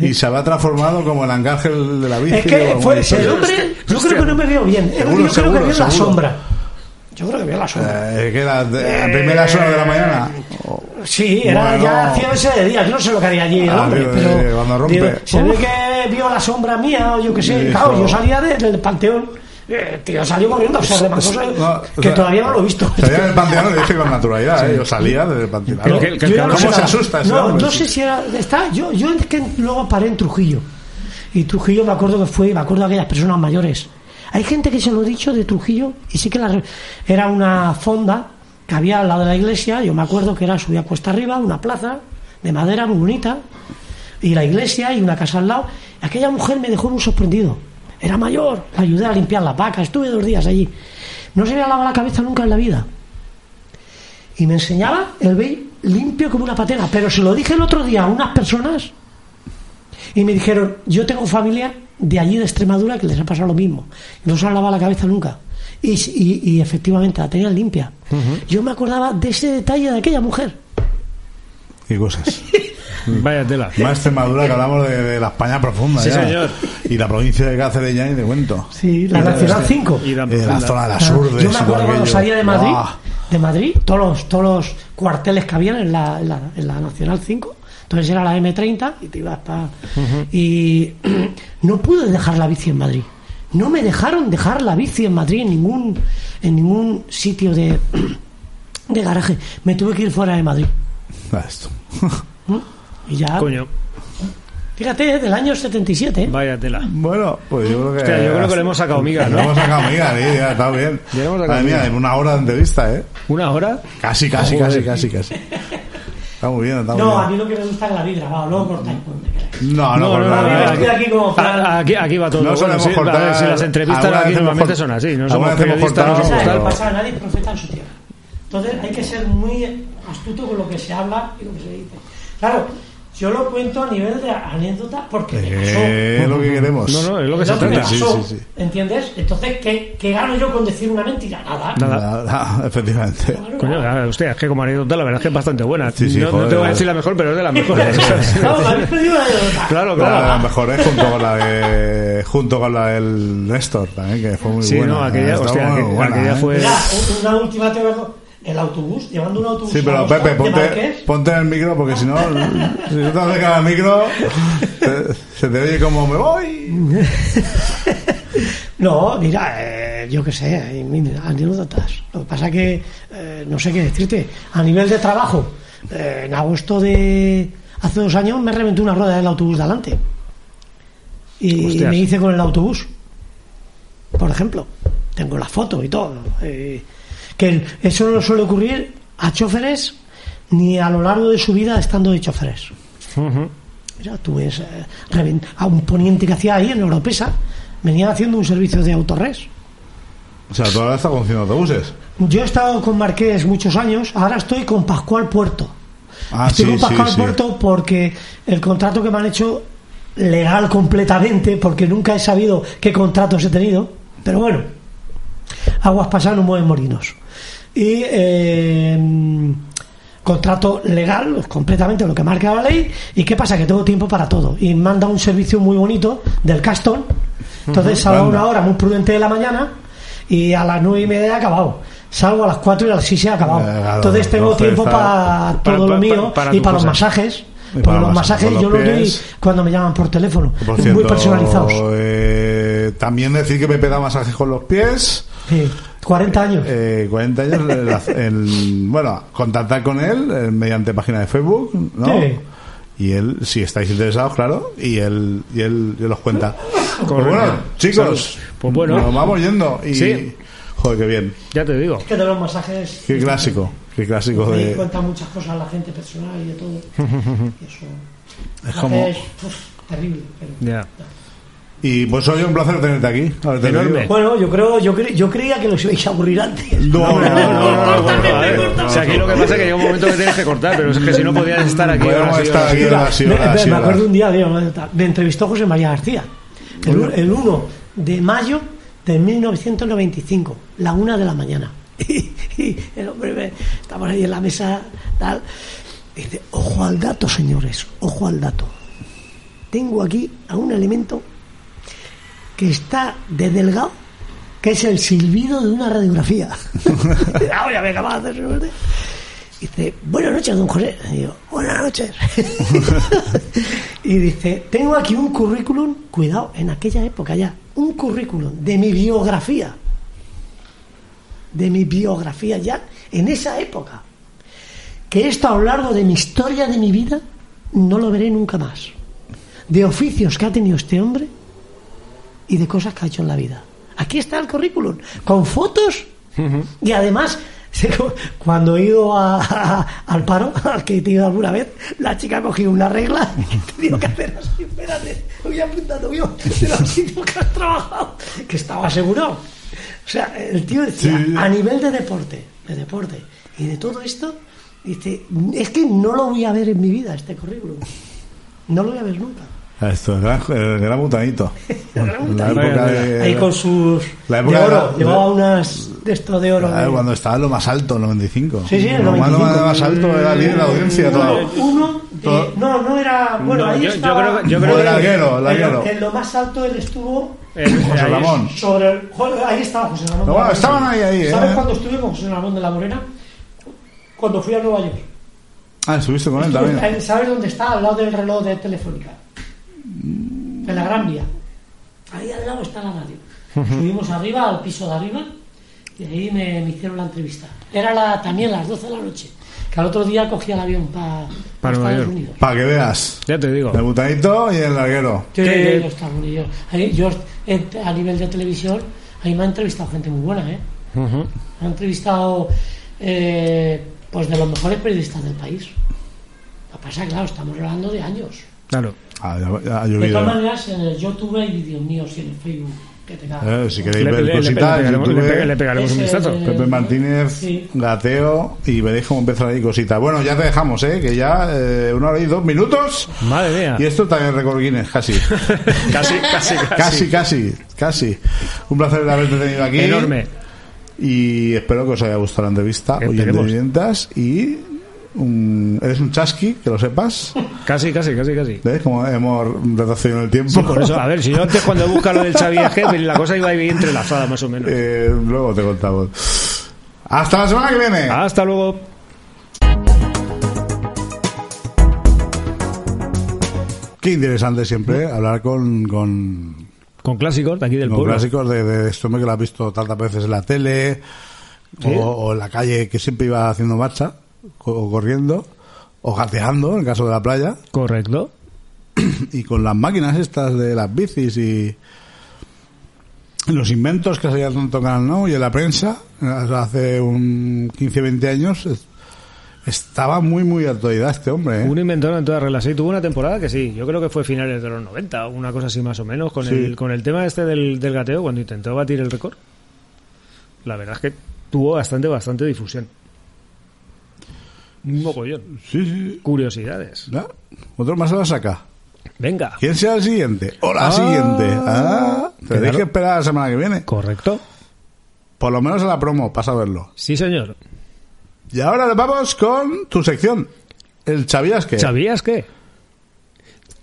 Y se habrá transformado como el Ángel de la bici. Es o que alguna fue, historia. el hombre, yo creo que no me veo bien. Seguro, yo creo seguro, que veo la seguro. sombra. Yo creo que veo la sombra. Eh, que era de- a primeras horas de la mañana. Sí, era Bueno. ya hacía ese de día. Yo no sé lo que haría allí el Ah, hombre, digo, pero eh, cuando rompe. digo, se ve Uf. que vio la sombra mía o yo qué sé. Claro, yo salía de- del panteón. Eh, tío, salió corriendo, o sea, de Mancosa, No, o que sea, todavía no lo he visto. Salía del panteón, lo dije con naturalidad, ¿eh? Yo salía del panteón. Pero que- que- Yo ya no ¿Cómo sé se asusta ese No, hombre? no sé si era. Está, yo, yo es que luego paré en Trujillo. Y Trujillo me acuerdo que fue, me acuerdo de aquellas personas mayores. Hay gente que se lo he dicho de Trujillo y sí que la, era una fonda que había al lado de la iglesia. Yo me acuerdo que era subía cuesta arriba, una plaza de madera muy bonita y la iglesia y una casa al lado. Aquella mujer me dejó muy sorprendido. Era mayor, la ayudé a limpiar las vacas, estuve dos días allí. No se había lavado la cabeza nunca en la vida y me enseñaba el vey limpio como una patena. Pero se lo dije el otro día a unas personas y me dijeron, yo tengo familia de allí de Extremadura que les ha pasado lo mismo. No se han lavado la cabeza nunca. Y, y- y efectivamente la tenían limpia. Yo me acordaba de ese detalle de aquella mujer. Y cosas. Vaya tela. Más Extremadura que hablamos de, de la España profunda. Sí, ya. señor. Y la provincia de Cáceres ya ni te cuento. Sí, la Nacional 5. Y la Eh, la profunda. zona de las Claro, urdes. yo me y acuerdo cuando salía de Madrid, Buah. de Madrid, todos los, todos los cuarteles que habían en la, en la, en la Nacional 5. Entonces era la M30 y te ibas para. Y no pude dejar la bici en Madrid. No me dejaron dejar la bici en Madrid en ningún, en ningún sitio de, de garaje. Me tuve que ir fuera de Madrid. Ah, esto. Y ya. Coño, Fíjate, es del año 77. ¿eh? vaya tela. Bueno, pues yo creo que. Hostia, yo creo que le hemos sacado miga, Le ¿no? hemos sacado miga, sí, ya está bien. Le hemos sacado Madre mía, en una hora de entrevista, ¿eh? ¿Una hora? Casi, casi, casi, casi, casi. Está muy bien, está muy No, bien. a mí lo que me gusta es la vida grabado. Luego cortáis. No, no, No, por no, no, no, no, no. estoy aquí como plan- A- Aquí, aquí va todo. No bueno, solemos sí, cortar. si las entrevistas aquí normalmente son así. No somos periodistas, no somos ¿Sabes tal. pasa? Nadie profeta en su tierra. Entonces hay que ser muy astuto con lo que se habla y lo que se dice. Claro, yo lo cuento a nivel de anécdota porque me pasó. Es lo que queremos. No, no, es lo que Es se lo que me trata. Sí, pasó, sí, sí. ¿Entiendes? Entonces, ¿qué, qué gano yo con decir una mentira? Nada. Nada. Nada, efectivamente. Coño, ah, hostia, es que como anécdota la verdad es que es bastante buena. Sí, sí, no, no joder. te voy a decir la mejor, pero es de las mejores. No, me habéis pedido una anécdota. claro, La, la claro. mejor es junto con la de junto con la del Néstor también que fue muy Sí, buena no, aquella, hostia, aquella- buena, aquella ¿eh? fue... Mira, una última te. El autobús, llevando un autobús. sí pero Pepe ponte, en el micro porque si no si no te acercas al micro te- se te oye como me voy No, mira, eh, yo qué sé, hay mil anécdotas. Lo que pasa que eh, no sé qué decirte. A nivel de trabajo, eh, en agosto de hace dos años me reventó una rueda del autobús de adelante. Y Hostias. me hice con el autobús. Por ejemplo, tengo la foto y todo. eh, que eso no suele ocurrir a choferes ni a lo largo de su vida estando de choferes. Ujú. Mira, tú ves eh, a un poniente que hacía ahí en Europesa, venían haciendo un servicio de autorres. o sea tú ahora estás conduciendo autobuses Yo he estado con Marqués muchos años, ahora estoy con Pascual Puerto. ah estoy sí con Pascual sí Puerto porque el contrato que me han hecho legal completamente, porque nunca he sabido qué contratos he tenido, pero bueno, aguas pasan no mueven molinos. Y eh, contrato legal, completamente lo que marca la ley, y qué pasa, que tengo tiempo para todo. Y me han dado un servicio muy bonito del Caston, entonces salgo a una hora muy prudente de la mañana y a las nueve y media he acabado. Salgo a las cuatro y a las seis he acabado. Eh, claro, Entonces tengo tiempo para para- todo lo mío para y para los masajes. Para los masajes yo los doy cuando me llaman por teléfono, por muy personalizados. eh, también decir que Pepe da masajes con los pies Sí, 40 años. eh, 40 años el, el- bueno contactar con él eh, mediante página de Facebook ¿no? Sí. y él si estáis interesados claro y él y él, y él os cuenta Pues Correcto. bueno chicos Salud. Pues bueno. nos vamos yendo y Sí. joder qué bien Ya te digo. que de los masajes. qué clásico qué clásico Me de cuenta muchas cosas la gente personal y de todo. Y eso. Es como- uf, terrible. Pero, Ya. Y pues oye, un placer tenerte aquí. A ver, te Enorme. digo. Bueno, yo creo, yo, cre- yo creía que los ibais a aburrir antes. No, No, no, no, O sea, aquí lo que pasa es que llega un momento que tienes que cortar, pero es que si no podías estar aquí y estar aquí horas me, acuerdo un día, me entrevistó José María García, el, u- el 1 de mayo de 1995, la una de la mañana. Y, y el hombre, me- estamos ahí en la mesa, tal, y dice, ojo al dato, señores, ojo al dato. Tengo aquí a un elemento que está de delgado, que es el silbido de una radiografía. Ahora me acaba de suerte. Dice, buenas noches, don José. Y digo, buenas noches. y dice, tengo aquí un currículum, cuidado, en aquella época ya, un currículum de mi biografía. De mi biografía ya, en esa época. Que esto a lo largo de mi historia, de mi vida, no lo veré nunca más. De oficios que ha tenido este hombre y de cosas que ha hecho en la vida. Aquí está el currículum, con fotos y además, cuando he ido a- a- al paro, al que he ido alguna vez, la chica ha cogido una regla y he tenido que hacer así, espérate, voy apuntando yo de los sitios que has trabajado, que estaba asegurado. O sea, el tío decía, Sí. a nivel de deporte, de deporte y de todo esto, dice, es que no lo voy a ver en mi vida este currículum. No lo voy a ver nunca. Esto, el gran, el gran butanito. La época de, Ahí con sus la de época de oro, la- llevaba unas de esto de oro. Ah, de- cuando estaba en lo más alto, el 95. Sí, sí, el Lo más- lo 95. más alto era líder de la audiencia. uno, todo. uno de- Todo. no, no era, bueno, No, ahí yo- yo estaba. creo que- yo creo el que- arguero, el en, lo, en lo más alto él estuvo Eh, José ahí- Ramón. sobre el, ahí estaba José Ramón. No, de la bueno, estaban ahí, ahí, ¿Sabes eh? cuándo estuve con José Ramón de la Morena? Cuando fui a Nueva York. Ah, estuviste con él también. eh, ¿Sabes dónde está? Al lado del reloj de Telefónica. En la Gran Vía. Ahí al lado está la radio. Subimos arriba, al piso de arriba, y ahí me, me hicieron la entrevista. Era la, también las 12 de la noche. Que al otro día cogí el avión para Para Estados. Unidos. Para que veas. Ya te digo. El butanito y el larguero. Sí, ¿Qué- qué? los Estados Unidos. Ahí, yo, a nivel de televisión, ahí me ha entrevistado gente muy buena, ¿eh? Me ha entrevistado eh, pues de los mejores periodistas del país. Lo que pasa es que, claro, estamos hablando de años. Claro. De todas maneras, en el YouTube hay vídeos míos y en el Facebook que te cagas. Eh, si queréis Le, ver le- le cositas, pegaremos, YouTube, le pe- le pegaremos un vistazo. Pepe Martínez, Sí. Gateo y veréis cómo empiezan ahí cositas. Bueno, ya te dejamos, ¿eh? Que ya eh, una hora y dos minutos. Madre mía. Y esto también récord Guinness, casi. Casi, casi, casi. casi, casi, casi. Un placer haberte tenido aquí. Enorme. Y espero que os haya gustado la entrevista, oyentes. Y un- eres un chasqui, que lo sepas. Casi, casi, casi, casi. ¿Ves? Como hemos retrocedido en el tiempo. Sí, por eso, a ver, si yo antes cuando busca lo del Xavi Eje, la cosa iba ahí entrelazada más o menos. Eh, luego te contamos. Hasta la semana que viene. Hasta luego. Qué interesante siempre ¿eh? hablar con, con, Con clásicos de aquí del con pueblo. clásicos de, de este hombre que lo has visto tantas veces en la tele Sí. o, o en la calle que siempre iba haciendo marcha o corriendo o gateando en el caso de la playa Correcto. y con las máquinas estas de las bicis y los inventos que salían tanto Canal No y en la prensa hace un 15-20 años es- estaba muy muy actualidad este hombre ¿eh? Un inventor en todas reglas. Sí, tuvo una temporada que sí, yo creo que fue finales de los 90, o una cosa así más o menos, con, Sí. el, con el tema este del, del gateo, cuando intentó batir el récord. La verdad es que tuvo bastante, bastante difusión. Un mogollón. sí, sí. Curiosidades. ¿Ya? otro más se la saca Venga. ¿Quién será el siguiente? O la Ah. siguiente. Ah, tenéis Claro. que esperar la semana que viene. Correcto. Por lo menos a la promo, pasa a verlo. Sí, señor. Y ahora vamos con tu sección. El ¿Sabías qué? ¿Sabías qué?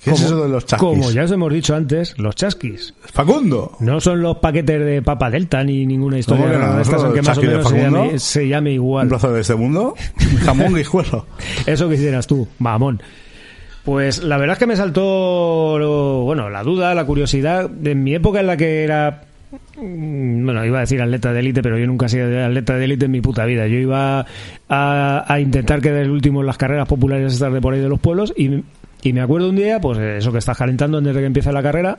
¿Qué es Como- eso de los chasquis? Como ya os hemos dicho antes, los chasquis. Facundo. No son los paquetes de papa delta ni ninguna historia ¿Cómo que no? rara de estas, ¿Son aunque más o menos se llame, se llame Un igual. placer de este mundo. Jamón guijuelo. Eso que hicieras tú, mamón. Pues la verdad es que me saltó, lo- bueno, la duda, la curiosidad. En mi época en la que era, mm, bueno, iba a decir atleta de élite, pero yo nunca he sido atleta de élite en mi puta vida. Yo iba a, a intentar quedar el último en las carreras populares estas de por ahí de los pueblos y, y me acuerdo un día, pues eso que estás calentando antes de que empiece la carrera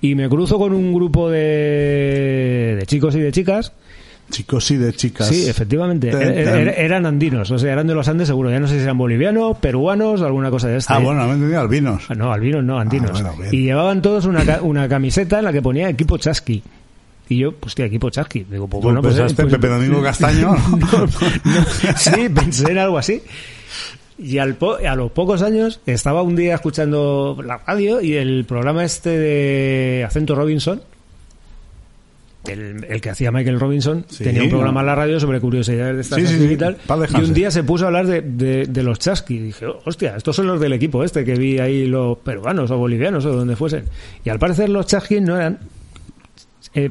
y me cruzo con un grupo de, de chicos y de chicas Chicos y de chicas. Sí, efectivamente. Ten, Er- ten. er- eran andinos, o sea, eran de los Andes seguro. Ya no sé si eran bolivianos, peruanos, alguna cosa de esta. Ah, bueno, no me entendía albinos. Ah, No, albinos no, andinos. Ah, bueno, y llevaban todos una, una camiseta en la que ponía equipo chasqui. Y yo, pues, hostia, equipo chasqui. Digo, pues ¿Tú bueno, pues, pensaste eh, pues- Pepe Domingo Castaño? No, no. sí, pensé en algo así. Y al po- a los pocos años estaba un día escuchando la radio y el programa este de Acento Robinson, el, el que hacía Michael Robinson, Sí, tenía un programa en la radio sobre curiosidades de estas Sí, y tal. Y un día se puso a hablar de, de, de los chasqui. Y dije, "Oh, hostia, estos son los del equipo este que vi ahí, los peruanos o bolivianos o donde fuesen. Y al parecer los chasqui no eran eh,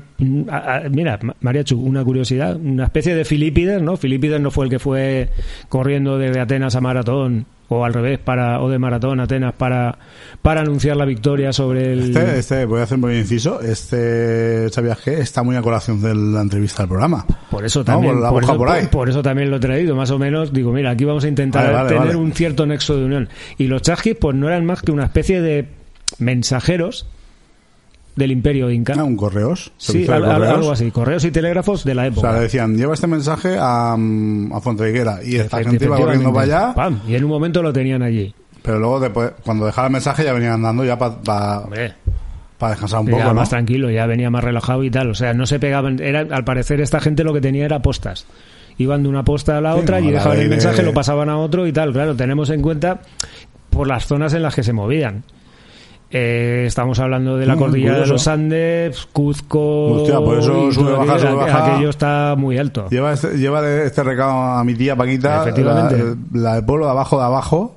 a- a- mira, Ma- Mariachu, una curiosidad, una especie de Filipides, ¿no? Filipides no fue el que fue corriendo desde Atenas a Maratón, o al revés, para, o de Maratón a Atenas para, para anunciar la victoria sobre el... Este, este, voy a hacer un buen inciso. Este, este viaje está muy a colación de la entrevista del programa. Por eso No, también, por eso, por ahí. por- por eso también lo he traído, más o menos. Digo, mira, aquí vamos a intentar Vale, vale, tener vale. un cierto nexo de unión. Y los chasquis, pues no eran más que una especie de mensajeros del imperio inca. Ah, un correos. sí, al- correos. algo así, correos y telégrafos de la O época. sea, le decían, lleva este mensaje a, mm, a Fuenteguera. Y esta gente iba corriendo para allá. Pam, y en un momento lo tenían allí. Pero luego, después, cuando dejaba el mensaje, ya venían andando ya para Hombre, descansar un ya poco, ¿no? más tranquilo, ya venía más relajado y tal. O sea, no se pegaban. Era, al parecer, esta gente lo que tenía era postas. Iban de una posta a la Sí, otra no, y dejaban de- el mensaje, lo pasaban a otro y tal. Claro, tenemos en cuenta por las zonas en las que se movían. Eh, estamos hablando de la Mm, cordillera de los Andes, Cuzco. Hostia, por eso sube, baja, sube, baja. Aquello está muy alto. Lleva este, lleva este recado a mi tía Paquita, Efectivamente. La, la del pueblo de abajo de abajo,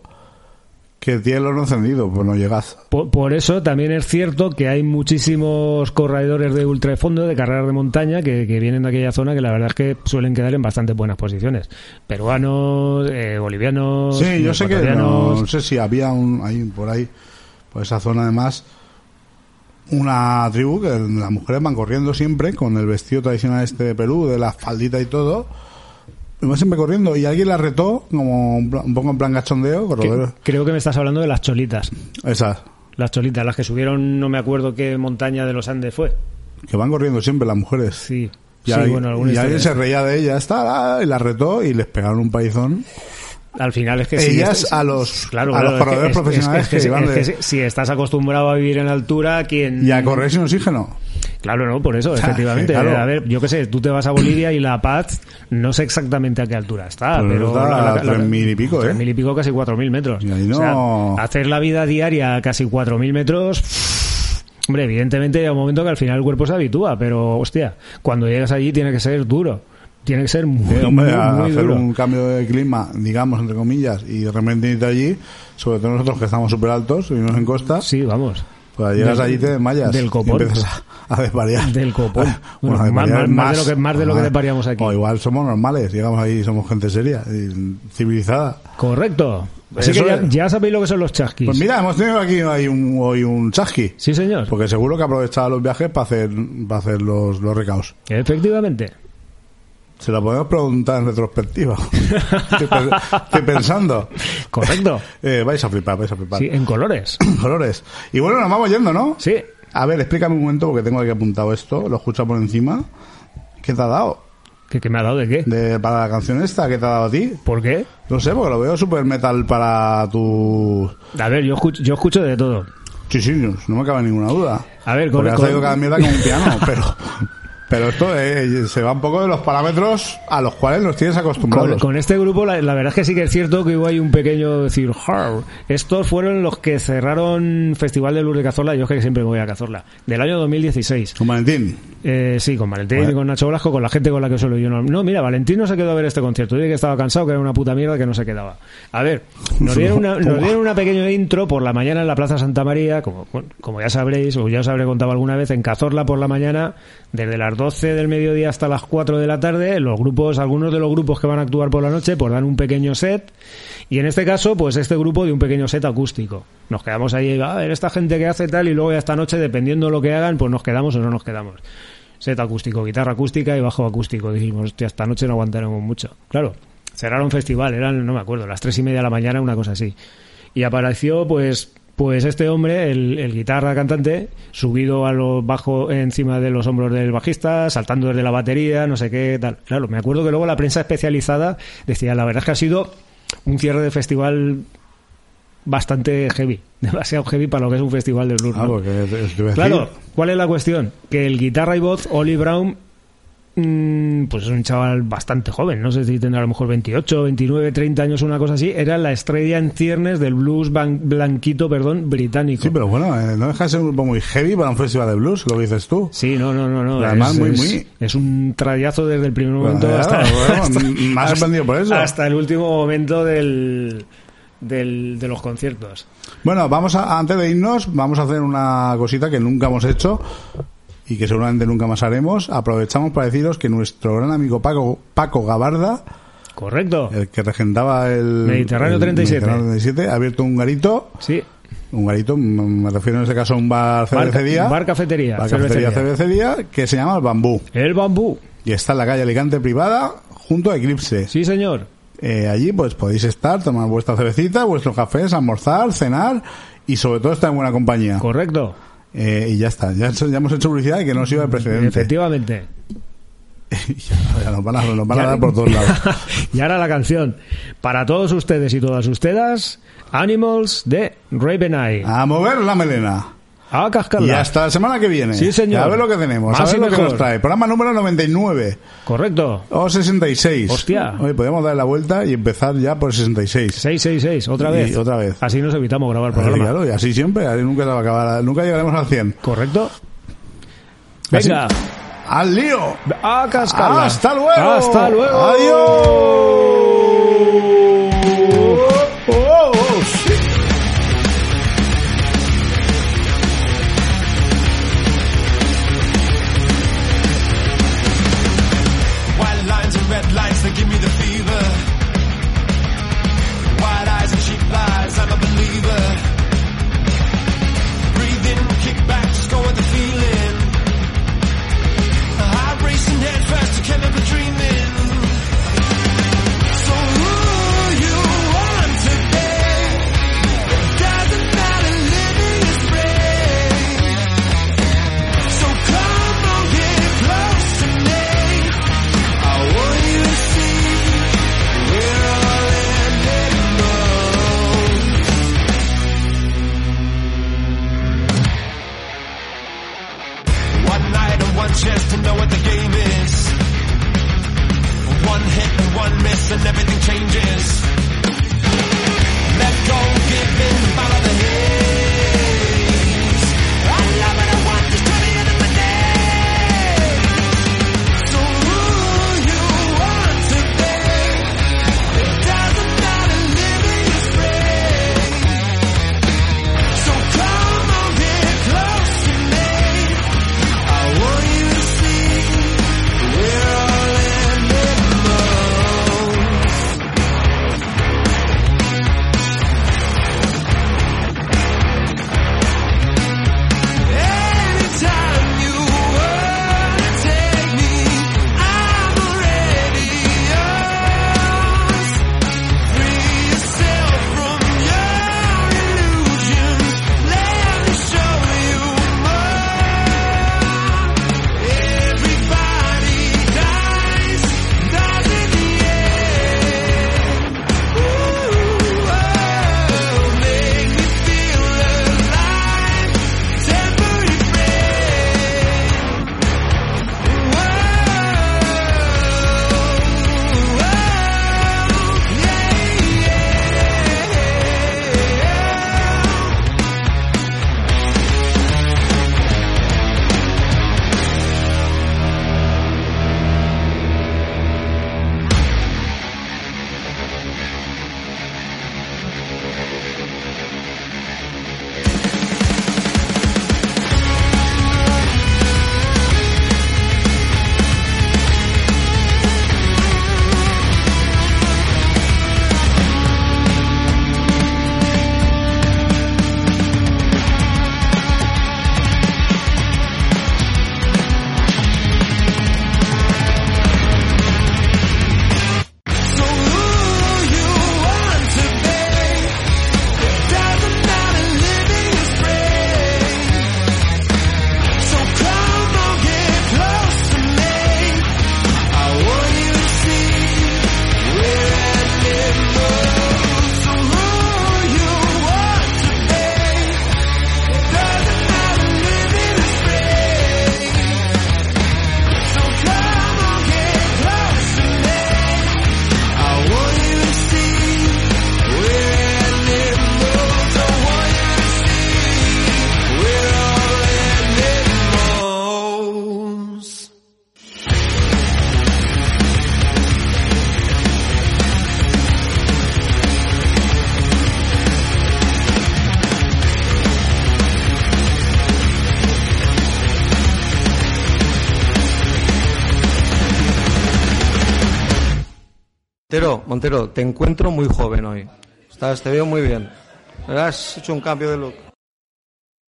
que tiene el horno encendido, pues no llegas. Por, por eso también es cierto que hay muchísimos corredores de ultrafondo, de carreras de montaña, que, que vienen de aquella zona que la verdad es que suelen quedar en bastante buenas posiciones. Peruanos, eh, bolivianos, Sí, yo sé que no, sé si había un, ahí por ahí, por esa zona además, una tribu que las mujeres van corriendo siempre con el vestido tradicional este de Perú, de la faldita y todo. Y van siempre corriendo y alguien la retó como un, un poco en plan. Que- corredores. creo que me estás hablando de las cholitas. Esas, Las cholitas, las que subieron, no me acuerdo qué montaña de los Andes fue. que van corriendo siempre las mujeres. Sí. Y, Sí, alguien- bueno, y alguien se reía de ella, está, y la retó y les pegaron un paizón. Al final es que sí, Ellas es- a los, claro, a los es que- corredores es- es- profesionales es que si- si, si estás acostumbrado a vivir en altura, quien y a correr sin oxígeno. Claro, no, por eso, efectivamente. claro. A ver, yo qué sé, tú te vas a Bolivia y La Paz, no sé exactamente a qué altura está, Pues pero... está a 3.000 y pico, ¿eh? Tres mil y pico, casi cuatro mil metros. Y ahí no- O sea, hacer la vida diaria a casi cuatro mil metros... Hombre, evidentemente hay un momento que al final el cuerpo se habitúa, pero hostia, cuando llegas allí tiene que ser duro. Tiene que ser muy, Eh, hombre, muy, muy hacer duro. un cambio de clima, digamos, entre comillas, y de repente irte allí, sobre todo nosotros que estamos súper altos y no en costa, Sí, vamos. pues llegas Del- allí y te desmayas. del y copón. empiezas a, a desvariar. Del copón. Bueno, Bueno, más- más- más de lo que- más de lo que desvariamos aquí. O igual somos normales, llegamos ahí y somos gente seria, y civilizada. Correcto. Así Eso que ya, ya sabéis lo que son los chasquis. Pues mira, hemos tenido aquí hoy un, hoy un chasqui. Sí, señor. Porque seguro que aprovechaba los viajes para hacer, para hacer los, los recaos. Efectivamente. Se lo podemos preguntar en retrospectiva. estoy, pe- estoy pensando. Correcto. Eh, vais a flipar, vais a flipar. Sí, en colores. Colores. Y bueno, nos vamos yendo, ¿no? Sí. A ver, explícame un momento porque tengo aquí apuntado esto. Lo escucho por encima. ¿Qué te ha dado? ¿Qué, qué me ha dado de qué? De, para la canción esta, ¿qué te ha dado a ti? ¿Por qué? No sé, porque lo veo super metal para tu... A ver, yo escucho, yo escucho de todo. Sí, sí, no me cabe ninguna duda. A ver, con- Porque has con- traído cada mierda como un piano, pero... Pero esto eh, se va un poco de los parámetros a los cuales nos tienes Con, acostumbrados. con este grupo, la, la verdad es que sí que es cierto que hubo ahí un pequeño decir, "Har". estos fueron los que cerraron Festival de Luz de Cazorla, yo es que siempre me voy a Cazorla, del año 2016. Con Valentín. Eh, sí, con Valentín Bueno. y con Nacho Blasco, con la gente con la que suelo yo. No, no, mira, Valentín no se quedó a ver este concierto. Dice que estaba cansado, que era una puta mierda, que no se quedaba. A ver, nos dieron una, nos dieron una pequeña intro por la mañana en la Plaza Santa María, como, como ya sabréis, o ya os habré contado alguna vez, en Cazorla por la mañana, desde las 12 del mediodía hasta las 4 de la tarde, los grupos, algunos de los grupos que van a actuar por la noche, pues dan un pequeño set. Y en este caso, pues este grupo de un pequeño set acústico. Nos quedamos ahí, a ver, esta gente que hace tal, y luego ya esta noche, dependiendo de lo que hagan, pues nos quedamos o no nos quedamos set acústico, guitarra acústica y bajo acústico. Dijimos, hostia, esta noche no aguantaremos mucho. Claro, cerraron festival, eran, no me acuerdo, las tres y media de la mañana, una cosa así. Y apareció, pues, Pues este hombre, el, el guitarra cantante, subido a lo bajo encima de los hombros del bajista, saltando desde la batería, no sé qué tal. Claro, me acuerdo que luego la prensa especializada decía, la verdad es que ha sido un cierre de festival bastante heavy, demasiado heavy para lo que es un festival de blues. Ah, Claro, ¿cuál es la cuestión? Que el guitarra y voz, Oli Brown, pues es un chaval bastante joven, no sé si tendrá a lo mejor 28, 29, 30 años, una cosa así, era la estrella en ciernes del blues blanquito, perdón, británico. Sí, pero bueno, eh, no deja de ser un grupo muy heavy para un festival de blues, lo que dices tú. Sí, no, no, no, no. Además es, muy, es- muy- es un trayazo desde el primer momento Bueno, hasta, bueno, hasta- hasta- sorprendido por eso. hasta el último momento del, del- de los conciertos. Bueno, vamos a, antes de irnos, vamos a hacer una cosita que nunca hemos hecho y que seguramente nunca más haremos. Aprovechamos para deciros que nuestro gran amigo Paco, Paco Gabarda, Correcto. el que regentaba el Mediterráneo el 37. Mediterráneo 37, ha abierto un garito, Sí. un garito, me refiero en este caso a un bar Bar, cervecería, bar cafetería. bar cafetería, cervecería, que se llama El Bambú El bambú. y está en la calle Alicante Privada junto a Eclipse. Sí, señor. Eh, allí pues podéis estar, tomar vuestra cervecita, vuestros cafés, almorzar, cenar y sobre todo estar en buena compañía. Correcto. Eh, y ya está, ya, ya hemos hecho publicidad y que no sirva de precedente. Efectivamente. ya, ya nos van a, nos van a dar por todos lados. y ahora la canción. Para todos ustedes y todas ustedes, Animals de Raven Eye. A mover la melena. A cascarla. Y hasta la semana que viene. Sí, señor. A ver lo que tenemos, Más a ver y lo que nos trae. Programa número 99 Correcto. o 66. Hostia. Oye, podríamos dar la vuelta y empezar ya por el 66. 666, otra Y vez. otra vez. Así nos evitamos grabar Así, programa. claro, y así siempre, así nunca se va a acabar, nunca llegaremos al 100. Correcto. Así- Venga. ¡Al lío! A cascarla. ¡Hasta luego! Hasta luego. ¡Adiós! Montero, te encuentro muy joven hoy. Estás, te veo muy bien. Has hecho un cambio de look.